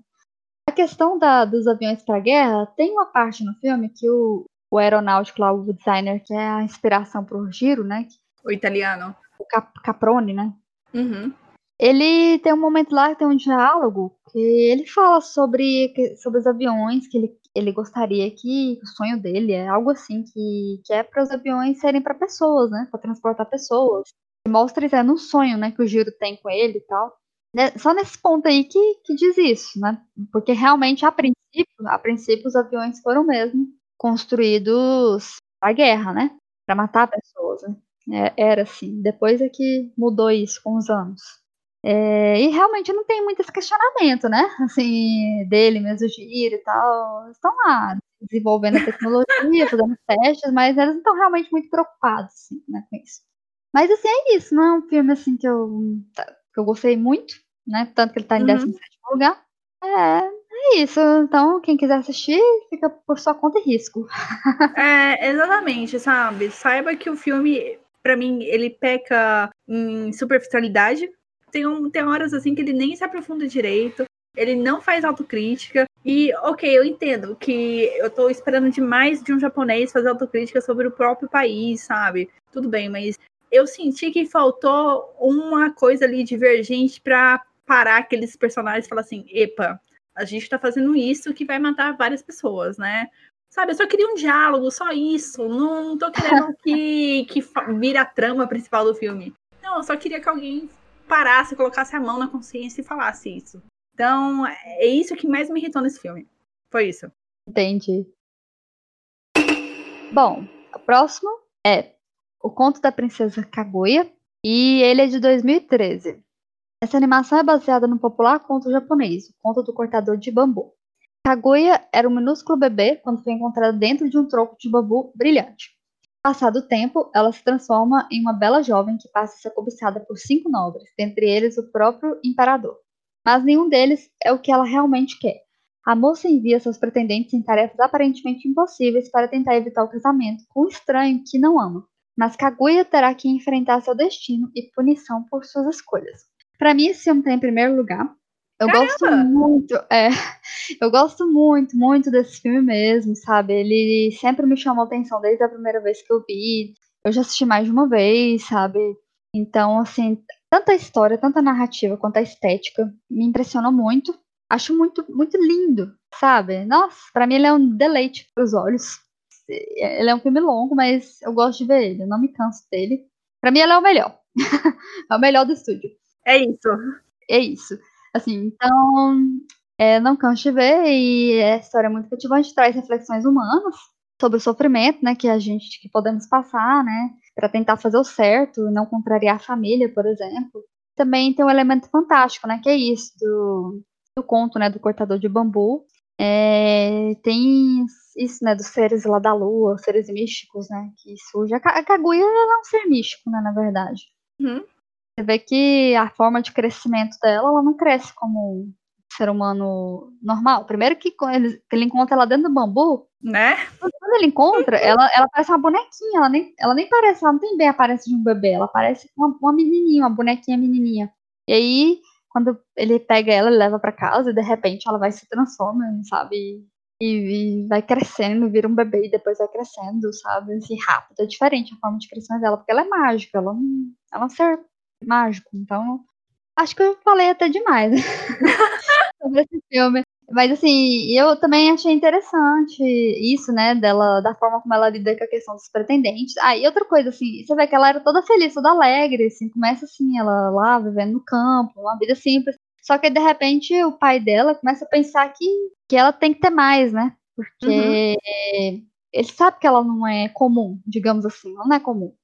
Speaker 2: A questão da, dos aviões para guerra, tem uma parte no filme que o, o aeronáutico lá, o designer, que é a inspiração pro Giro, né?
Speaker 1: O italiano.
Speaker 2: O Cap, Caprone, né?
Speaker 1: Uhum.
Speaker 2: Ele tem um momento lá que tem um diálogo que ele fala sobre, sobre os aviões, que ele, ele gostaria que o sonho dele é algo assim, que, que é para os aviões serem para pessoas, né? Para transportar pessoas mostra isso, é no sonho, né, que o Giro tem com ele e tal. Né, só nesse ponto aí que, que diz isso, né? Porque realmente, a princípio, a princípio, os aviões foram mesmo construídos para guerra, né? Para matar pessoas. Né? É, era assim. Depois é que mudou isso com os anos. É, e realmente não tem muito esse questionamento, né? Assim, dele mesmo, Giro e tal. Estão lá desenvolvendo a tecnologia, fazendo testes, mas eles não estão realmente muito preocupados assim, né, com isso. Mas assim, é isso, não é um filme assim que eu, tá, que eu gostei muito, né? Tanto que ele tá em uhum. 17 lugar. É, é isso. Então, quem quiser assistir, fica por sua conta e risco.
Speaker 1: É, exatamente, sabe? Saiba que o filme, para mim, ele peca em superficialidade. Tem, um, tem horas assim que ele nem se aprofunda direito. Ele não faz autocrítica. E, ok, eu entendo que eu tô esperando demais de um japonês fazer autocrítica sobre o próprio país, sabe? Tudo bem, mas eu senti que faltou uma coisa ali divergente para parar aqueles personagens e falar assim: epa, a gente tá fazendo isso que vai matar várias pessoas, né? Sabe, eu só queria um diálogo, só isso. Não, não tô querendo que, que vira a trama principal do filme. Não, eu só queria que alguém parasse, colocasse a mão na consciência e falasse isso. Então, é isso que mais me irritou nesse filme. Foi isso.
Speaker 2: Entendi. Bom, o próximo é O Conto da Princesa Kaguya, e ele é de 2013. Essa animação é baseada no popular conto japonês, o Conto do Cortador de Bambu. Kaguya era um minúsculo bebê quando foi encontrada dentro de um tronco de bambu brilhante. Passado o tempo, ela se transforma em uma bela jovem que passa a ser cobiçada por cinco nobres, dentre eles o próprio imperador. Mas nenhum deles é o que ela realmente quer. A moça envia seus pretendentes em tarefas aparentemente impossíveis para tentar evitar o casamento com um estranho que não ama. Mas Kaguya terá que enfrentar seu destino e punição por suas escolhas. Para mim, esse filme está em primeiro lugar. Eu Caramba! gosto muito, é, eu gosto muito, muito desse filme mesmo, sabe? Ele sempre me chamou atenção desde a primeira vez que eu vi. Eu já assisti mais de uma vez, sabe? Então, assim, tanto a história, tanto a narrativa quanto a estética me impressionou muito. Acho muito, muito lindo, sabe? Nossa, para mim ele é um deleite para os olhos. Ele é um filme longo, mas eu gosto de ver ele, eu não me canso dele. Para mim ele é o melhor. é o melhor do estúdio.
Speaker 1: É isso.
Speaker 2: É isso. Assim, então, é, não canso de ver e a história é muito cativante, traz reflexões humanas sobre o sofrimento, né, que a gente que podemos passar, né, para tentar fazer o certo, não contrariar a família, por exemplo. Também tem um elemento fantástico, né, que é isso do, do conto, né, do cortador de bambu. É, tem isso, né, dos seres lá da lua, seres místicos, né, que surge. A Kaguya é um ser místico, né, na verdade.
Speaker 1: Uhum.
Speaker 2: Você vê que a forma de crescimento dela, ela não cresce como um ser humano normal. Primeiro que ele, ele encontra ela dentro do bambu,
Speaker 1: né?
Speaker 2: Quando ele encontra, ela, ela parece uma bonequinha, ela nem, ela nem parece, ela não tem bem a aparência de um bebê, ela parece uma, uma menininha, uma bonequinha menininha. E aí, quando ele pega ela, ele leva para casa e de repente ela vai se transformando, sabe? E, e, vai crescendo, vira um bebê e depois vai crescendo, sabe? Assim, rápido. É diferente a forma de crescimento dela, porque ela é mágica, ela, ela é um ser mágico. Então, acho que eu falei até demais sobre esse filme. Mas assim, eu também achei interessante isso, né, dela, da forma como ela lida com a questão dos pretendentes. Ah, e outra coisa, assim, você vê que ela era toda feliz, toda alegre, assim, começa assim, ela lá vivendo no campo, uma vida simples. Só que de repente o pai dela começa a pensar que, que ela tem que ter mais, né? Porque uhum. ele sabe que ela não é comum, digamos assim, ela não é comum.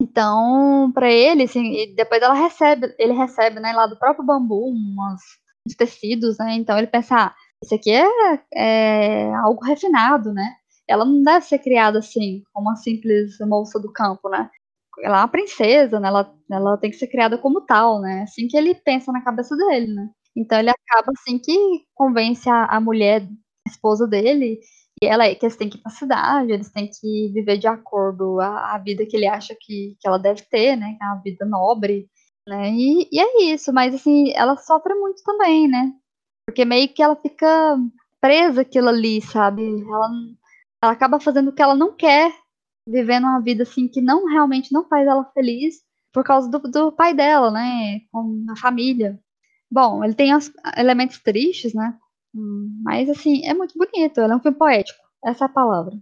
Speaker 2: Então, para ele, assim, depois ela recebe, ele recebe, né, lá do próprio bambu, umas, uns tecidos, né? Então ele pensa, ah, isso aqui é, é, algo refinado, né? Ela não deve ser criada assim, como uma simples moça do campo, né? Ela é uma princesa, né? Ela, ela tem que ser criada como tal, né? Assim que ele pensa na cabeça dele, né? Então ele acaba assim que convence a, a mulher, a esposa dele, e ela é que eles têm que ir pra cidade, eles têm que viver de acordo a, a vida que ele acha que, que ela deve ter, né? Que é uma vida nobre, né? E, e é isso, mas assim, ela sofre muito também, né? Porque meio que ela fica presa aquilo ali, sabe? Ela, ela acaba fazendo o que ela não quer, vivendo uma vida assim que não realmente não faz ela feliz por causa do, do pai dela, né? Com a família. Bom, ele tem os elementos tristes, né? Mas, assim, é muito bonito. Ele é um filme poético. Essa é a palavra.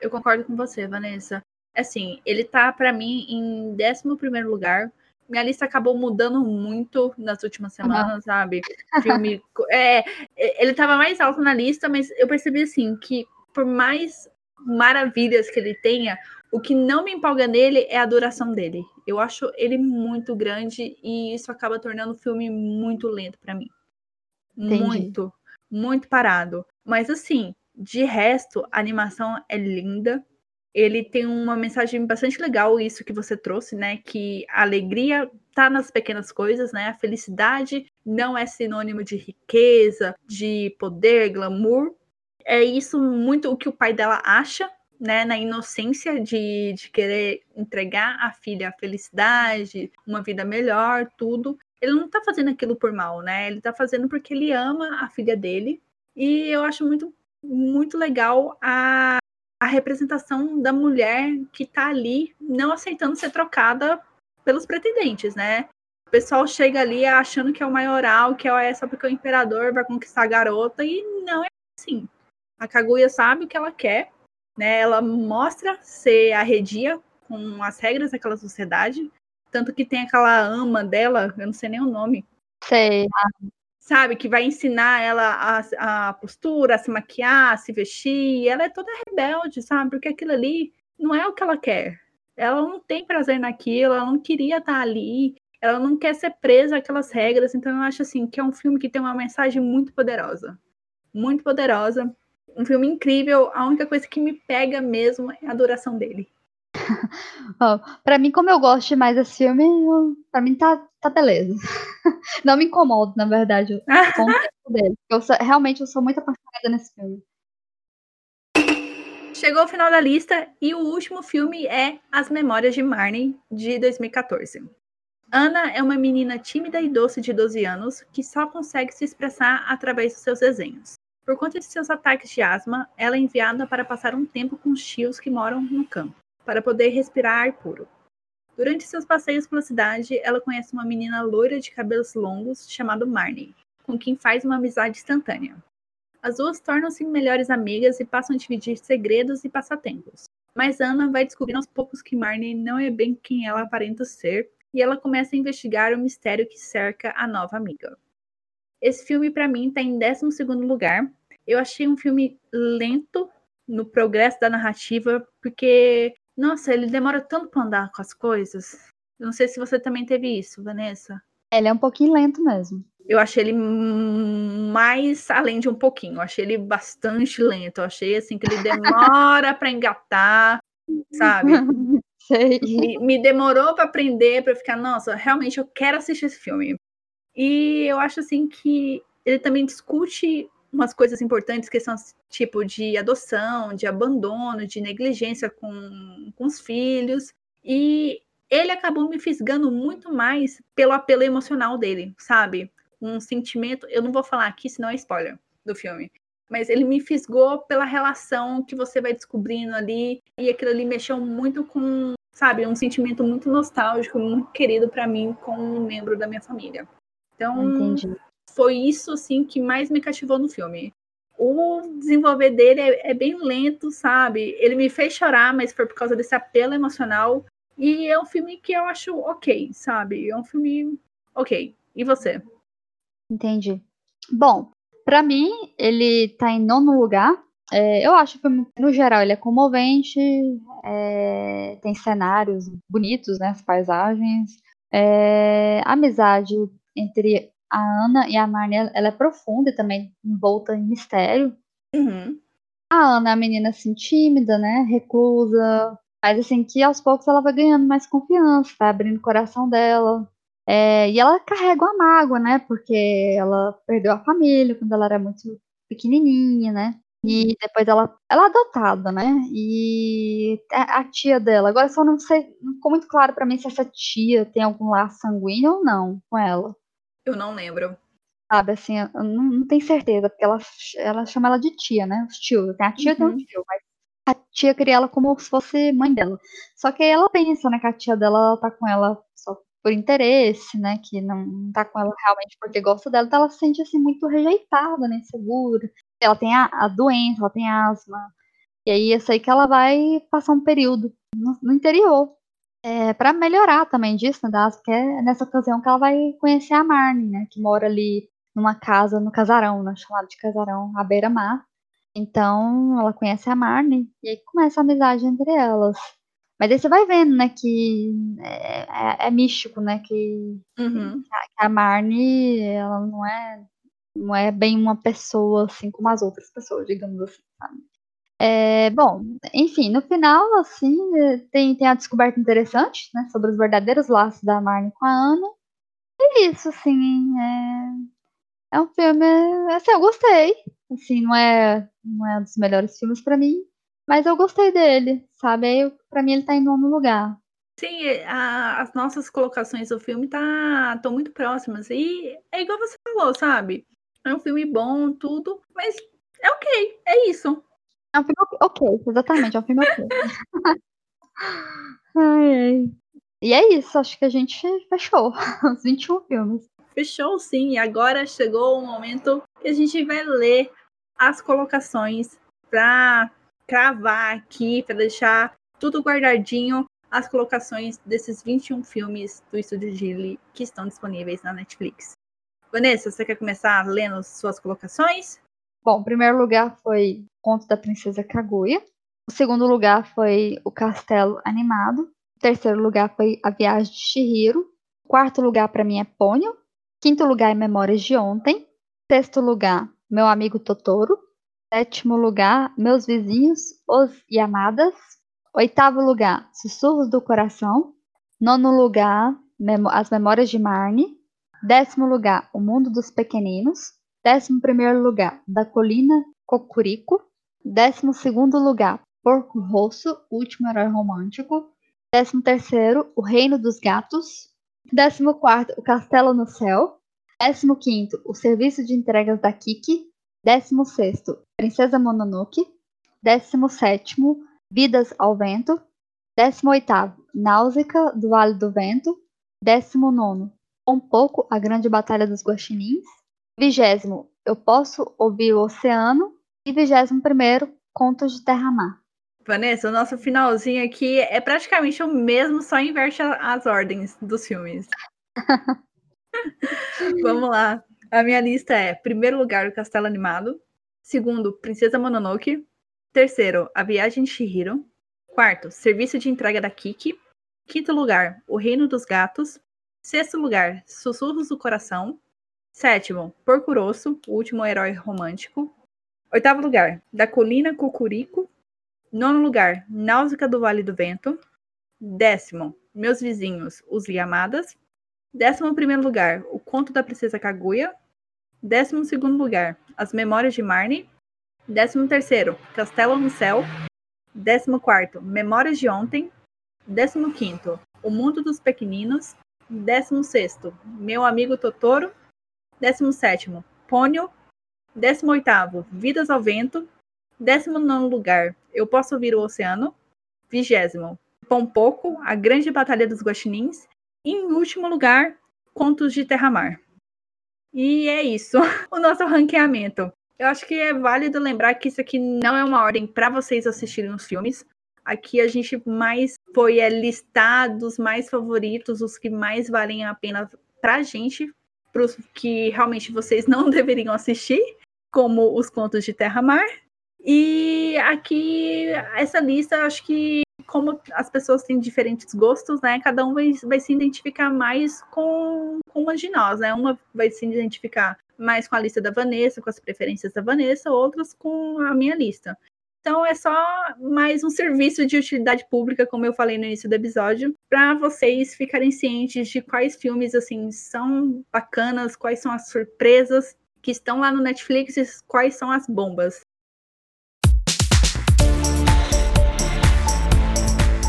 Speaker 1: Eu concordo com você, Vanessa. Assim, ele tá, para mim, em 11 lugar. Minha lista acabou mudando muito nas últimas semanas, uhum. sabe? Filme. é, ele tava mais alto na lista, mas eu percebi, assim, que por mais maravilhas que ele tenha, o que não me empolga nele é a duração dele. Eu acho ele muito grande e isso acaba tornando o filme muito lento para mim. Entendi. Muito muito parado. Mas assim, de resto, a animação é linda. Ele tem uma mensagem bastante legal, isso que você trouxe, né? Que a alegria tá nas pequenas coisas, né? A felicidade não é sinônimo de riqueza, de poder, glamour. É isso muito o que o pai dela acha, né? Na inocência de, de querer entregar à filha a felicidade, uma vida melhor, tudo ele não tá fazendo aquilo por mal, né? Ele tá fazendo porque ele ama a filha dele. E eu acho muito, muito legal a, a representação da mulher que tá ali não aceitando ser trocada pelos pretendentes, né? O pessoal chega ali achando que é o maioral, que é só porque o imperador vai conquistar a garota, e não é assim. A Kaguya sabe o que ela quer, né? Ela mostra ser arredia com as regras daquela sociedade, tanto que tem aquela ama dela, eu não sei nem o nome.
Speaker 2: Sei.
Speaker 1: Sabe, que vai ensinar ela a, a postura, a se maquiar, a se vestir. Ela é toda rebelde, sabe? Porque aquilo ali não é o que ela quer. Ela não tem prazer naquilo, ela não queria estar ali, ela não quer ser presa àquelas regras. Então eu acho assim que é um filme que tem uma mensagem muito poderosa. Muito poderosa. Um filme incrível. A única coisa que me pega mesmo é a duração dele.
Speaker 2: para mim, como eu gosto mais desse filme, para mim tá, tá beleza. Não me incomodo, na verdade, com o tempo dele. Eu sou, realmente eu sou muito apaixonada nesse filme.
Speaker 1: Chegou o final da lista e o último filme é As Memórias de Marnie, de 2014. Ana é uma menina tímida e doce de 12 anos que só consegue se expressar através dos seus desenhos. Por conta de seus ataques de asma, ela é enviada para passar um tempo com os tios que moram no campo, para poder respirar ar puro. Durante seus passeios pela cidade, ela conhece uma menina loira de cabelos longos chamada Marnie, com quem faz uma amizade instantânea. As duas tornam-se melhores amigas e passam a dividir segredos e passatempos. Mas Ana vai descobrindo aos poucos que Marnie não é bem quem ela aparenta ser, e ela começa a investigar o mistério que cerca a nova amiga. Esse filme, para mim, está em 12 lugar. Eu achei um filme lento no progresso da narrativa, porque, nossa, ele demora tanto para andar com as coisas. Eu não sei se você também teve isso, Vanessa.
Speaker 2: Ele é um pouquinho lento mesmo.
Speaker 1: Eu achei ele mais além de um pouquinho. Eu achei ele bastante lento. Eu achei assim que ele demora para engatar, sabe?
Speaker 2: Sei.
Speaker 1: Me, me demorou para aprender, para ficar, nossa, realmente eu quero assistir esse filme. E eu acho assim que ele também discute umas coisas importantes que são tipo de adoção, de abandono, de negligência com, com os filhos. E ele acabou me fisgando muito mais pelo apelo emocional dele, sabe? Um sentimento, eu não vou falar aqui, senão é spoiler do filme. Mas ele me fisgou pela relação que você vai descobrindo ali. E aquilo ali mexeu muito com, sabe, um sentimento muito nostálgico, muito querido para mim como um membro da minha família. Então,
Speaker 2: Entendi.
Speaker 1: Foi isso assim que mais me cativou no filme. O desenvolver dele é, é, bem lento, sabe? Ele me fez chorar, mas foi por causa desse apelo emocional. E é um filme que eu acho ok, sabe? É um filme ok. E você?
Speaker 2: Entendi. Bom, para mim, ele tá em nono lugar. É, eu acho que, no geral, ele é comovente, é, tem cenários bonitos, né? As paisagens. É, amizade entre a Ana e a Marnie, ela é profunda e também envolta em mistério.
Speaker 1: Uhum.
Speaker 2: A Ana é a menina assim, tímida, né? Reclusa. Mas assim, que aos poucos ela vai ganhando mais confiança, vai abrindo o coração dela. É, e ela carrega uma mágoa, né? Porque ela perdeu a família quando ela era muito pequenininha, né? E depois ela, ela é adotada, né? E a, a tia dela, agora só não sei, não ficou muito claro para mim se essa tia tem algum laço sanguíneo ou não com ela.
Speaker 1: Eu não lembro.
Speaker 2: Sabe, assim, eu não, não tenho certeza, porque ela, ela chama ela de tia, né? Os tios. Tem a tia uhum. tem um tio, mas a tia cria ela como se fosse mãe dela. Só que aí ela pensa, né, que a tia dela ela tá com ela só por interesse, né? Que não, não tá com ela realmente porque gosta dela, então ela se sente assim muito rejeitada, né? Insegura. Ela tem a, a doença, ela tem asma. E aí eu sei que ela vai passar um período no, no interior é, para melhorar também disso, né, das, porque é nessa ocasião que ela vai conhecer a Marne, né, que mora ali numa casa, no casarão, né, chamado de casarão, à beira-mar. Então, ela conhece a Marne e aí começa a amizade entre elas. Mas aí você vai vendo, né, que é, é, é místico, né, que,
Speaker 1: uhum.
Speaker 2: que, a, Marne, ela não é, não é bem uma pessoa assim como as outras pessoas, digamos assim, sabe? É, bom, enfim, no final, assim, tem, tem a descoberta interessante, né, sobre os verdadeiros laços da Marnie com a Ana. E é isso, assim, é, é um filme, assim, eu gostei. Assim, não é, não é um dos melhores filmes para mim, mas eu gostei dele, sabe? Pra mim ele tá em nono lugar.
Speaker 1: Sim, a, as nossas colocações do filme tá, estão muito próximas. E é igual você falou, sabe? É um filme bom, tudo, mas é ok, é isso.
Speaker 2: É um filme ok, exatamente, é um filme ok. ai, ai. E é isso, acho que a gente fechou os 21 filmes.
Speaker 1: Fechou sim, e agora chegou o momento que a gente vai ler as colocações para cravar aqui, para deixar tudo guardadinho, as colocações desses 21 filmes do Estúdio Ghibli que estão disponíveis na Netflix. Vanessa, você quer começar lendo suas colocações?
Speaker 2: Bom, o primeiro lugar foi Conto da Princesa Kaguya. O segundo lugar foi O Castelo Animado. O terceiro lugar foi A Viagem de Shihiro. O quarto lugar para mim é Ponyo. Quinto lugar é Memórias de Ontem. Sexto lugar, Meu Amigo Totoro. Sétimo lugar, Meus Vizinhos, Os Yamadas. Oitavo lugar, Sussurros do Coração. Nono lugar, As Memórias de Marnie. Décimo lugar, O Mundo dos Pequeninos. Décimo primeiro lugar, Da Colina Cocurico. Décimo segundo lugar, Porco Rosso, Último Herói Romântico. Décimo terceiro, O Reino dos Gatos. Décimo quarto, O Castelo no Céu. Décimo quinto, O Serviço de Entregas da Kiki. Décimo sexto, Princesa Mononoke. Décimo sétimo, Vidas ao Vento. Décimo oitavo, Náusea do Vale do Vento. Décimo nono, Um pouco a Grande Batalha dos Guaxinins. Vigésimo, Eu Posso Ouvir o Oceano. E vigésimo primeiro, Contos de Terra-Mar.
Speaker 1: Vanessa, o nosso finalzinho aqui é praticamente o mesmo, só inverte as ordens dos filmes. Vamos lá. A minha lista é: primeiro lugar, o Castelo Animado. Segundo, Princesa Mononoke. Terceiro, A Viagem de Shihiro. Quarto, Serviço de Entrega da Kiki. Quinto lugar, O Reino dos Gatos. Sexto lugar, Sussurros do Coração. Sétimo, Porco Rosso, o último herói romântico. Oitavo lugar, Da Colina Cucurico. Nono lugar, Náusea do Vale do Vento. Décimo, Meus Vizinhos, Os Yamadas. Décimo primeiro lugar, O Conto da Princesa Kaguya. Décimo segundo lugar, As Memórias de Marnie. Décimo terceiro, Castelo no Céu. Décimo quarto, Memórias de Ontem. Décimo quinto, O Mundo dos Pequeninos. Décimo sexto, Meu Amigo Totoro. Décimo sétimo, Pônio. Décimo oitavo, Vidas ao Vento. Décimo nono lugar, Eu Posso Ouvir o Oceano. Vigésimo, Pompoco, A Grande Batalha dos Guaxinins. E em último lugar, Contos de Terra-Mar. E é isso, o nosso ranqueamento. Eu acho que é válido lembrar que isso aqui não é uma ordem para vocês assistirem os filmes. Aqui a gente mais foi é, listar dos mais favoritos, os que mais valem a pena pra gente, pros que realmente vocês não deveriam assistir, como os contos de Terra-Mar. E aqui, essa lista, acho que como as pessoas têm diferentes gostos, né? Cada um vai, vai se identificar mais com, com uma de nós, né? Uma vai se identificar mais com a lista da Vanessa, com as preferências da Vanessa, outras com a minha lista. Então é só mais um serviço de utilidade pública, como eu falei no início do episódio, para vocês ficarem cientes de quais filmes assim são bacanas, quais são as surpresas que estão lá no Netflix e quais são as bombas.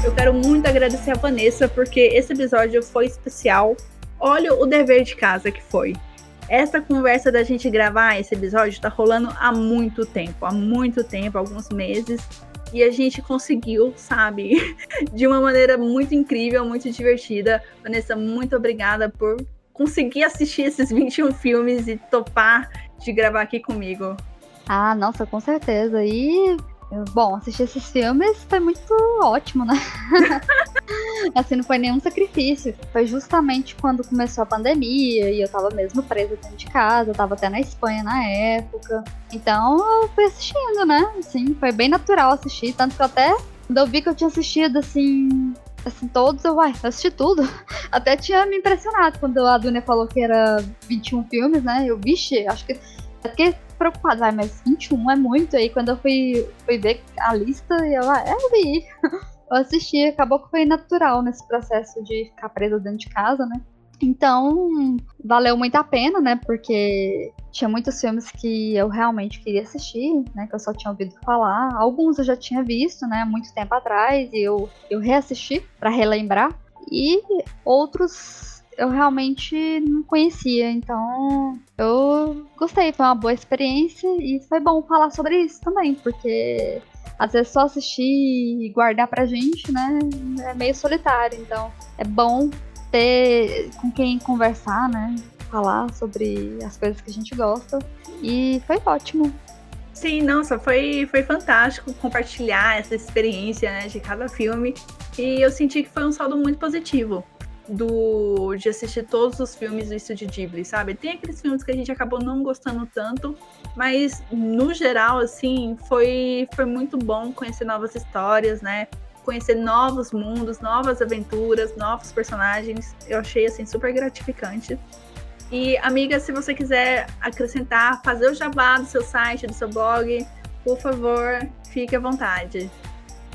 Speaker 1: Eu quero muito agradecer a Vanessa porque esse episódio foi especial. Olha o dever de casa que foi. Essa conversa da gente gravar esse episódio tá rolando há muito tempo, há muito tempo, alguns meses. E a gente conseguiu, sabe? De uma maneira muito incrível, muito divertida. Vanessa, muito obrigada por conseguir assistir esses 21 filmes e topar de gravar aqui comigo.
Speaker 2: Ah, nossa, com certeza. E Bom, assistir esses filmes foi muito ótimo, né? assim, não foi nenhum sacrifício. Foi justamente quando começou a pandemia e eu tava mesmo presa dentro de casa, eu tava até na Espanha na época. Então eu fui assistindo, né? Assim, foi bem natural assistir, tanto que eu até, quando eu vi que eu tinha assistido, assim, assim, todos, eu, uai, assisti tudo. Até tinha me impressionado quando a Dunia falou que era 21 filmes, né? Eu, vixe, acho que. É porque preocupado, vai, mas 21 é muito. Aí quando eu fui, fui ver a lista, eu, ah, é, eu vi. Eu assisti, acabou que foi natural nesse processo de ficar presa dentro de casa, né? Então, valeu muito a pena, né? Porque tinha muitos filmes que eu realmente queria assistir, né? Que eu só tinha ouvido falar. Alguns eu já tinha visto, né? Muito tempo atrás. E eu, eu reassisti para relembrar. E outros eu realmente não conhecia. Então, eu gostei, foi uma boa experiência e foi bom falar sobre isso também, porque às vezes só assistir e guardar pra gente, né? É meio solitário. Então é bom ter com quem conversar, né? Falar sobre as coisas que a gente gosta. E foi ótimo.
Speaker 1: Sim, nossa, foi, foi fantástico compartilhar essa experiência né, de cada filme. E eu senti que foi um saldo muito positivo do de assistir todos os filmes do Estúdio Ghibli, sabe? Tem aqueles filmes que a gente acabou não gostando tanto, mas no geral, assim, foi, foi muito bom conhecer novas histórias, né? Conhecer novos mundos, novas aventuras, novos personagens. Eu achei, assim, super gratificante. E, amiga, se você quiser acrescentar, fazer o jabá do seu site, do seu blog, por favor, fique à vontade.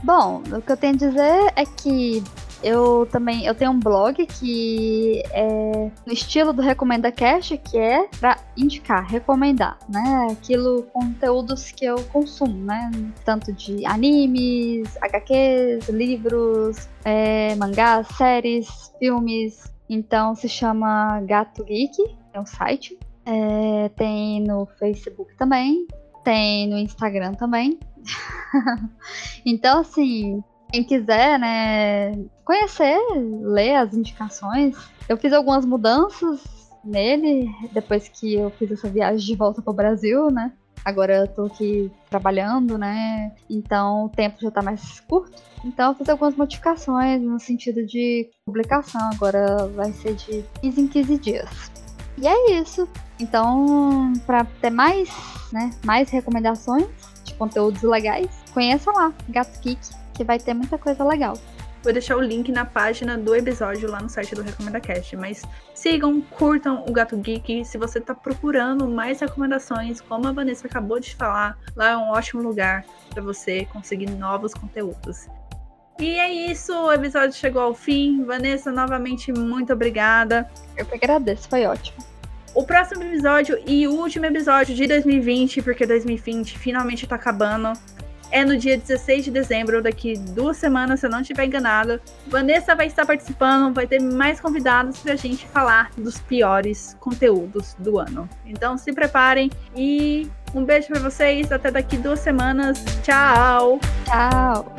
Speaker 2: Bom, o que eu tenho a dizer é que eu também eu tenho um blog que é no estilo do Recomenda Cash, que é para indicar, recomendar, né? Aquilo conteúdos que eu consumo, né? Tanto de animes, HQs, livros, é, mangás, séries, filmes, então se chama Gato Geek, é um site. É, tem no Facebook também, tem no Instagram também. então, assim, quem quiser, né, conhecer, ler as indicações. Eu fiz algumas mudanças nele depois que eu fiz essa viagem de volta para o Brasil, né? Agora eu tô aqui trabalhando, né? Então o tempo já tá mais curto. Então eu fiz algumas modificações no sentido de publicação. Agora vai ser de 15 em 15 dias. E é isso. Então, para ter mais, né, mais recomendações de conteúdos legais, conheça lá, Gato Geek, que vai ter muita coisa legal.
Speaker 1: Vou deixar o link na página do episódio lá no site do Recomenda Cast. Mas sigam, curtam o Gato Geek. Se você está procurando mais recomendações, como a Vanessa acabou de falar, lá é um ótimo lugar para você conseguir novos conteúdos. E é isso, o episódio chegou ao fim. Vanessa, novamente, muito obrigada.
Speaker 2: Eu que agradeço, foi ótimo.
Speaker 1: O próximo episódio e o último episódio de 2020, porque 2020 finalmente tá acabando, é no dia 16 de dezembro, daqui duas semanas, se eu não estiver enganada. Vanessa vai estar participando, vai ter mais convidados pra gente falar dos piores conteúdos do ano. Então se preparem e um beijo para vocês, até daqui duas semanas. Tchau!
Speaker 2: Tchau!